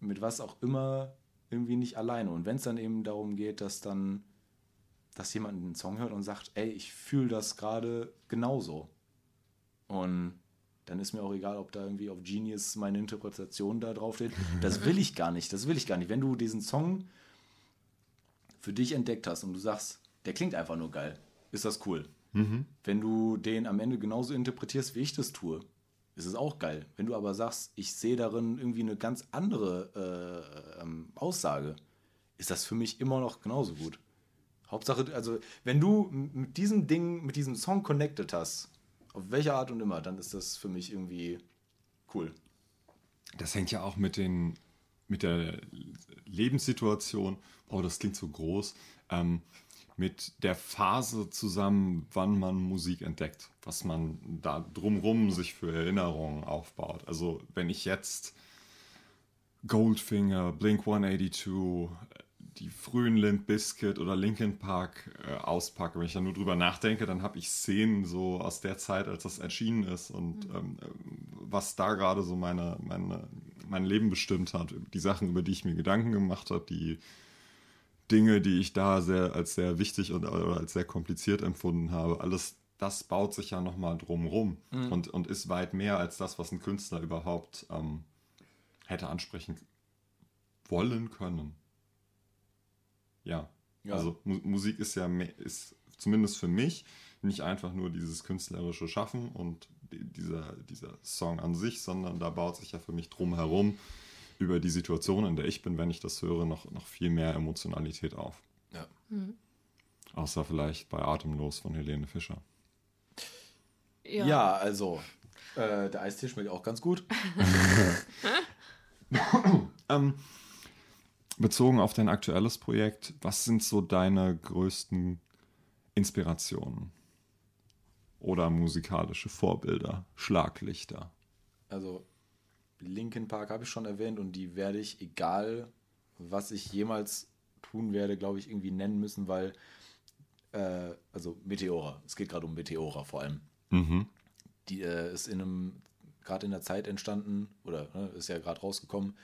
mit was auch immer irgendwie nicht alleine. Und wenn es dann eben darum geht, dass dann dass jemand einen Song hört und sagt, ey, ich fühle das gerade genauso. Und dann ist mir auch egal, ob da irgendwie auf Genius meine Interpretation da drauf steht. Das will ich gar nicht, das will ich gar nicht. Wenn du diesen Song für dich entdeckt hast und du sagst, der klingt einfach nur geil, ist das cool. Mhm. Wenn du den am Ende genauso interpretierst, wie ich das tue, ist es auch geil. Wenn du aber sagst, ich sehe darin irgendwie eine ganz andere äh, ähm, Aussage, ist das für mich immer noch genauso gut. Hauptsache, also wenn du mit diesem Ding, mit diesem Song connected hast, auf welche Art und immer, dann ist das für mich irgendwie cool. Das hängt ja auch mit den mit der Lebenssituation, oh, das klingt so groß, ähm, mit der Phase zusammen, wann man Musik entdeckt, was man da drumrum sich für Erinnerungen aufbaut. Also wenn ich jetzt Goldfinger, Blink 182, die frühen Limp Bizkit oder Linkin Park äh, auspacke. Wenn ich da nur drüber nachdenke, dann habe ich Szenen so aus der Zeit, als das erschienen ist und mhm. ähm, was da gerade so meine, meine, mein Leben bestimmt hat. Die Sachen, über die ich mir Gedanken gemacht habe, die Dinge, die ich da sehr als sehr wichtig und oder als sehr kompliziert empfunden habe. Alles das baut sich ja nochmal drumrum mhm. und, und ist weit mehr als das, was ein Künstler überhaupt ähm, hätte ansprechen wollen können. Ja. ja. Also Mu Musik ist ja ist zumindest für mich nicht einfach nur dieses künstlerische Schaffen und dieser, dieser Song an sich, sondern da baut sich ja für mich drumherum über die Situation, in der ich bin, wenn ich das höre, noch, noch viel mehr Emotionalität auf. Ja. Mhm. Außer vielleicht bei Atemlos von Helene Fischer. Ja, ja also äh, der Eistee schmeckt auch ganz gut. ähm, bezogen auf dein aktuelles Projekt, was sind so deine größten Inspirationen? Oder musikalische Vorbilder, Schlaglichter? Also, Linkin Park habe ich schon erwähnt und die werde ich, egal was ich jemals tun werde, glaube ich, irgendwie nennen müssen, weil, äh, also Meteora, es geht gerade um Meteora vor allem. Mhm. Die äh, ist in einem gerade in der Zeit entstanden oder ne, ist ja gerade rausgekommen,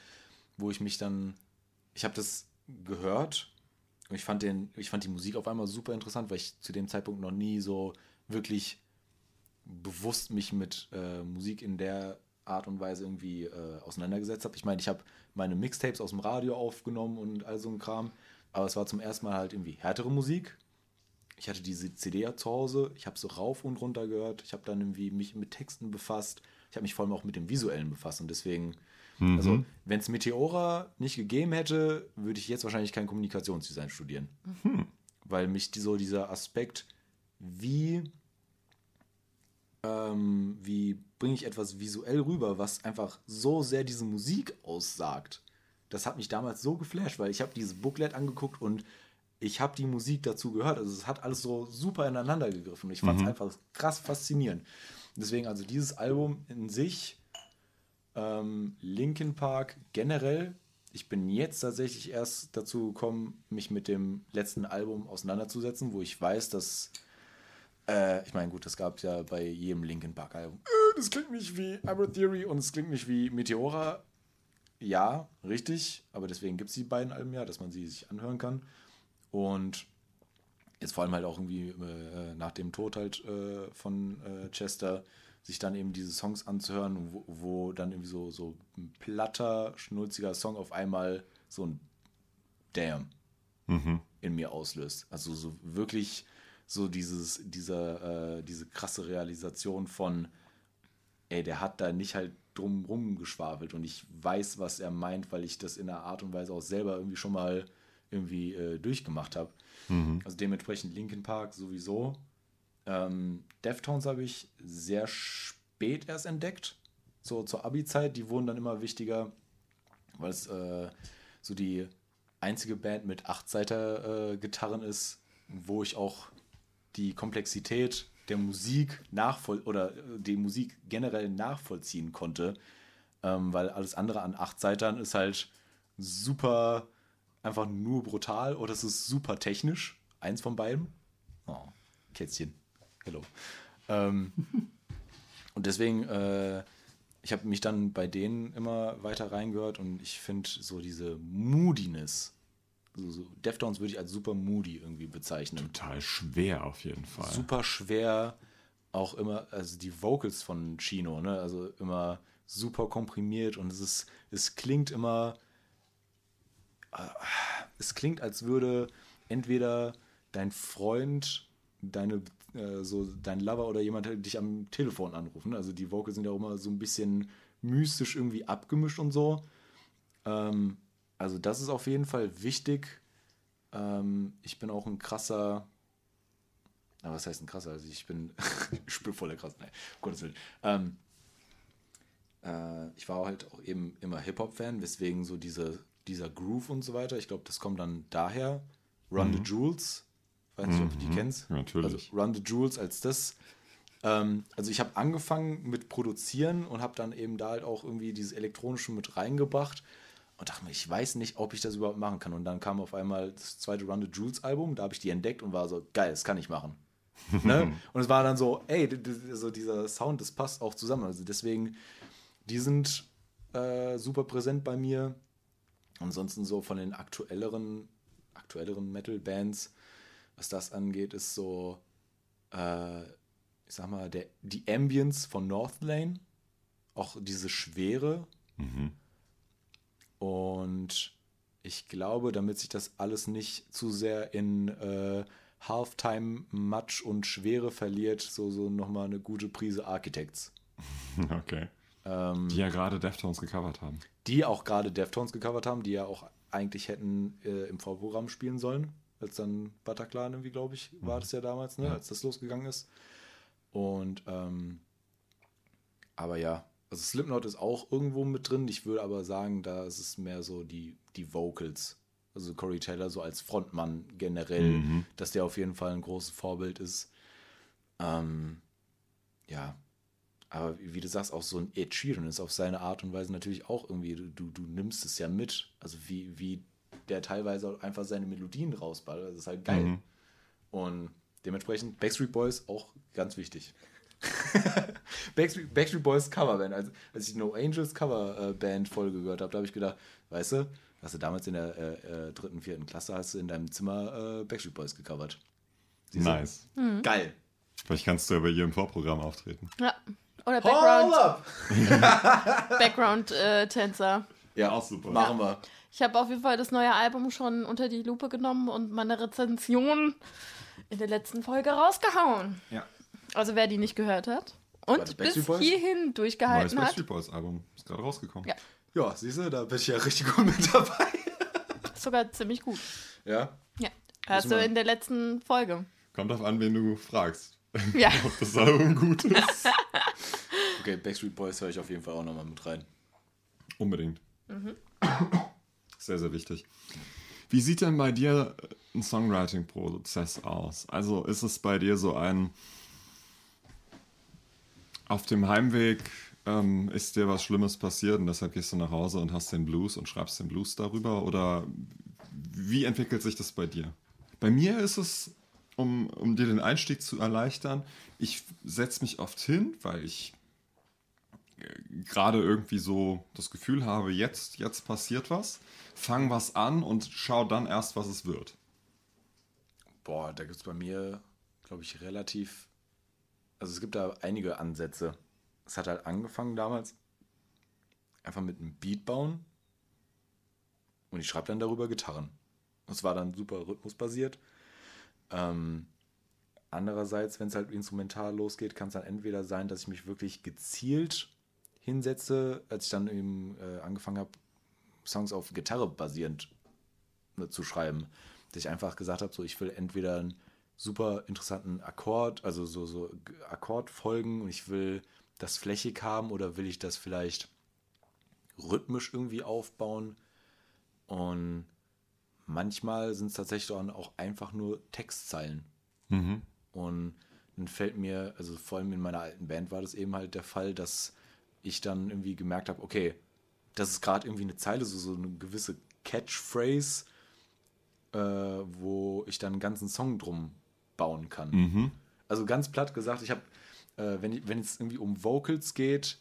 wo ich mich dann, ich habe das gehört und ich fand den, ich fand die Musik auf einmal super interessant, weil ich zu dem Zeitpunkt noch nie so wirklich bewusst mich mit äh, Musik in der Art und Weise irgendwie äh, auseinandergesetzt habe. Ich meine, ich habe meine Mixtapes aus dem Radio aufgenommen und all so ein Kram, aber es war zum ersten Mal halt irgendwie härtere Musik. Ich hatte diese CD ja zu Hause, ich habe so rauf und runter gehört, ich habe dann irgendwie mich mit Texten befasst, ich habe mich vor allem auch mit dem Visuellen befasst und deswegen, mhm. also wenn es Meteora nicht gegeben hätte, würde ich jetzt wahrscheinlich kein Kommunikationsdesign studieren. Mhm. Weil mich die, so dieser Aspekt, wie ähm, wie bringe ich etwas visuell rüber, was einfach so sehr diese Musik aussagt. Das hat mich damals so geflasht, weil ich habe dieses Booklet angeguckt und ich habe die Musik dazu gehört. Also es hat alles so super ineinander gegriffen. Ich fand es mhm. einfach krass faszinierend. Deswegen also dieses Album in sich, ähm, Linkin Park generell. Ich bin jetzt tatsächlich erst dazu gekommen, mich mit dem letzten Album auseinanderzusetzen, wo ich weiß, dass äh, ich meine, gut, das gab es ja bei jedem Linkin Park Album. Äh, das klingt nicht wie Abra Theory und es klingt nicht wie Meteora. Ja, richtig, aber deswegen gibt es die beiden Alben ja, dass man sie sich anhören kann. Und jetzt vor allem halt auch irgendwie äh, nach dem Tod halt äh, von äh, Chester sich dann eben diese Songs anzuhören, wo, wo, dann irgendwie so, so ein platter, schnulziger Song auf einmal so ein Damn mhm. in mir auslöst. Also so wirklich so dieses, dieser, äh, diese krasse Realisation von, ey, der hat da nicht halt drumrum geschwafelt und ich weiß, was er meint, weil ich das in einer Art und Weise auch selber irgendwie schon mal irgendwie äh, durchgemacht habe. Mhm. Also dementsprechend Linkin Park sowieso. Ähm, Deftones habe ich sehr spät erst entdeckt, so zur Abi-Zeit. Die wurden dann immer wichtiger, weil es äh, so die einzige Band mit Achtseiter-Gitarren äh, ist, wo ich auch die Komplexität der Musik nachvoll oder äh, die Musik generell nachvollziehen konnte, ähm, weil alles andere an acht Seitern ist halt super einfach nur brutal oder es ist super technisch. Eins von beiden. Oh, Kätzchen. Hello. Ähm, und deswegen, äh, ich habe mich dann bei denen immer weiter reingehört und ich finde so diese Moodiness so, so Deftones würde ich als super moody irgendwie bezeichnen. Total schwer auf jeden Fall. Super schwer, auch immer, also die Vocals von Chino, ne, also immer super komprimiert und es ist, es klingt immer, äh, es klingt, als würde entweder dein Freund, deine, äh, so dein Lover oder jemand dich am Telefon anrufen. Also die Vocals sind ja auch immer so ein bisschen mystisch irgendwie abgemischt und so. Ähm, also das ist auf jeden Fall wichtig. Ähm, ich bin auch ein krasser, na, was heißt ein krasser? Also ich bin, ich bin voller krass, nein, um Gottes Willen. Ähm, äh, ich war halt auch eben immer Hip-Hop-Fan, weswegen so diese, dieser Groove und so weiter, ich glaube, das kommt dann daher. Run mhm. the Jewels, weiß nicht, ob du die mhm. kennst. Natürlich. Also Run the Jewels als das. Ähm, also ich habe angefangen mit Produzieren und habe dann eben da halt auch irgendwie dieses Elektronische mit reingebracht und dachte mir, ich weiß nicht, ob ich das überhaupt machen kann. Und dann kam auf einmal das zweite Run the Jules Album, da habe ich die entdeckt und war so, geil, das kann ich machen. ne? Und es war dann so, ey, so dieser Sound, das passt auch zusammen. Also deswegen, die sind äh, super präsent bei mir. Ansonsten so von den aktuelleren, aktuelleren Metal-Bands, was das angeht, ist so, äh, ich sag mal, der, die Ambience von Northlane, auch diese Schwere. Mhm und ich glaube, damit sich das alles nicht zu sehr in äh, Halftime Matsch und Schwere verliert, so, so nochmal eine gute Prise Architects. Okay. Ähm, die ja gerade Deftones gecovert haben. Die auch gerade Deftones gecovert haben, die ja auch eigentlich hätten äh, im Vorprogramm spielen sollen, als dann Bataclan irgendwie, glaube ich, war mhm. das ja damals, ne, ja. als das losgegangen ist. Und ähm, aber ja, also Slipknot ist auch irgendwo mit drin. Ich würde aber sagen, da ist es mehr so die, die Vocals. Also Corey Taylor so als Frontmann generell, mhm. dass der auf jeden Fall ein großes Vorbild ist. Ähm, ja, aber wie du sagst, auch so ein Ed Sheeran ist auf seine Art und Weise natürlich auch irgendwie, du, du nimmst es ja mit. Also wie, wie der teilweise einfach seine Melodien rausballert, das ist halt geil. Mhm. Und dementsprechend Backstreet Boys auch ganz wichtig. Backstreet, Backstreet Boys Coverband. Als, als ich No Angels Coverband Folge gehört habe, da habe ich gedacht, weißt du, hast du damals in der äh, äh, dritten, vierten Klasse hast du in deinem Zimmer äh, Backstreet Boys gecovert. Siehst? Nice. Geil. Vielleicht kannst du ja bei jedem Vorprogramm auftreten. Ja. Oder Background, up! Background äh, Tänzer. Ja, Auch super. Machen wir. Ich habe auf jeden Fall das neue Album schon unter die Lupe genommen und meine Rezension in der letzten Folge rausgehauen. Ja. Also wer die nicht gehört hat und bis Backstreet Boys? hierhin Neues durchgehalten hat, Backstreet Boys Album. Ist gerade rausgekommen. Ja. Ja, siehst du, da bin ich ja richtig gut mit dabei. sogar ziemlich gut. Ja. Ja. Hast du wir- in der letzten Folge. Kommt auf an, wen du fragst. Ja. Ob das Album gut ist. Okay, Backstreet Boys höre ich auf jeden Fall auch nochmal mit rein. Unbedingt. Sehr, sehr wichtig. Wie sieht denn bei dir ein Songwriting-Prozess aus? Also ist es bei dir so ein auf dem Heimweg ähm, ist dir was Schlimmes passiert und deshalb gehst du nach Hause und hast den Blues und schreibst den Blues darüber? Oder wie entwickelt sich das bei dir? Bei mir ist es, um, um dir den Einstieg zu erleichtern, ich setze mich oft hin, weil ich gerade irgendwie so das Gefühl habe, jetzt, jetzt passiert was, fang was an und schau dann erst, was es wird. Boah, da gibt es bei mir, glaube ich, relativ. Also es gibt da einige Ansätze. Es hat halt angefangen damals einfach mit einem Beat bauen und ich schreibe dann darüber Gitarren. Das war dann super rhythmusbasiert. Ähm, andererseits, wenn es halt instrumental losgeht, kann es dann entweder sein, dass ich mich wirklich gezielt hinsetze, als ich dann eben äh, angefangen habe, Songs auf Gitarre basierend ne, zu schreiben, dass ich einfach gesagt habe, so ich will entweder einen super interessanten Akkord, also so, so Akkordfolgen und ich will das flächig haben oder will ich das vielleicht rhythmisch irgendwie aufbauen? Und manchmal sind es tatsächlich dann auch einfach nur Textzeilen. Und dann fällt mir, also vor allem in meiner alten Band war das eben halt der Fall, dass ich dann irgendwie gemerkt habe, okay, das ist gerade irgendwie eine Zeile, so, so eine gewisse Catchphrase, äh, wo ich dann einen ganzen Song drum bauen kann. Also ganz platt gesagt, ich habe, äh, wenn, wenn es irgendwie um Vocals geht,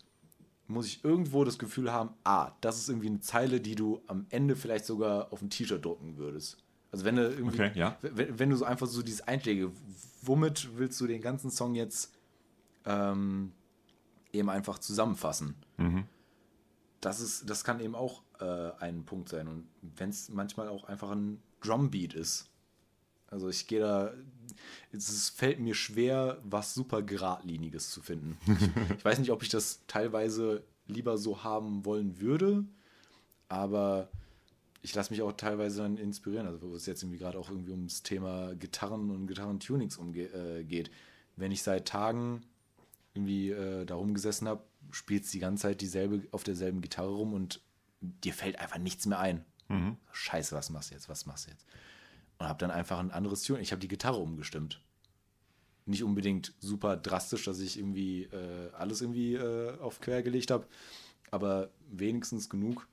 muss ich irgendwo das Gefühl haben, ah, das ist irgendwie eine Zeile, die du am Ende vielleicht sogar auf ein T-Shirt drucken würdest. Also wenn du irgendwie, Okay, ja. wenn, wenn du so einfach so dieses Einschläge, womit willst du den ganzen Song jetzt ähm, eben einfach zusammenfassen? Das ist, das kann eben auch äh, ein Punkt sein. Und wenn es manchmal auch einfach ein Drumbeat ist. Also ich gehe da, es fällt mir schwer, was super geradliniges zu finden. Ich, ich weiß nicht, ob ich das teilweise lieber so haben wollen würde, aber ich lasse mich auch teilweise dann inspirieren, also wo es jetzt irgendwie gerade auch irgendwie ums Thema Gitarren und Gitarrentunings umge äh. Wenn ich seit Tagen irgendwie äh, da rumgesessen habe, spielst die ganze Zeit dieselbe auf derselben Gitarre rum und dir fällt einfach nichts mehr ein. Scheiße, was machst du jetzt? Was machst du jetzt? Und habe dann einfach ein anderes Tune. Ich habe die Gitarre umgestimmt. Nicht unbedingt super drastisch, dass ich irgendwie äh, alles irgendwie äh, auf quer gelegt habe, aber wenigstens genug,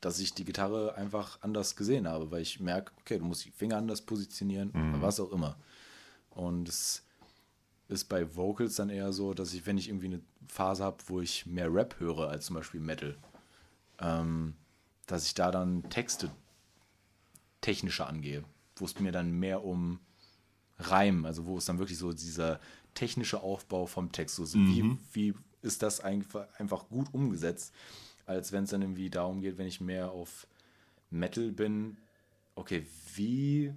dass ich die Gitarre einfach anders gesehen habe, weil ich merke, okay, du musst die Finger anders positionieren, oder was auch immer. Und es ist bei Vocals dann eher so, dass ich, wenn ich irgendwie eine Phase habe, wo ich mehr Rap höre als zum Beispiel Metal, ähm, dass ich da dann Texte technischer angehe, wo es mir dann mehr um Reim, also wo es dann wirklich so dieser technische Aufbau vom Text, so, so wie, wie ist das einfach, einfach gut umgesetzt, als wenn es dann irgendwie darum geht, wenn ich mehr auf Metal bin, okay, wie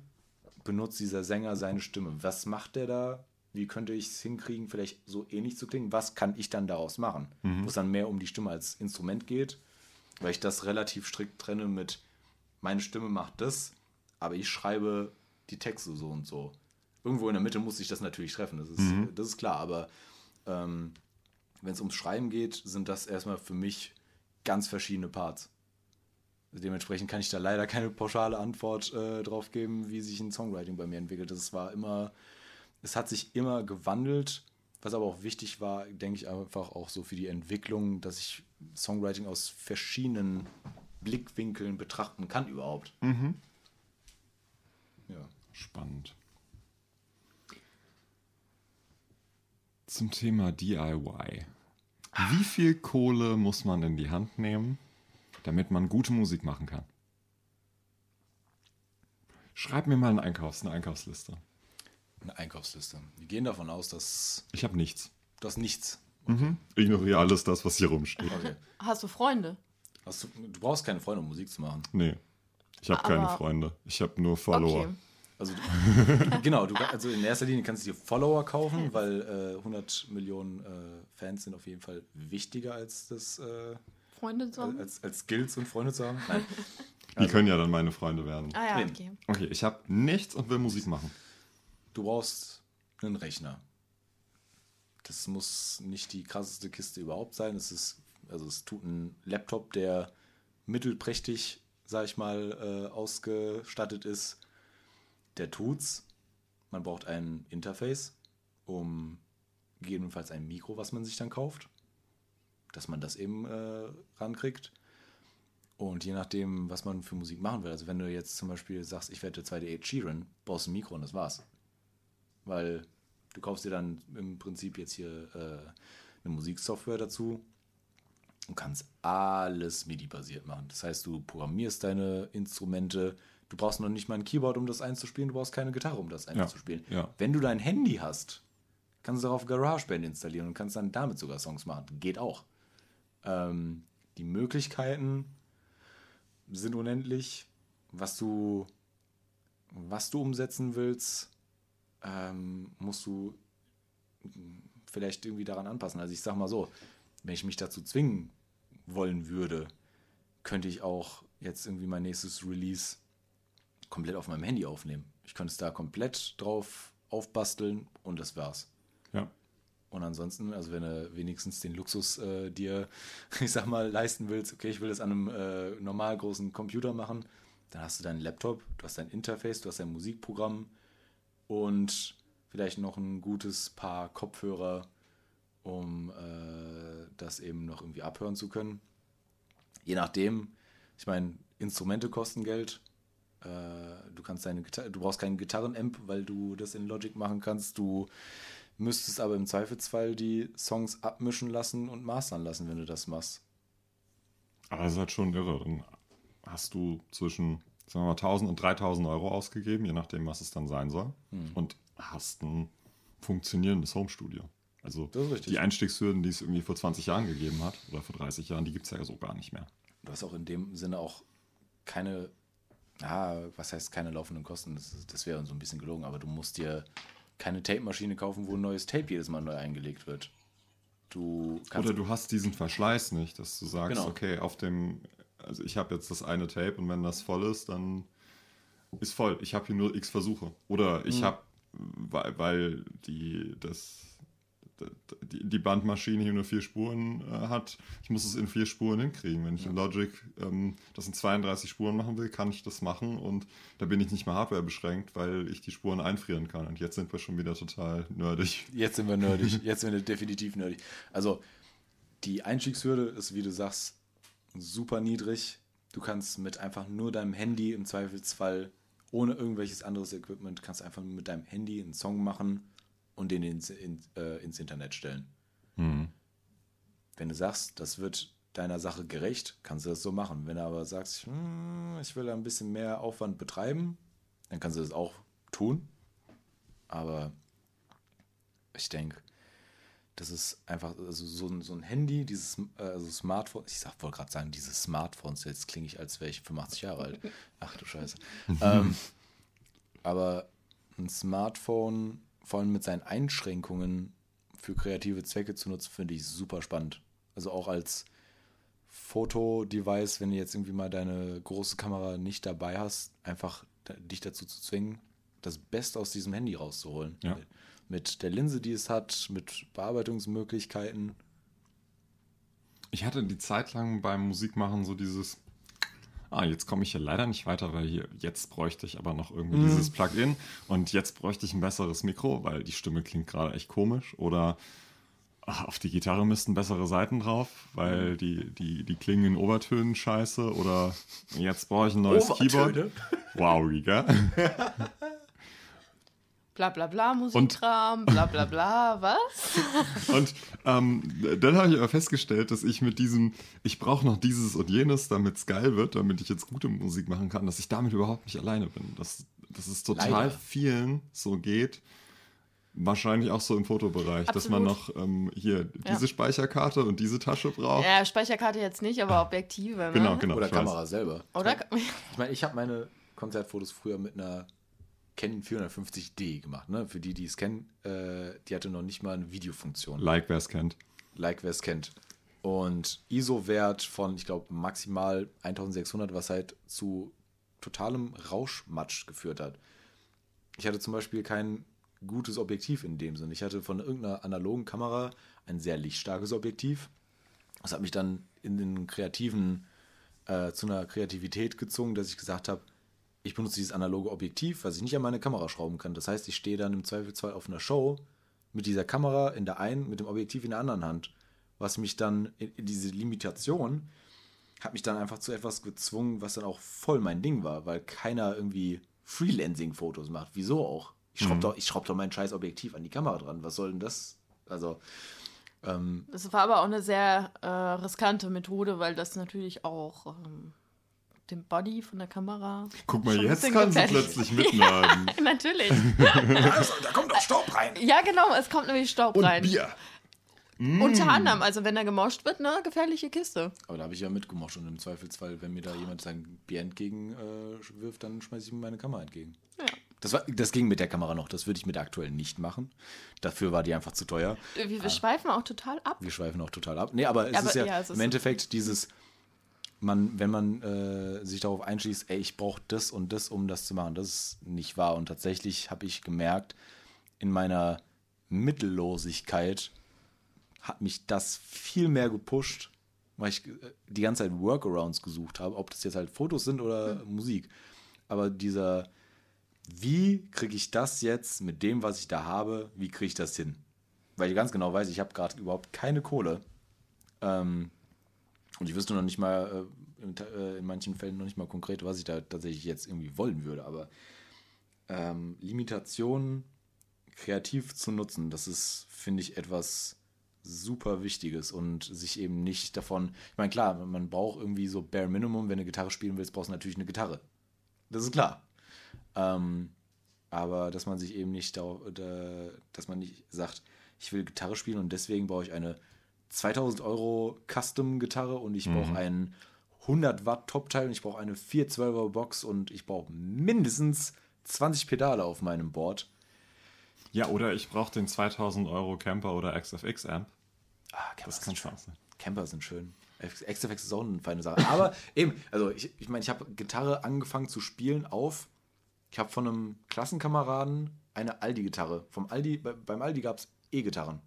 benutzt dieser Sänger seine Stimme? Was macht der da? Wie könnte ich es hinkriegen, vielleicht so ähnlich zu klingen? Was kann ich dann daraus machen? Wo es dann mehr um die Stimme als Instrument geht, weil ich das relativ strikt trenne mit, meine Stimme macht das, aber ich schreibe die Texte so und so. Irgendwo in der Mitte muss ich das natürlich treffen, das ist, das ist klar, aber ähm, wenn es ums Schreiben geht, sind das erstmal für mich ganz verschiedene Parts. Dementsprechend kann ich da leider keine pauschale Antwort äh, drauf geben, wie sich ein Songwriting bei mir entwickelt. Das war immer, es hat sich immer gewandelt, was aber auch wichtig war, denke ich einfach auch so für die Entwicklung, dass ich Songwriting aus verschiedenen Blickwinkeln betrachten kann überhaupt. Ja. Spannend. Zum Thema DIY. Wie viel Kohle muss man in die Hand nehmen, damit man gute Musik machen kann? Schreib mir mal einen Einkaufs-, eine Einkaufsliste. Eine Einkaufsliste. Wir gehen davon aus, dass Ich habe nichts. das nichts. Mhm. Ignoriere alles das, was hier rumsteht. Okay. Hast du Freunde? Hast du, du brauchst keine Freunde, um Musik zu machen. Nee. Ich habe keine Freunde. Ich habe nur Follower. Okay. Also, du, genau, du, also in erster Linie kannst du dir Follower kaufen, weil äh, 100 Millionen äh, Fans sind auf jeden Fall wichtiger als das äh, Freunde zusammen? als, als Skills und Freunde zu haben. Nein. Die können ja dann meine Freunde werden. ah ja, okay. Okay, ich habe nichts und will Musik machen. Du brauchst einen Rechner. Das muss nicht die krasseste Kiste überhaupt sein. Es ist, also es tut ein Laptop, der mittelprächtig, sag ich mal, äh, ausgestattet ist. Der tut's. Man braucht ein Interface, um gegebenenfalls ein Mikro, was man sich dann kauft, dass man das eben äh, rankriegt. Und je nachdem, was man für Musik machen will, also wenn du jetzt zum Beispiel sagst, ich werde 2D Ed Sheeran, brauchst ein Mikro und das war's. Weil du kaufst dir dann im Prinzip jetzt hier äh, eine Musiksoftware dazu und kannst alles MIDI-basiert machen. Das heißt, du programmierst deine Instrumente, du brauchst noch nicht mal ein Keyboard, um das einzuspielen, du brauchst keine Gitarre, um das einzuspielen. ja. Wenn du dein Handy hast, kannst du darauf GarageBand installieren und kannst dann damit sogar Songs machen. Geht auch. Ähm, die Möglichkeiten sind unendlich. Was du, was du umsetzen willst, ähm, musst du vielleicht irgendwie daran anpassen. Also ich sag mal so, wenn ich mich dazu zwingen wollen würde, könnte ich auch jetzt irgendwie mein nächstes Release komplett auf meinem Handy aufnehmen. Ich könnte es da komplett drauf aufbasteln und das war's. Ja. Und ansonsten, also wenn du wenigstens den Luxus äh, dir, ich sag mal, leisten willst, okay, ich will das an einem äh, normal großen Computer machen, dann hast du deinen Laptop, du hast dein Interface, du hast dein Musikprogramm und vielleicht noch ein gutes Paar Kopfhörer, um äh, das eben noch irgendwie abhören zu können. Je nachdem, ich meine, Instrumente kosten Geld. Äh, du kannst deine Gitarre, du brauchst keinen Gitarrenamp, weil du das in Logic machen kannst. Du müsstest aber im Zweifelsfall die Songs abmischen lassen und mastern lassen, wenn du das machst. Aber das ist halt schon irre. Dann hast du zwischen, sagen wir mal, 1000 und 3000 Euro ausgegeben, je nachdem, was es dann sein soll. Hm. Und hast ein funktionierendes Homestudio. Also die Einstiegshürden, die es irgendwie vor 20 Jahren gegeben hat, oder vor 30 Jahren, die gibt es ja so gar nicht mehr. Du hast auch in dem Sinne auch keine, ah, was heißt keine laufenden Kosten? Das, das wäre so ein bisschen gelogen, aber du musst dir keine Tape-Maschine kaufen, wo ein neues Tape jedes Mal neu eingelegt wird. Du Oder du hast diesen Verschleiß nicht, dass du sagst, Genau. okay, auf dem, also ich habe jetzt das eine Tape und wenn das voll ist, dann ist voll. Ich habe hier nur x Versuche. Oder ich Mhm. habe, weil, weil die, das, die, Bandmaschine hier nur vier Spuren äh, hat, ich muss es in vier Spuren hinkriegen. Wenn ich in Logic ähm, das in 32 Spuren machen will, kann ich das machen und da bin ich nicht mehr Hardware beschränkt, weil ich die Spuren einfrieren kann. Und jetzt sind wir schon wieder total nerdig. Jetzt sind wir nerdig. Jetzt sind wir definitiv nerdig. Also, die Einstiegshürde ist, wie du sagst, super niedrig. Du kannst mit einfach nur deinem Handy im Zweifelsfall, ohne irgendwelches anderes Equipment, kannst einfach nur mit deinem Handy einen Song machen und den ins, in, äh, ins Internet stellen. Wenn du sagst, das wird deiner Sache gerecht, kannst du das so machen. Wenn du aber sagst, hm, ich will da ein bisschen mehr Aufwand betreiben, dann kannst du das auch tun. Aber ich denke, das ist einfach also so, ein, so ein Handy, dieses äh, also Smartphone. Ich sag, wollte gerade sagen, diese Smartphones. Jetzt klinge ich, als wäre ich 85 Jahre alt. Ach du Scheiße. ähm, aber ein Smartphone, vor allem mit seinen Einschränkungen für kreative Zwecke zu nutzen, finde ich super spannend. Also auch als Fotodevice, wenn du jetzt irgendwie mal deine große Kamera nicht dabei hast, einfach dich dazu zu zwingen, das Beste aus diesem Handy rauszuholen. Ja. Mit der Linse, die es hat, mit Bearbeitungsmöglichkeiten. Ich hatte die Zeit lang beim Musikmachen so dieses, ah, jetzt komme ich hier leider nicht weiter, weil hier, jetzt bräuchte ich aber noch irgendwie dieses Plugin und jetzt bräuchte ich ein besseres Mikro, weil die Stimme klingt gerade echt komisch oder ah, auf die Gitarre müssten bessere Seiten drauf, weil die, die, die klingen in Obertönen scheiße oder jetzt brauche ich ein neues Keyboard. Obertöne? Wow, Riga. bla bla bla Musikkram, bla bla bla, was? Und ähm, dann habe ich aber festgestellt, dass ich mit diesem, ich brauche noch dieses und jenes, damit es geil wird, damit ich jetzt gute Musik machen kann, dass ich damit überhaupt nicht alleine bin. Dass, dass es total Leider. vielen so geht. Wahrscheinlich auch so im Fotobereich, dass man noch Absolut. ähm, hier Ja. diese Speicherkarte und diese Tasche braucht. Ja, Speicherkarte jetzt nicht, aber Objektive. Ne? Genau, genau. Oder ich weiß. Kamera selber. Oder? Ich meine, ich habe meine Konzertfotos früher mit einer Canon 450D gemacht. Ne? Für die, die es kennen, äh, die hatte noch nicht mal eine Videofunktion. Like, wer es kennt. like wer es kennt. Und ISO-Wert von, ich glaube, maximal 1600, was halt zu totalem Rauschmatsch geführt hat. Ich hatte zum Beispiel kein gutes Objektiv in dem Sinn. Ich hatte von irgendeiner analogen Kamera ein sehr lichtstarkes Objektiv. Das hat mich dann in den kreativen, äh, zu einer Kreativität gezogen, dass ich gesagt habe, ich benutze dieses analoge Objektiv, was ich nicht an meine Kamera schrauben kann. Das heißt, ich stehe dann im Zweifelsfall auf einer Show mit dieser Kamera in der einen, mit dem Objektiv in der anderen Hand. Was mich dann, diese Limitation, hat mich dann einfach zu etwas gezwungen, was dann auch voll mein Ding war, weil keiner irgendwie Freelancing-Fotos macht. Wieso auch? Ich schraube doch, ich schraub doch mein scheiß Objektiv an die Kamera dran. Was soll denn das? Also, ähm, Das war aber auch eine sehr äh, riskante Methode, weil das natürlich auch ähm, dem Body von der Kamera. Guck mal, schon jetzt kann sie plötzlich mitladen. Natürlich. also, da kommt doch Staub rein. Ja, genau, es kommt nämlich Staub Und rein. Bier. Unter anderem, also wenn er gemoscht wird, ne, gefährliche Kiste. Aber da habe ich ja mitgemocht und im Zweifelsfall, wenn mir da jemand sein Bier entgegen äh, wirft, dann schmeiße ich ihm meine Kamera entgegen. Ja. Das, war, das ging mit der Kamera noch. Das würde ich mit der aktuellen nicht machen. Dafür war die einfach zu teuer. Wir, wir schweifen auch total ab. Wir schweifen auch total ab. Nee, aber es Aber ist ja, ja, es ist im so. Endeffekt dieses, man, wenn man äh, sich darauf einschließt, ey, ich brauche das und das, um das zu machen, das ist nicht wahr. Und tatsächlich habe ich gemerkt, in meiner Mittellosigkeit hat mich das viel mehr gepusht, weil ich äh, die ganze Zeit Workarounds gesucht habe, ob das jetzt halt Fotos sind oder Musik. Aber dieser, wie kriege ich das jetzt mit dem, was ich da habe, wie kriege ich das hin? Weil ich ganz genau weiß, ich habe gerade überhaupt keine Kohle. Ähm, und ich wüsste noch nicht mal, äh, in, äh, in manchen Fällen noch nicht mal konkret, was ich da tatsächlich jetzt irgendwie wollen würde. Aber ähm, Limitationen kreativ zu nutzen, das ist, finde ich, etwas super Wichtiges und sich eben nicht davon. Ich meine, klar, man braucht irgendwie so Bare Minimum, wenn du Gitarre spielen willst, brauchst du natürlich eine Gitarre. Das ist klar. Ähm, aber dass man sich eben nicht, da, da, dass man nicht sagt, ich will Gitarre spielen und deswegen brauche ich eine 2000 Euro Custom-Gitarre und ich brauche einen 100 Watt Top-Teil und ich brauche eine 412er Box und ich brauche mindestens 20 Pedale auf meinem Board. Ja, oder ich brauche den 2000 Euro Camper oder XFX Amp. Ah, Camper Das sind kann schön. Spaß sein. Camper sind schön. XFX ist auch eine feine Sache. Aber eben, also ich ich, meine, ich habe Gitarre angefangen zu spielen auf. Ich habe von einem Klassenkameraden eine Aldi-Gitarre. Vom Aldi, bei, beim Aldi gab es E-Gitarren.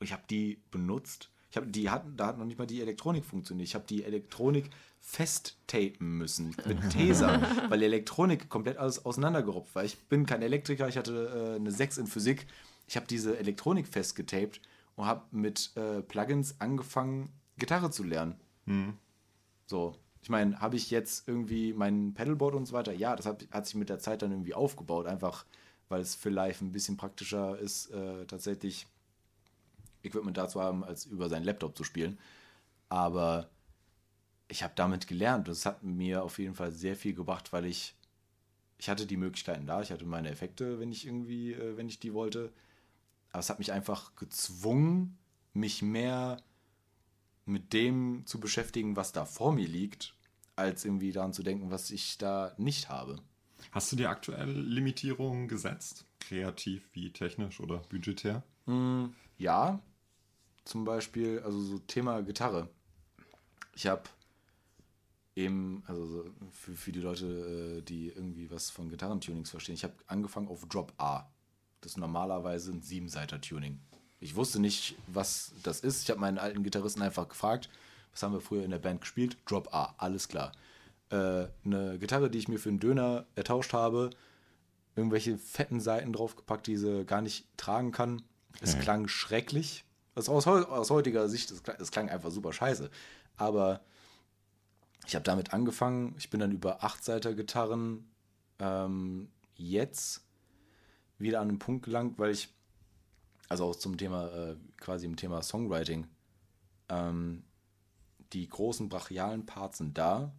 Ich habe die benutzt. Ich habe die hatten, da hat noch nicht mal die Elektronik funktioniert. Ich habe die Elektronik festtapen müssen mit Taser, weil die Elektronik komplett alles auseinandergerupft war. Ich bin kein Elektriker, ich hatte äh, eine 6 in Physik. Ich habe diese Elektronik festgetaped und habe mit äh, Plugins angefangen, Gitarre zu lernen. So, ich meine, habe ich jetzt irgendwie mein Pedalboard und so weiter? Ja, das hat, hat sich mit der Zeit dann irgendwie aufgebaut, einfach weil es für live ein bisschen praktischer ist, äh, tatsächlich Equipment da zu haben, als über seinen Laptop zu spielen. Aber ich habe damit gelernt. Das hat mir auf jeden Fall sehr viel gebracht, weil ich ich hatte die Möglichkeiten da, ich hatte meine Effekte, wenn ich irgendwie, äh, wenn ich die wollte. Aber es hat mich einfach gezwungen, mich mehr mit dem zu beschäftigen, was da vor mir liegt, als irgendwie daran zu denken, was ich da nicht habe. Hast du dir aktuell Limitierungen gesetzt? Kreativ wie technisch oder budgetär? Ja, zum Beispiel, also so Thema Gitarre. Ich habe eben, also so für, für die Leute, äh, die irgendwie was von Gitarrentunings verstehen, ich habe angefangen auf Drop A. Das ist normalerweise ein Siebenseiter-Tuning. Ich wusste nicht, was das ist. Ich habe meinen alten Gitarristen einfach gefragt, was haben wir früher in der Band gespielt? Drop A, alles klar. Äh, eine Gitarre, die ich mir für einen Döner ertauscht habe, irgendwelche fetten Seiten draufgepackt, die sie gar nicht tragen kann. Es Okay. klang schrecklich. Also aus, aus heutiger Sicht, es klang, es klang einfach super scheiße. Aber ich habe damit angefangen. Ich bin dann über Achtseiter-Gitarren ähm, jetzt wieder an einen Punkt gelangt, weil ich, also auch zum Thema, äh, quasi im Thema Songwriting, ähm, die großen brachialen Parts sind da,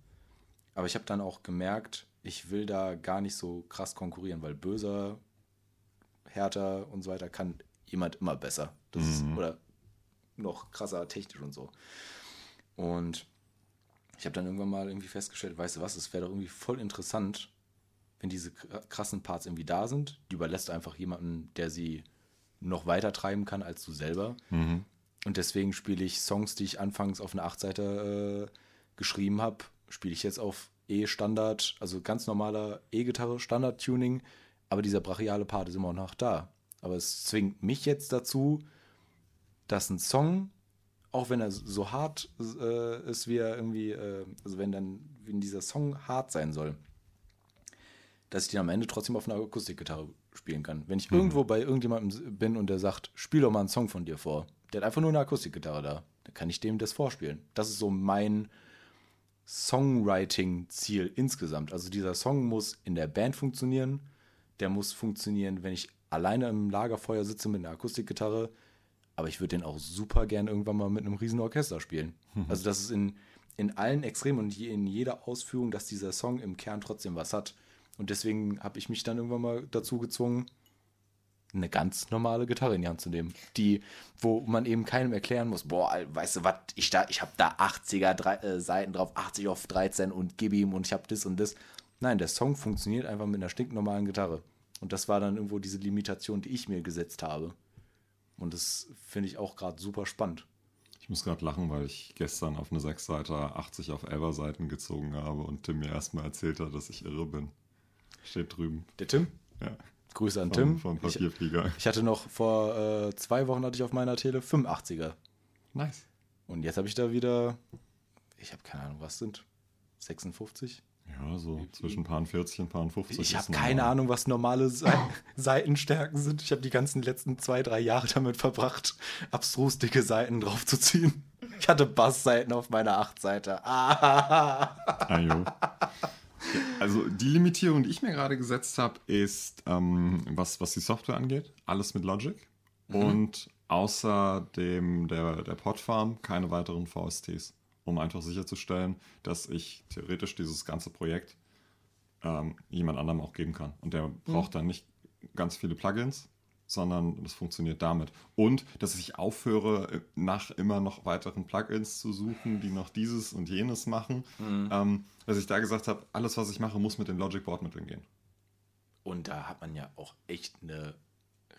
aber ich habe dann auch gemerkt, ich will da gar nicht so krass konkurrieren, weil böser, härter und so weiter kann jemand immer besser. Das ist, oder noch krasser technisch und so. Und ich habe dann irgendwann mal irgendwie festgestellt, weißt du was, es wäre doch irgendwie voll interessant, wenn diese krassen Parts irgendwie da sind. Die überlässt einfach jemanden, der sie noch weiter treiben kann als du selber. Und deswegen spiele ich Songs, die ich anfangs auf eine 8-Seite äh, geschrieben habe, spiele ich jetzt auf E-Standard, also ganz normaler E-Gitarre, Standard-Tuning, aber dieser brachiale Part ist immer noch da. Aber es zwingt mich jetzt dazu, dass ein Song, auch wenn er so hart äh, ist, wie er irgendwie, äh, also wenn dann, wenn dieser Song hart sein soll, dass ich den am Ende trotzdem auf einer Akustikgitarre spielen kann. Wenn ich irgendwo bei irgendjemandem bin und der sagt, spiel doch mal einen Song von dir vor, der hat einfach nur eine Akustikgitarre da, dann kann ich dem das vorspielen. Das ist so mein Songwriting-Ziel insgesamt. Also dieser Song muss in der Band funktionieren, der muss funktionieren, wenn ich alleine im Lagerfeuer sitze mit einer Akustikgitarre, aber ich würde den auch super gern irgendwann mal mit einem riesen Orchester spielen. Also das ist in, in allen Extremen und in jeder Ausführung, dass dieser Song im Kern trotzdem was hat. Und deswegen habe ich mich dann irgendwann mal dazu gezwungen, eine ganz normale Gitarre in die Hand zu nehmen, die, wo man eben keinem erklären muss, boah, weißt du was, ich da, ich habe da 80er drei, äh, Seiten drauf, 80 auf 13 und gib ihm und ich habe das und das. Nein, der Song funktioniert einfach mit einer stinknormalen Gitarre. Und das war dann irgendwo diese Limitation, die ich mir gesetzt habe. Und das finde ich auch gerade super spannend. Ich muss gerade lachen, weil ich gestern auf eine 6 Seite 80 auf 11 Seiten gezogen habe und Tim mir erstmal erzählt hat, dass ich irre bin. Steht drüben. Der Tim? Ja. Grüße an Vom, Tim. vom Ich, Papierflieger. ich hatte noch vor äh, zwei Wochen hatte ich auf meiner Tele 85er. Nice. Und jetzt habe ich da wieder, ich habe keine Ahnung, was sind 56? Ja, so zwischen Paar 40 und Paar 50. Ich habe keine. Ahnung, was normale Se Seitenstärken sind. Ich habe die ganzen letzten zwei, drei Jahre damit verbracht, abstrus dicke Seiten draufzuziehen. Ich hatte Bassseiten auf meiner 8-Seite. Ah, Ah. Also die Limitierung, die ich mir gerade gesetzt habe, ist, ähm, was, was die Software angeht, alles mit Logic. Und außer dem der, der Podfarm keine weiteren VSTs, um einfach sicherzustellen, dass ich theoretisch dieses ganze Projekt ähm, jemand anderem auch geben kann. Und der braucht dann nicht ganz viele Plugins, sondern das funktioniert damit. Und dass ich aufhöre, nach immer noch weiteren Plugins zu suchen, die noch dieses und jenes machen. Ähm, dass ich da gesagt habe, alles, was ich mache, muss mit den Logic Bordmitteln gehen. Und da hat man ja auch echt eine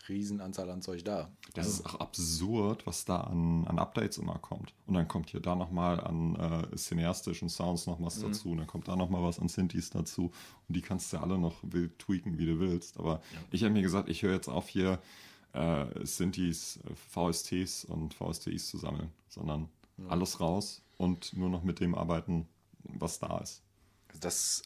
Riesenanzahl an Zeug da. Das Also, ist auch absurd, was da an, an Updates immer kommt. Und dann kommt hier da nochmal an äh, cineastischen Sounds noch was dazu. Und dann kommt da nochmal was an Synthes dazu. Und die kannst du alle noch wild tweaken, wie du willst. Aber ich habe mir gesagt, ich höre jetzt auf hier äh, Synthes, äh, VSTs und VSTIs zu sammeln. Sondern alles raus und nur noch mit dem arbeiten, was da ist. das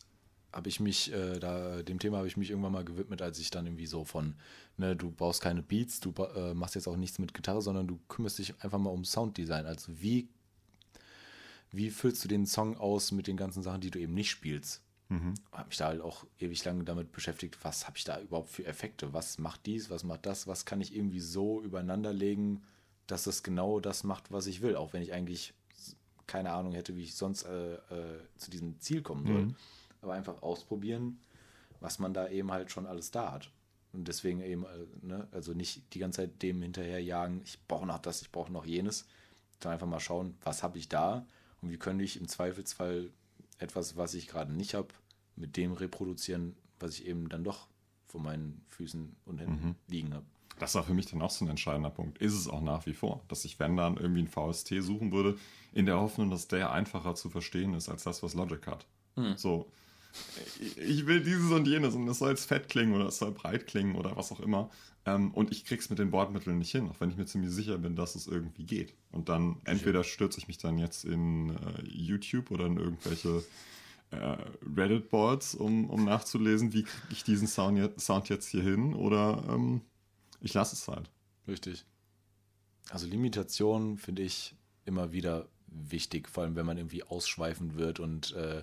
habe ich mich, äh, da, dem Thema habe ich mich irgendwann mal gewidmet, als ich dann irgendwie so von, ne, du baust keine Beats, du äh, machst jetzt auch nichts mit Gitarre, sondern du kümmerst dich einfach mal um Sounddesign. Also wie, wie füllst du den Song aus mit den ganzen Sachen, die du eben nicht spielst? Habe mich da halt auch ewig lang damit beschäftigt, was habe ich da überhaupt für Effekte? Was macht dies, was macht das? Was kann ich irgendwie so übereinander legen, dass es genau das macht, was ich will, auch wenn ich eigentlich keine Ahnung hätte, wie ich sonst äh, äh, zu diesem Ziel kommen soll. Aber einfach ausprobieren, was man da eben halt schon alles da hat. Und deswegen eben, äh, ne, also nicht die ganze Zeit dem hinterherjagen, ich brauche noch das, ich brauche noch jenes, sondern einfach mal schauen, was habe ich da und wie könnte ich im Zweifelsfall etwas, was ich gerade nicht habe, mit dem reproduzieren, was ich eben dann doch vor meinen Füßen und Händen liegen habe. Das war für mich dann auch so ein entscheidender Punkt. Ist es auch nach wie vor, dass ich, wenn dann irgendwie ein VST suchen würde, in der Hoffnung, dass der einfacher zu verstehen ist als das, was Logic hat. So, ich- will dieses und jenes und es soll jetzt fett klingen oder es soll breit klingen oder was auch immer. Ähm, und ich krieg's mit den Bordmitteln nicht hin, auch wenn ich mir ziemlich sicher bin, dass es irgendwie geht. Und dann entweder stürze ich mich dann jetzt in äh, YouTube oder in irgendwelche äh, Reddit-Boards, um, um nachzulesen, wie kriege ich diesen Sound jetzt, Sound jetzt hier hin oder ähm, ich lasse es halt. Richtig. Also Limitation finde ich immer wieder wichtig, vor allem wenn man irgendwie ausschweifend wird und äh,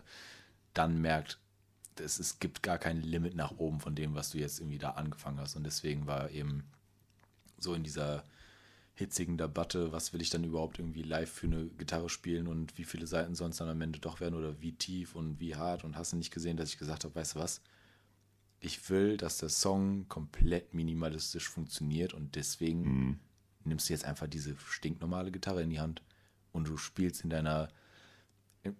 dann merkt, das, es gibt gar kein Limit nach oben von dem, was du jetzt irgendwie da angefangen hast. Und deswegen war eben so in dieser hitzigen Debatte, was will ich dann überhaupt irgendwie live für eine Gitarre spielen und wie viele Seiten es dann am Ende doch werden oder wie tief und wie hart und hast du nicht gesehen, dass ich gesagt habe, weißt du was, ich will, dass der Song komplett minimalistisch funktioniert und deswegen mhm. nimmst du jetzt einfach diese stinknormale Gitarre in die Hand und du spielst in deiner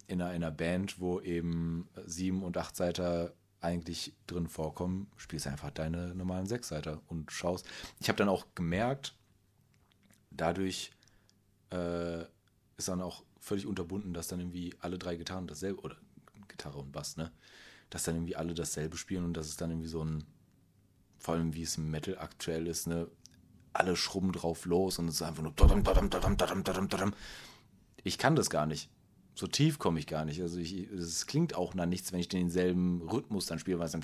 in einer, Band, wo eben sieben und acht Seiter eigentlich drin vorkommen, spielst einfach deine normalen sechs Seiter und schaust. Ich habe dann auch gemerkt, dadurch äh, ist dann auch völlig unterbunden, dass dann irgendwie alle drei Gitarren dasselbe, oder Gitarre und Bass, ne? Dass dann irgendwie alle dasselbe spielen und dass es dann irgendwie so ein, vor allem wie es im Metal aktuell ist, ne? Alle schrubben drauf los und es ist einfach nur. Ich kann das gar nicht. So tief komme ich gar nicht. Also es klingt auch nach nichts, wenn ich denselben Rhythmus dann spiele, weil es dann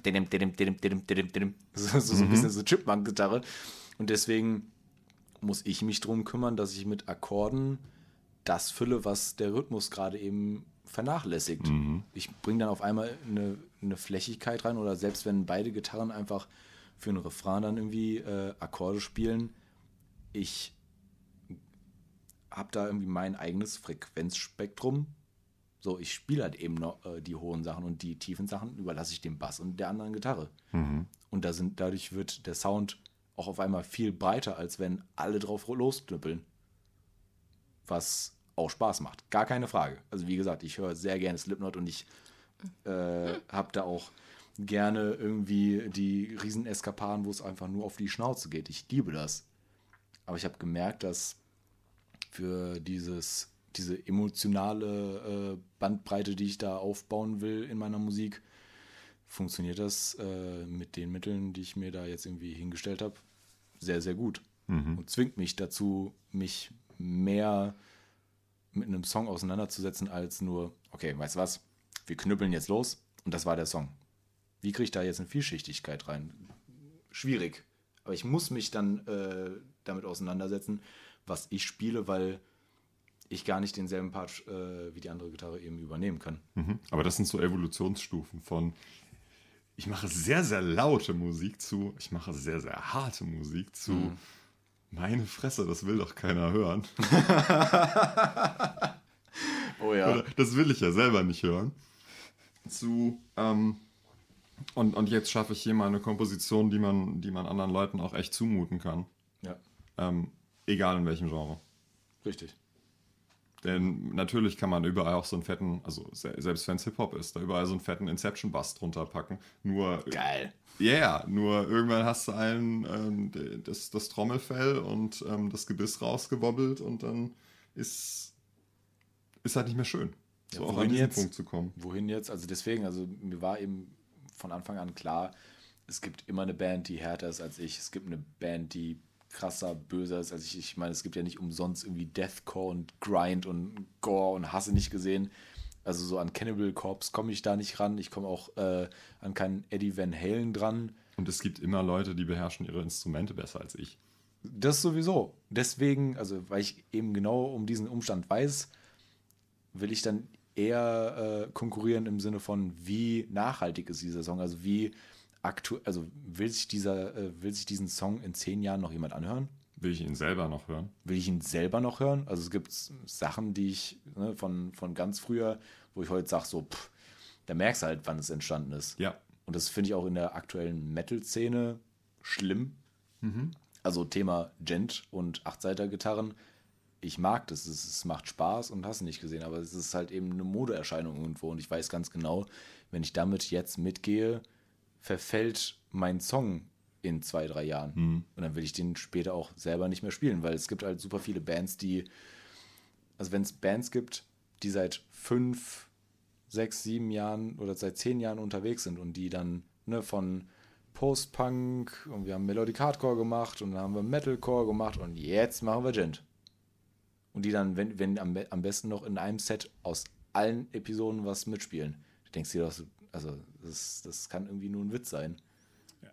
so, so, so ein bisschen so Chipmunk-Gitarre. Und deswegen muss ich mich darum kümmern, dass ich mit Akkorden das fülle, was der Rhythmus gerade eben vernachlässigt. Mhm. Ich bringe dann auf einmal eine, eine, Flächigkeit rein oder selbst wenn beide Gitarren einfach für einen Refrain dann irgendwie äh, Akkorde spielen, ich habe da irgendwie mein eigenes Frequenzspektrum. So, ich spiele halt eben noch äh, die hohen Sachen und die tiefen Sachen überlasse ich dem Bass und der anderen Gitarre. Mhm. Und da sind, dadurch wird der Sound auch auf einmal viel breiter, als wenn alle drauf losknüppeln. Was auch Spaß macht. Gar keine Frage. Also wie gesagt, ich höre sehr gerne Slipknot und ich äh, habe da auch gerne irgendwie die Rieseneskapaden, wo es einfach nur auf die Schnauze geht. Ich liebe das. Aber ich habe gemerkt, dass für dieses, diese emotionale äh, Bandbreite, die ich da aufbauen will in meiner Musik, funktioniert das äh, mit den Mitteln, die ich mir da jetzt irgendwie hingestellt habe, sehr, sehr gut. Mhm. Und zwingt mich dazu, mich mehr mit einem Song auseinanderzusetzen, als nur, okay, weißt du was, wir knüppeln jetzt los und das war der Song. Wie kriege ich da jetzt eine Vielschichtigkeit rein? Schwierig. Aber ich muss mich dann äh, damit auseinandersetzen, was ich spiele, weil ich gar nicht denselben Part äh, wie die andere Gitarre eben übernehmen kann. Mhm. Aber das sind so Evolutionsstufen von ich mache sehr, sehr laute Musik zu, ich mache sehr, sehr harte Musik zu. Mhm. Meine Fresse, das will doch keiner hören. oh ja. Oder, das will ich ja selber nicht hören. Zu, ähm, und, und jetzt schaffe ich hier mal eine Komposition, die man, die man anderen Leuten auch echt zumuten kann. Ja. Ähm, egal in welchem Genre. Richtig. Denn natürlich kann man überall auch so einen fetten, also selbst wenn es Hip-Hop ist, da überall so einen fetten Inception-Bass drunter packen. Nur. Geil. Ja, yeah, nur irgendwann hast du einen, ähm, das, das Trommelfell und ähm, das Gebiss rausgewobbelt und dann ist, ist halt nicht mehr schön. So ja, auch an diesen jetzt, Punkt zu kommen. Wohin jetzt? Also deswegen, also mir war eben von Anfang an klar, es gibt immer eine Band, die härter ist als ich. Es gibt eine Band, die krasser, böser ist. Also ich, ich meine, es gibt ja nicht umsonst irgendwie Deathcore und Grind und Gore und Hasse nicht gesehen. Also so an Cannibal Corpse komme ich da nicht ran. Ich komme auch äh, an keinen Eddie Van Halen dran. Und es gibt immer Leute, die beherrschen ihre Instrumente besser als ich. Das sowieso. Deswegen, also weil ich eben genau um diesen Umstand weiß, will ich dann eher äh, konkurrieren im Sinne von, wie nachhaltig ist dieser Song, also wie aktuell, also will sich dieser, äh, will sich diesen Song in zehn Jahren noch jemand anhören? Will ich ihn selber noch hören? Will ich ihn selber noch hören? Also es gibt Sachen, die ich ne, von, von ganz früher, wo ich heute sage, so, pff, da merkst du halt, wann es entstanden ist. Ja. Und das finde ich auch in der aktuellen Metal-Szene schlimm. Mhm. Also Thema Gent und Achtseiter-Gitarren. Ich mag das, es, es macht Spaß und hast nicht gesehen, aber es ist halt eben eine Modeerscheinung irgendwo und ich weiß ganz genau, wenn ich damit jetzt mitgehe, verfällt mein Song in zwei, drei Jahren. Mhm. Und dann will ich den später auch selber nicht mehr spielen, weil es gibt halt super viele Bands, die, also wenn es Bands gibt, die seit fünf, sechs, sieben Jahren oder seit zehn Jahren unterwegs sind und die dann ne, von Post-Punk und wir haben Melodic Hardcore gemacht und dann haben wir Metalcore gemacht und jetzt machen wir Gent. Und die dann, wenn, wenn am, am besten noch in einem Set aus allen Episoden was mitspielen. Du denkst dir doch, also das, das kann irgendwie nur ein Witz sein.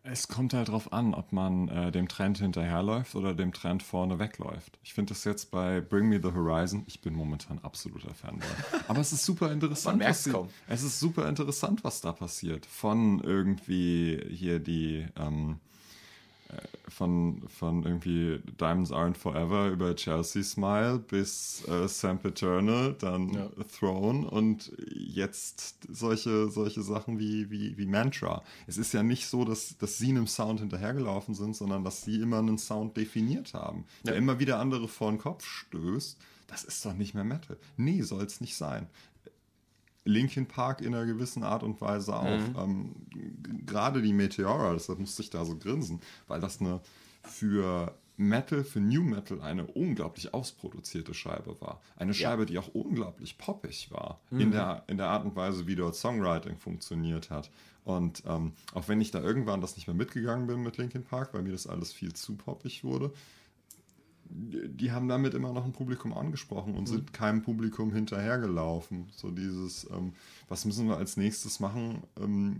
Es kommt halt drauf an, ob man äh, dem Trend hinterherläuft oder dem Trend vorne wegläuft. Ich finde das jetzt bei Bring Me the Horizon, ich bin momentan absoluter Fanboy. Aber es ist super interessant. Man was merkt's kaum. Es ist super interessant, was da passiert. Von irgendwie hier die, ähm, äh, von, von irgendwie Diamonds Aren't Forever über Chelsea Smile bis äh, Sempiternal, dann Ja. Throne und jetzt solche, solche Sachen wie, wie, wie Mantra. Es ist ja nicht so, dass, dass sie einem Sound hinterhergelaufen sind, sondern dass sie immer einen Sound definiert haben, der Ja. immer wieder andere vor den Kopf stößt. Das ist doch nicht mehr Metal. Nee, soll es nicht sein. Linkin Park in einer gewissen Art und Weise auch. Ähm, g- Gerade die Meteora, deshalb musste ich da so grinsen, weil das eine für Metal, für New Metal eine unglaublich ausproduzierte Scheibe war. Eine Scheibe, die auch unglaublich poppig war, in, der, in der Art und Weise, wie dort Songwriting funktioniert hat. Und ähm, auch wenn ich da irgendwann das nicht mehr mitgegangen bin mit Linkin Park, weil mir das alles viel zu poppig wurde, die haben damit immer noch ein Publikum angesprochen und sind keinem Publikum hinterhergelaufen. So dieses, ähm, was müssen wir als nächstes machen, ähm,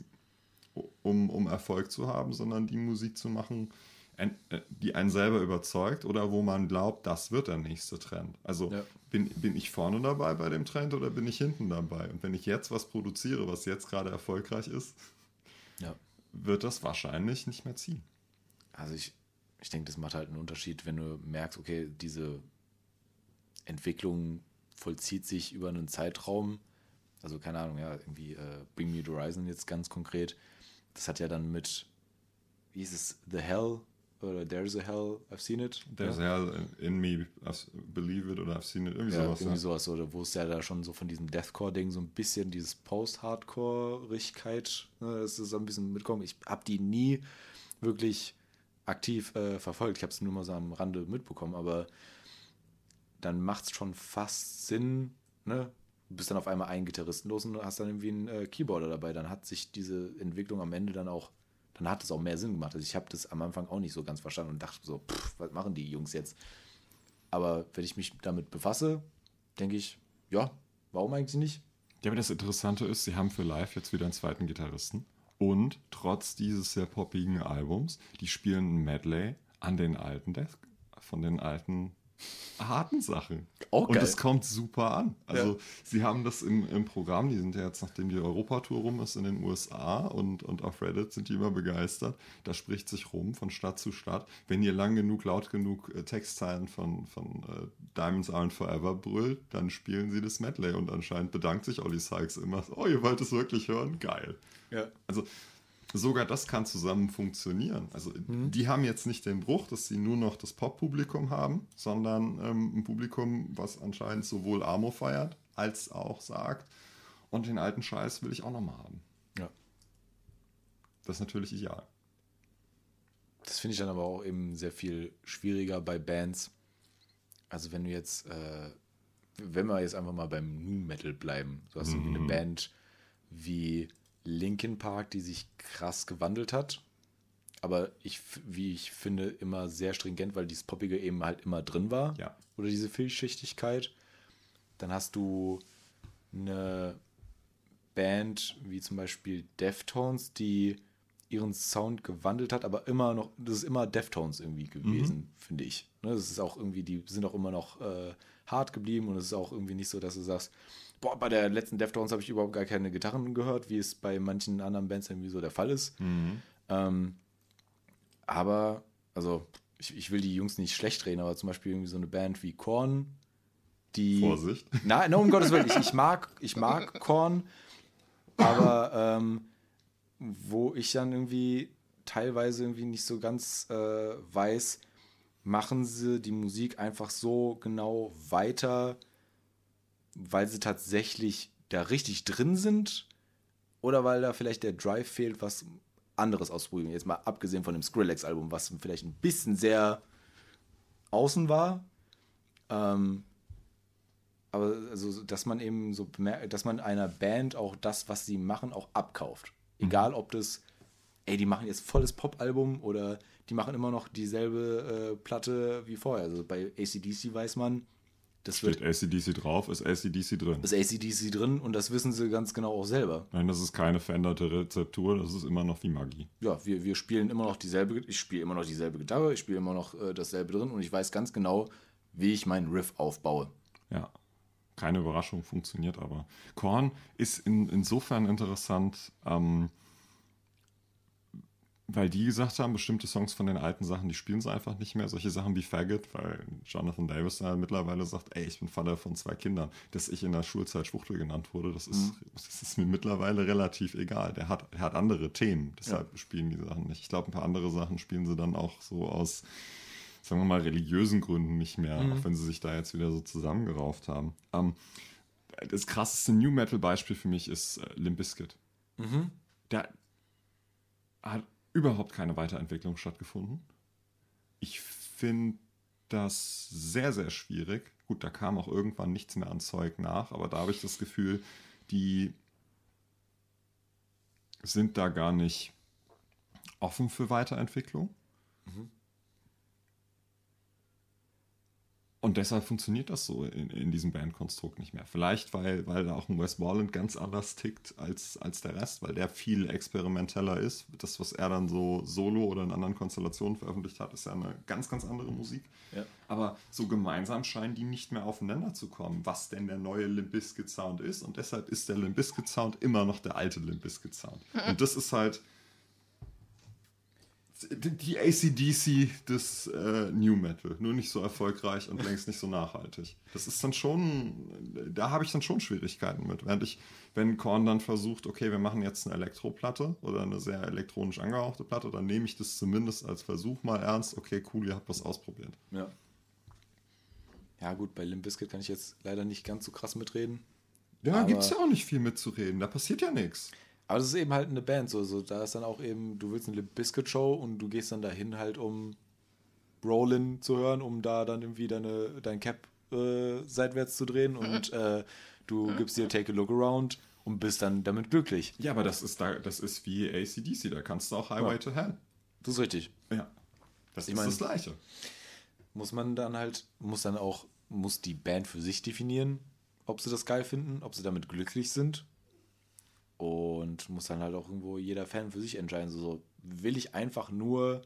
um, um Erfolg zu haben, sondern die Musik zu machen, äh, die einen selber überzeugt oder wo man glaubt, das wird der nächste Trend. Also Ja. bin, bin ich vorne dabei bei dem Trend oder bin ich hinten dabei? Und wenn ich jetzt was produziere, was jetzt gerade erfolgreich ist, Ja. wird das wahrscheinlich nicht mehr ziehen. Also ich, ich denke, das macht halt einen Unterschied, wenn du merkst, okay, diese Entwicklung vollzieht sich über einen Zeitraum. Also keine Ahnung, ja, irgendwie äh, Bring Me the Horizon jetzt ganz konkret. Das hat ja dann mit, wie hieß es, The Hell oder There's a Hell, I've seen it. There's ja? hell in me, I've believe it oder I've seen it, irgendwie Ja, sowas. irgendwie ja. sowas, oder wo es ja da schon so von diesem Deathcore-Ding so ein bisschen dieses Post-Hardcore-Rigkeit, ne, das ist so ein bisschen mitkommen. Ich habe die nie wirklich aktiv äh, verfolgt. Ich habe es nur mal so am Rande mitbekommen, aber dann macht es schon fast Sinn, ne? Du bist dann auf einmal ein Gitarristen los und hast dann irgendwie einen äh, Keyboarder dabei. Dann hat sich diese Entwicklung am Ende dann auch, dann hat es auch mehr Sinn gemacht. Also ich habe das am Anfang auch nicht so ganz verstanden und dachte so, pff, was machen die Jungs jetzt? Aber wenn ich mich damit befasse, denke ich, ja, warum eigentlich nicht? Ja, aber das Interessante ist, sie haben für live jetzt wieder einen zweiten Gitarristen. Und trotz dieses sehr poppigen Albums, die spielen Medley an den alten Death, von den alten harten Sachen. Auch Und geil. es kommt super an. Also Ja. sie haben das im, im Programm, die sind ja jetzt, nachdem die Europatour rum ist, in den USA und, und auf Reddit sind die immer begeistert. Da spricht sich rum von Stadt zu Stadt. Wenn ihr lang genug, laut genug äh, Textzeilen von, von äh, Diamonds Aren't Forever brüllt, dann spielen sie das Medley und anscheinend bedankt sich Olli Sykes immer. Oh, ihr wollt es wirklich hören? Geil. Ja. Also sogar das kann zusammen funktionieren. Also die haben jetzt nicht den Bruch, dass sie nur noch das Pop-Publikum haben, sondern ähm, ein Publikum, was anscheinend sowohl Amo feiert, als auch sagt, und den alten Scheiß will ich auch nochmal haben. ja. Das ist natürlich ideal. Das finde ich dann aber auch eben sehr viel schwieriger bei Bands. Also wenn du jetzt, äh, wenn wir jetzt einfach mal beim Nu Metal bleiben, du hast irgendwie eine Band wie Linkin Park, die sich krass gewandelt hat, aber ich, wie ich finde, immer sehr stringent, weil dieses Poppige eben halt immer drin war. Ja. Oder diese Vielschichtigkeit. Dann hast du eine Band wie zum Beispiel Deftones, die ihren Sound gewandelt hat, aber immer noch, das ist immer Deftones irgendwie gewesen, finde ich. Ne, das ist auch irgendwie, die sind auch immer noch äh, hart geblieben und es ist auch irgendwie nicht so, dass du sagst, boah, bei der letzten Deftones habe ich überhaupt gar keine Gitarren gehört, wie es bei manchen anderen Bands irgendwie so der Fall ist. Ähm, aber, also, ich, ich will die Jungs nicht schlecht reden, aber zum Beispiel irgendwie so eine Band wie Korn, die. Vorsicht. Nein, no, um Gottes Willen, ich, ich mag, ich mag Korn, aber ähm, wo ich dann irgendwie teilweise irgendwie nicht so ganz äh, weiß, machen sie die Musik einfach so genau weiter, weil sie tatsächlich da richtig drin sind oder weil da vielleicht der Drive fehlt, was anderes ausprobieren. Jetzt mal abgesehen von dem Skrillex-Album, was vielleicht ein bisschen sehr außen war. Ähm, aber also, dass man eben so bemerkt, dass man einer Band auch das, was sie machen, auch abkauft. Egal, ob das, ey, die machen jetzt volles Pop-Album oder die machen immer noch dieselbe äh, Platte wie vorher. Also bei ACDC weiß man, Das Steht wird ACDC drauf, ist ACDC drin. ist ACDC drin und das wissen sie ganz genau auch selber. Nein, das ist keine veränderte Rezeptur, das ist immer noch wie Magie. Ja, wir, wir spielen immer noch dieselbe, ich spiele immer noch dieselbe Gitarre, ich spiele immer noch äh, dasselbe drin und ich weiß ganz genau, wie ich meinen Riff aufbaue. Ja, keine Überraschung, funktioniert aber. Korn ist in, insofern interessant, ähm, weil die gesagt haben, bestimmte Songs von den alten Sachen, die spielen sie einfach nicht mehr. Solche Sachen wie Faggot, weil Jonathan Davis da mittlerweile sagt, ey, ich bin Vater von zwei Kindern. Dass ich in der Schulzeit Schwuchtel genannt wurde, das ist, das ist mir mittlerweile relativ egal. Der hat, er hat andere Themen, deshalb spielen die Sachen nicht. Ich glaube, ein paar andere Sachen spielen sie dann auch so aus, sagen wir mal, religiösen Gründen nicht mehr, auch wenn sie sich da jetzt wieder so zusammengerauft haben. Ähm, das krasseste New Metal Beispiel für mich ist äh, Limp Bizkit. Da hat überhaupt keine Weiterentwicklung stattgefunden. Ich finde das sehr, sehr schwierig. Gut, da kam auch irgendwann nichts mehr an Zeug nach, aber da habe ich das Gefühl, die sind da gar nicht offen für Weiterentwicklung. Und deshalb funktioniert das so in, in diesem Bandkonstrukt nicht mehr. Vielleicht, weil, weil da auch ein Wes Borland ganz anders tickt als, als der Rest, weil der viel experimenteller ist. Das, was er dann so solo oder in anderen Konstellationen veröffentlicht hat, ist ja eine ganz, ganz andere Musik. Ja. Aber so gemeinsam scheinen die nicht mehr aufeinander zu kommen, was denn der neue Limp Bizkit Sound ist. Und deshalb ist der Limp Bizkit Sound immer noch der alte Limp Bizkit Sound. Und das ist halt die ACDC des äh, New Metal, nur nicht so erfolgreich und längst nicht so nachhaltig. Das ist dann schon, da habe ich dann schon Schwierigkeiten mit. Während ich, wenn Korn dann versucht, okay, wir machen jetzt eine Elektroplatte oder eine sehr elektronisch angehauchte Platte, dann nehme ich das zumindest als Versuch mal ernst. Okay, cool, ihr habt was ausprobiert. Ja. Ja, gut, bei Limp Bizkit kann ich jetzt leider nicht ganz so krass mitreden. Ja, gibt es ja auch nicht viel mitzureden. Da passiert ja nichts. Aber das ist eben halt eine Band, so, so da ist dann auch eben, du willst eine Limp Bizkit Show und du gehst dann dahin halt, um Rollin zu hören, um da dann irgendwie deine, dein Cap äh, seitwärts zu drehen und äh, du gibst dir Take a Look Around und bist dann damit glücklich. Ja, aber das ist, da, das ist wie ACDC, da kannst du auch Highway Ja. to Hell. Das ist richtig. Ja. Das Ich ist mein- das Gleiche. Muss man dann halt, muss dann auch, muss die Band für sich definieren, ob sie das geil finden, ob sie damit glücklich sind. Und muss dann halt auch irgendwo jeder Fan für sich entscheiden. So, so will ich einfach nur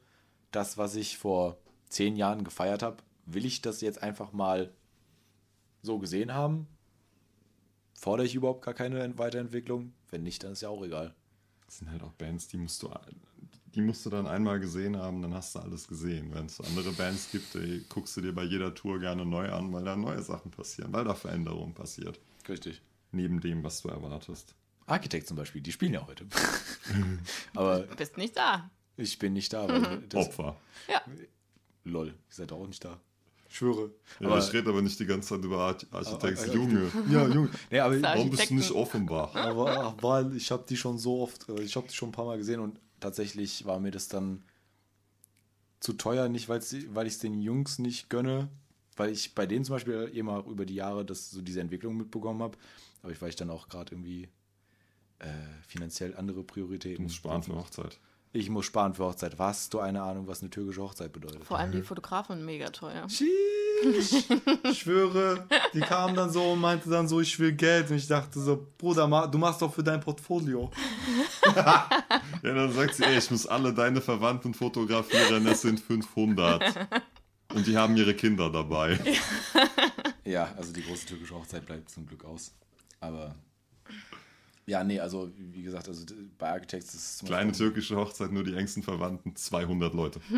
das, was ich vor zehn Jahren gefeiert habe, will ich das jetzt einfach mal so gesehen haben? Fordere ich überhaupt gar keine Ent- Weiterentwicklung? Wenn nicht, dann ist ja auch egal. Das sind halt auch Bands, die musst du, die musst du dann einmal gesehen haben, dann hast du alles gesehen. Wenn es so andere Bands gibt, die guckst du dir bei jeder Tour gerne neu an, weil da neue Sachen passieren, weil da Veränderung passiert. Richtig. Neben dem, was du erwartest. Architect zum Beispiel, die spielen ja heute. Aber Du bist nicht da. ich bin nicht da. Weil das, Opfer. Ja. Lol, ihr seid auch nicht da. Ich schwöre. Ja, aber, ich rede aber nicht die ganze Zeit über Arch Architects. Aber- Junge, ja, Junge. Nee, aber, warum bist du nicht. Offenbach? aber weil ich habe die schon so oft, äh, ich habe die schon ein paar Mal gesehen und tatsächlich war mir das dann zu teuer, nicht weil ich es den Jungs nicht gönne, weil ich bei denen zum Beispiel eben auch über die Jahre das, so diese Entwicklung mitbekommen habe, aber ich, weil ich dann auch gerade irgendwie äh, finanziell andere Prioritäten Du musst sparen für Hochzeit. Ich muss sparen für Hochzeit. Was? Hast du eine Ahnung, was eine türkische Hochzeit bedeutet? Vor allem die Fotografen mega teuer. Ich schwöre, die kam dann so und meinte dann so, ich will Geld. Und ich dachte so, Bruder, du machst doch für dein Portfolio. Ja, dann sagt sie, ey, ich muss alle deine Verwandten fotografieren, es sind 500. Und die haben ihre Kinder dabei. Ja, also die große türkische Hochzeit bleibt zum Glück aus. Aber ja, nee, also wie gesagt, also bei Architects ist es zum Kleine Beispiel- türkische Hochzeit, nur die engsten Verwandten, 200 Leute.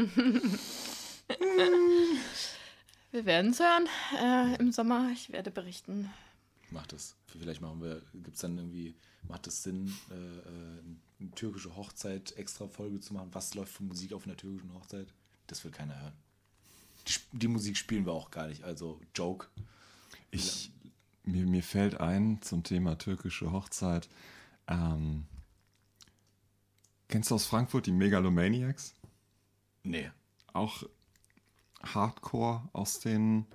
Wir werden es hören äh, im Sommer. Ich werde berichten. Macht das. Vielleicht machen wir, gibt es dann irgendwie, macht es Sinn, äh, äh, eine türkische Hochzeit extra Folge zu machen? Was läuft für Musik auf einer türkischen Hochzeit? Das will keiner hören. Die, die Musik spielen wir auch gar nicht, also Joke. Ich, mir, mir fällt ein zum Thema türkische Hochzeit. Ähm, kennst du aus Frankfurt die Megalomaniacs? Nee. Auch Hardcore aus den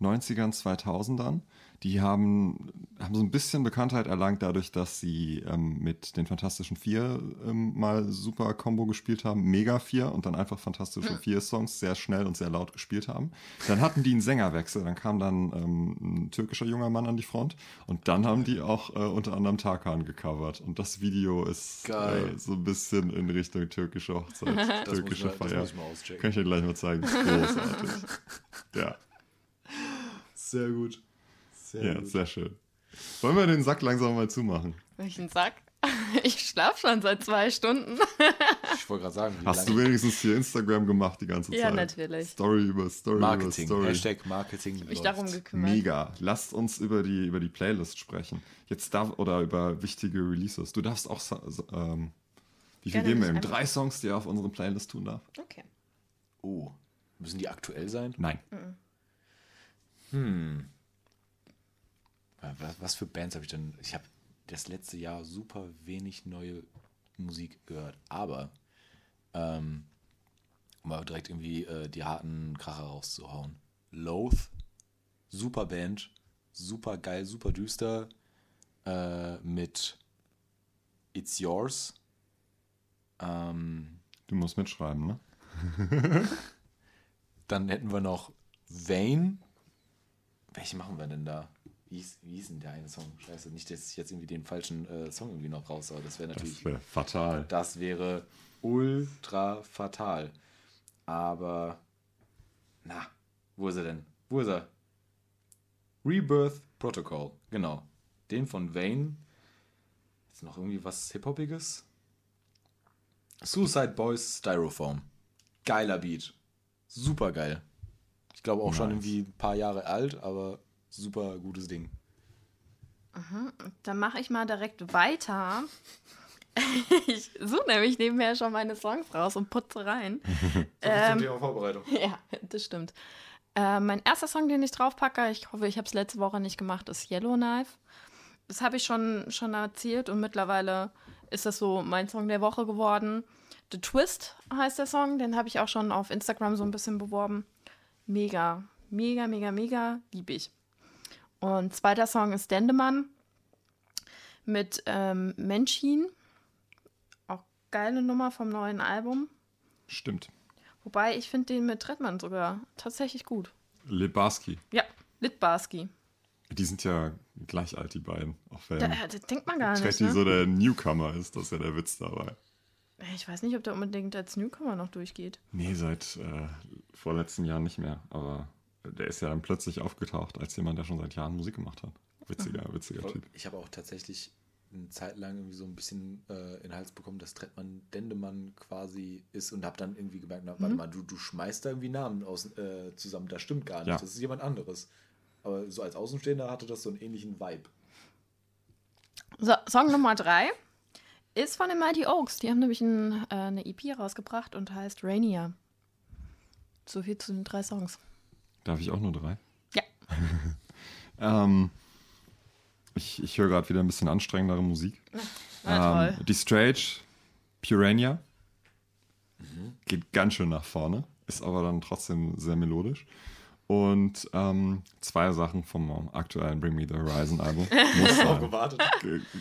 90ern, 2000ern. Die haben, haben so ein bisschen Bekanntheit erlangt dadurch, dass sie ähm, mit den Fantastischen Vier ähm, mal super Combo gespielt haben, Mega Vier und dann einfach Fantastische Vier Songs sehr schnell und sehr laut gespielt haben. Dann hatten die einen Sängerwechsel, dann kam dann ähm, ein türkischer junger Mann an die Front und dann haben die auch äh, unter anderem Tarkan gecovert. Und das Video ist äh, so ein bisschen in Richtung türkische Hochzeit, Das türkische muss ich mal- das Feier. muss ich mal auschecken. Kann ich dir gleich mal zeigen. Großartig. ja. Sehr gut. Sehr Ja, sehr schön. Wollen wir den Sack langsam mal zumachen? Welchen Sack? Ich schlaf schon seit zwei Stunden. Ich wollte gerade sagen, wie Hast du wenigstens hier Instagram gemacht die ganze Ja, Zeit? natürlich. Story über Story Marketing, über Story. Hashtag Marketing. mich läuft. darum gekümmert. Mega. Lasst uns über die, über die Playlist sprechen. Jetzt darf, oder über wichtige Releases. Du darfst auch, ähm, wie viel Gerne geben wir ihm? Drei Songs, die er auf unsere Playlist tun darf? Okay. Oh, müssen die aktuell sein? Nein. Was, was für Bands habe ich denn? Ich habe das letzte Jahr super wenig neue Musik gehört, aber ähm, um mal direkt irgendwie äh, die harten Kracher rauszuhauen. Loath, super Band, super geil, super düster, äh, mit It's Yours. Ähm, Du musst mitschreiben, ne? Dann hätten wir noch Vane. Welche machen wir denn da? Wie hieß, wie hieß denn der eine Song? Scheiße, nicht, dass ich jetzt irgendwie den falschen äh, Song irgendwie noch raus, aber das wäre natürlich, Das wäre fatal. das wäre ultra fatal. Aber, na, wo ist er denn? Wo ist er? Rebirth Protocol, genau. Den von Vane. Jetzt noch irgendwie was Hip-Hopiges? Suicide Boys Styrofoam. Geiler Beat. Super geil. Ich glaube auch schon Nice. irgendwie ein paar Jahre alt, aber super gutes Ding. Dann mache ich mal direkt weiter. Ich suche nämlich nebenher schon meine Songs raus und putze rein. Ähm, Thema Vorbereitung. Ja, das stimmt. Äh, mein erster Song, den ich draufpacke, ich hoffe, ich habe es letzte Woche nicht gemacht, ist Yellowknife. Das habe ich schon, schon erzählt und mittlerweile ist das so mein Song der Woche geworden. The Twist heißt der Song, den habe ich auch schon auf Instagram so ein bisschen beworben. Mega, mega, mega, mega, lieb ich. Und zweiter Song ist Dendemann mit ähm, Menschin. Auch geile Nummer vom neuen Album. Stimmt. Wobei ich finde den mit Trettmann sogar tatsächlich gut. Lebarski. Ja, Litbarski. Die sind ja gleich alt, die beiden. Auch wenn Da, äh, das denkt man gar nicht. Tretti Ne? so der Newcomer ist, das ist ja der Witz dabei. Ich weiß nicht, ob der unbedingt als Newcomer noch durchgeht. Nee, seit äh, vorletzten Jahr nicht mehr. Aber der ist ja dann plötzlich aufgetaucht als jemand, der schon seit Jahren Musik gemacht hat. Witziger, witziger Typ. Ich habe auch tatsächlich eine Zeit lang irgendwie so ein bisschen äh, in den Hals bekommen, dass Trettmann Dendemann quasi ist und habe dann irgendwie gemerkt, na, warte mal, du, du schmeißt da irgendwie Namen aus, äh, zusammen. Das stimmt gar nicht. Ja. Das ist jemand anderes. Aber so als Außenstehender hatte das so einen ähnlichen Vibe. So, Song Nummer drei ist von den Mighty Oaks. Die haben nämlich ein, äh, eine EP rausgebracht und heißt Rainier. So viel zu den drei Songs. Darf ich auch nur drei? Ja. Ähm, ich ich höre gerade wieder ein bisschen anstrengendere Musik. Na Ähm, toll. die Strage, Purania, geht ganz schön nach vorne, ist aber dann trotzdem sehr melodisch. Und ähm, zwei Sachen vom aktuellen Bring Me the Horizon Album. Muss sein. gewartet.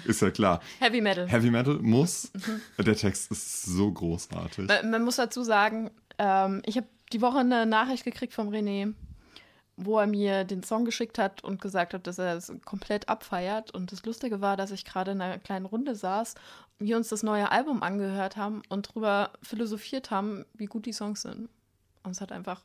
Ist ja klar. Heavy Metal. Heavy Metal muss. Mhm. Der Text ist so großartig. Man, man muss dazu sagen, ähm, ich habe die Woche eine Nachricht gekriegt vom René, wo er mir den Song geschickt hat und gesagt hat, dass er es komplett abfeiert. Und das Lustige war, dass ich gerade in einer kleinen Runde saß, wir uns das neue Album angehört haben und darüber philosophiert haben, wie gut die Songs sind. Und es hat einfach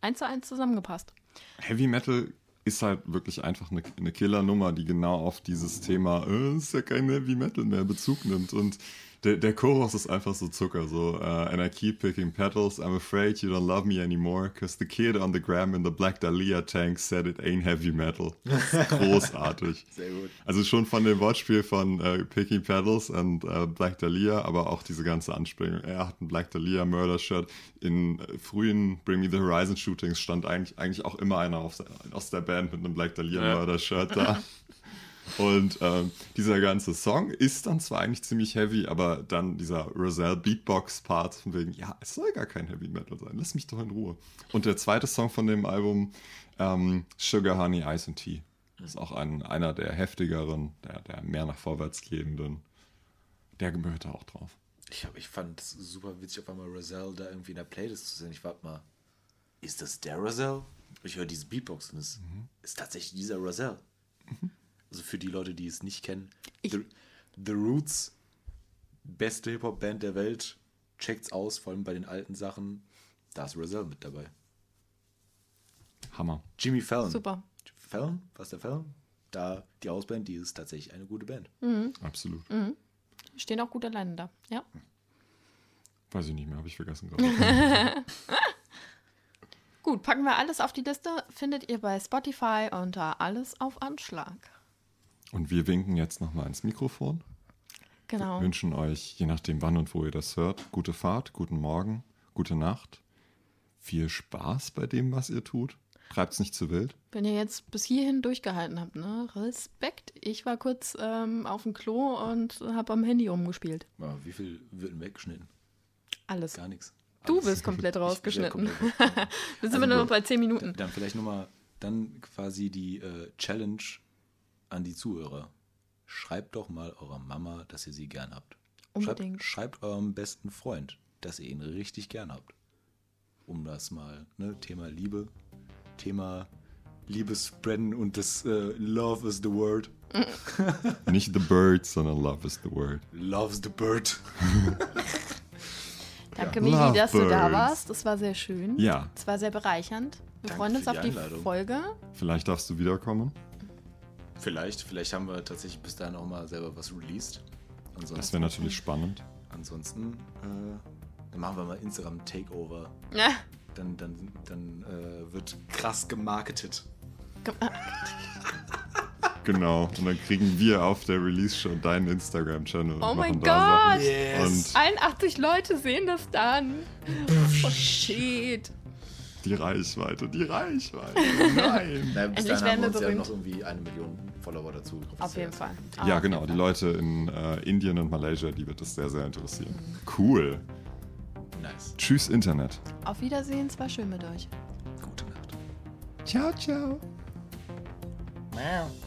eins zu eins zusammengepasst. Heavy Metal ist halt wirklich einfach eine, eine Killernummer, die genau auf dieses Thema, äh, ist ja kein Heavy Metal mehr, Bezug nimmt. Und der, der Chorus ist einfach so Zucker, so, uh, and I keep picking petals, I'm afraid you don't love me anymore, cause the kid on the gram in the Black Dahlia tank said it ain't heavy metal. Das ist großartig. Sehr gut. Also schon von dem Wortspiel von äh, Picking Petals und äh, Black Dahlia, aber auch diese ganze Anspielung. Er hat ein Black Dahlia Murder-Shirt. In äh, frühen Bring Me the Horizon Shootings stand eigentlich, eigentlich auch immer einer auf, aus der Band mit einem Black Dahlia Ja. Murder-Shirt da. Und ähm, dieser ganze Song ist dann zwar eigentlich ziemlich heavy, aber dann dieser Roselle Beatbox-Part von wegen, ja, es soll gar kein Heavy Metal sein, lass mich doch in Ruhe. Und der zweite Song von dem Album, ähm, Sugar, Honey, Ice and Tea, ist auch ein, einer der heftigeren, der, der mehr nach vorwärts gehenden. Der gehört da auch drauf. Ich, hab, ich fand es super witzig, auf einmal Roselle da irgendwie in der Playlist zu sehen. Ich warte mal, ist das der Roselle? Ich höre diese Beatbox und es ist tatsächlich dieser Roselle. Also für die Leute, die es nicht kennen, The, The Roots, beste Hip-Hop-Band der Welt, checkt's aus, vor allem bei den alten Sachen. Da ist Roselle mit dabei. Hammer. Jimmy Fallon. Super. Fallon? Was der Fallon? Da, die Hausband, die ist tatsächlich eine gute Band. Absolut. Stehen auch gut alleine da. Ja. Weiß ich nicht mehr, habe ich vergessen gerade. Gut, packen wir alles auf die Liste. Findet ihr bei Spotify unter Alles auf Anschlag. Und wir winken jetzt nochmal ins Mikrofon. Genau. Wünschen euch, je nachdem wann und wo ihr das hört, gute Fahrt, guten Morgen, gute Nacht. Viel Spaß bei dem, was ihr tut. Treibt's nicht zu wild. Wenn ihr jetzt bis hierhin durchgehalten habt, ne? Respekt. Ich war kurz ähm, auf dem Klo und habe am Handy rumgespielt. Ja, wie viel wird denn weggeschnitten? Alles. Gar nichts. Du bist komplett rausgeschnitten. komplett raus. Wir sind Also wir nur noch gut. bei 10 Minuten. Dann vielleicht nochmal, dann quasi die äh, Challenge an die Zuhörer. Schreibt doch mal eurer Mama, dass ihr sie gern habt. Unbedingt. Schreibt, schreibt eurem besten Freund, dass ihr ihn richtig gern habt. Um das mal, ne, Thema Liebe, Thema Liebe spreaden und das äh, Love is the word. Nicht the bird, sondern love is the word. Loves the bird. Danke, Mili, dass du da warst. Das war sehr schön. Ja. Es war sehr bereichernd. Wir Danke freuen uns auf die die Einladung. Folge. Vielleicht darfst du wiederkommen. Vielleicht, vielleicht haben wir tatsächlich bis dahin auch mal selber was released. Ansonsten, Das wäre natürlich spannend. ansonsten äh, dann machen wir mal Instagram Takeover. Ja. Dann, dann, dann äh, wird krass gemarketet. Genau. Und dann kriegen wir auf der Release-Show deinen Instagram-Channel. und Oh mein machen da Sachen. Gott! Yes! Und 81 Leute sehen das dann. Oh shit. Die Reichweite, die Reichweite. Nein. Na, bis Endlich dahin haben wir uns ja berühmt. noch irgendwie eine Million Follower dazu. Auf jeden Fall. Ja, Auf genau. Die. Leute in äh, Indien und Malaysia, die wird das sehr, sehr interessieren. Cool. Nice. Tschüss, Internet. Auf Wiedersehen, es war schön mit euch. Gute Nacht. Ciao, ciao. Wow.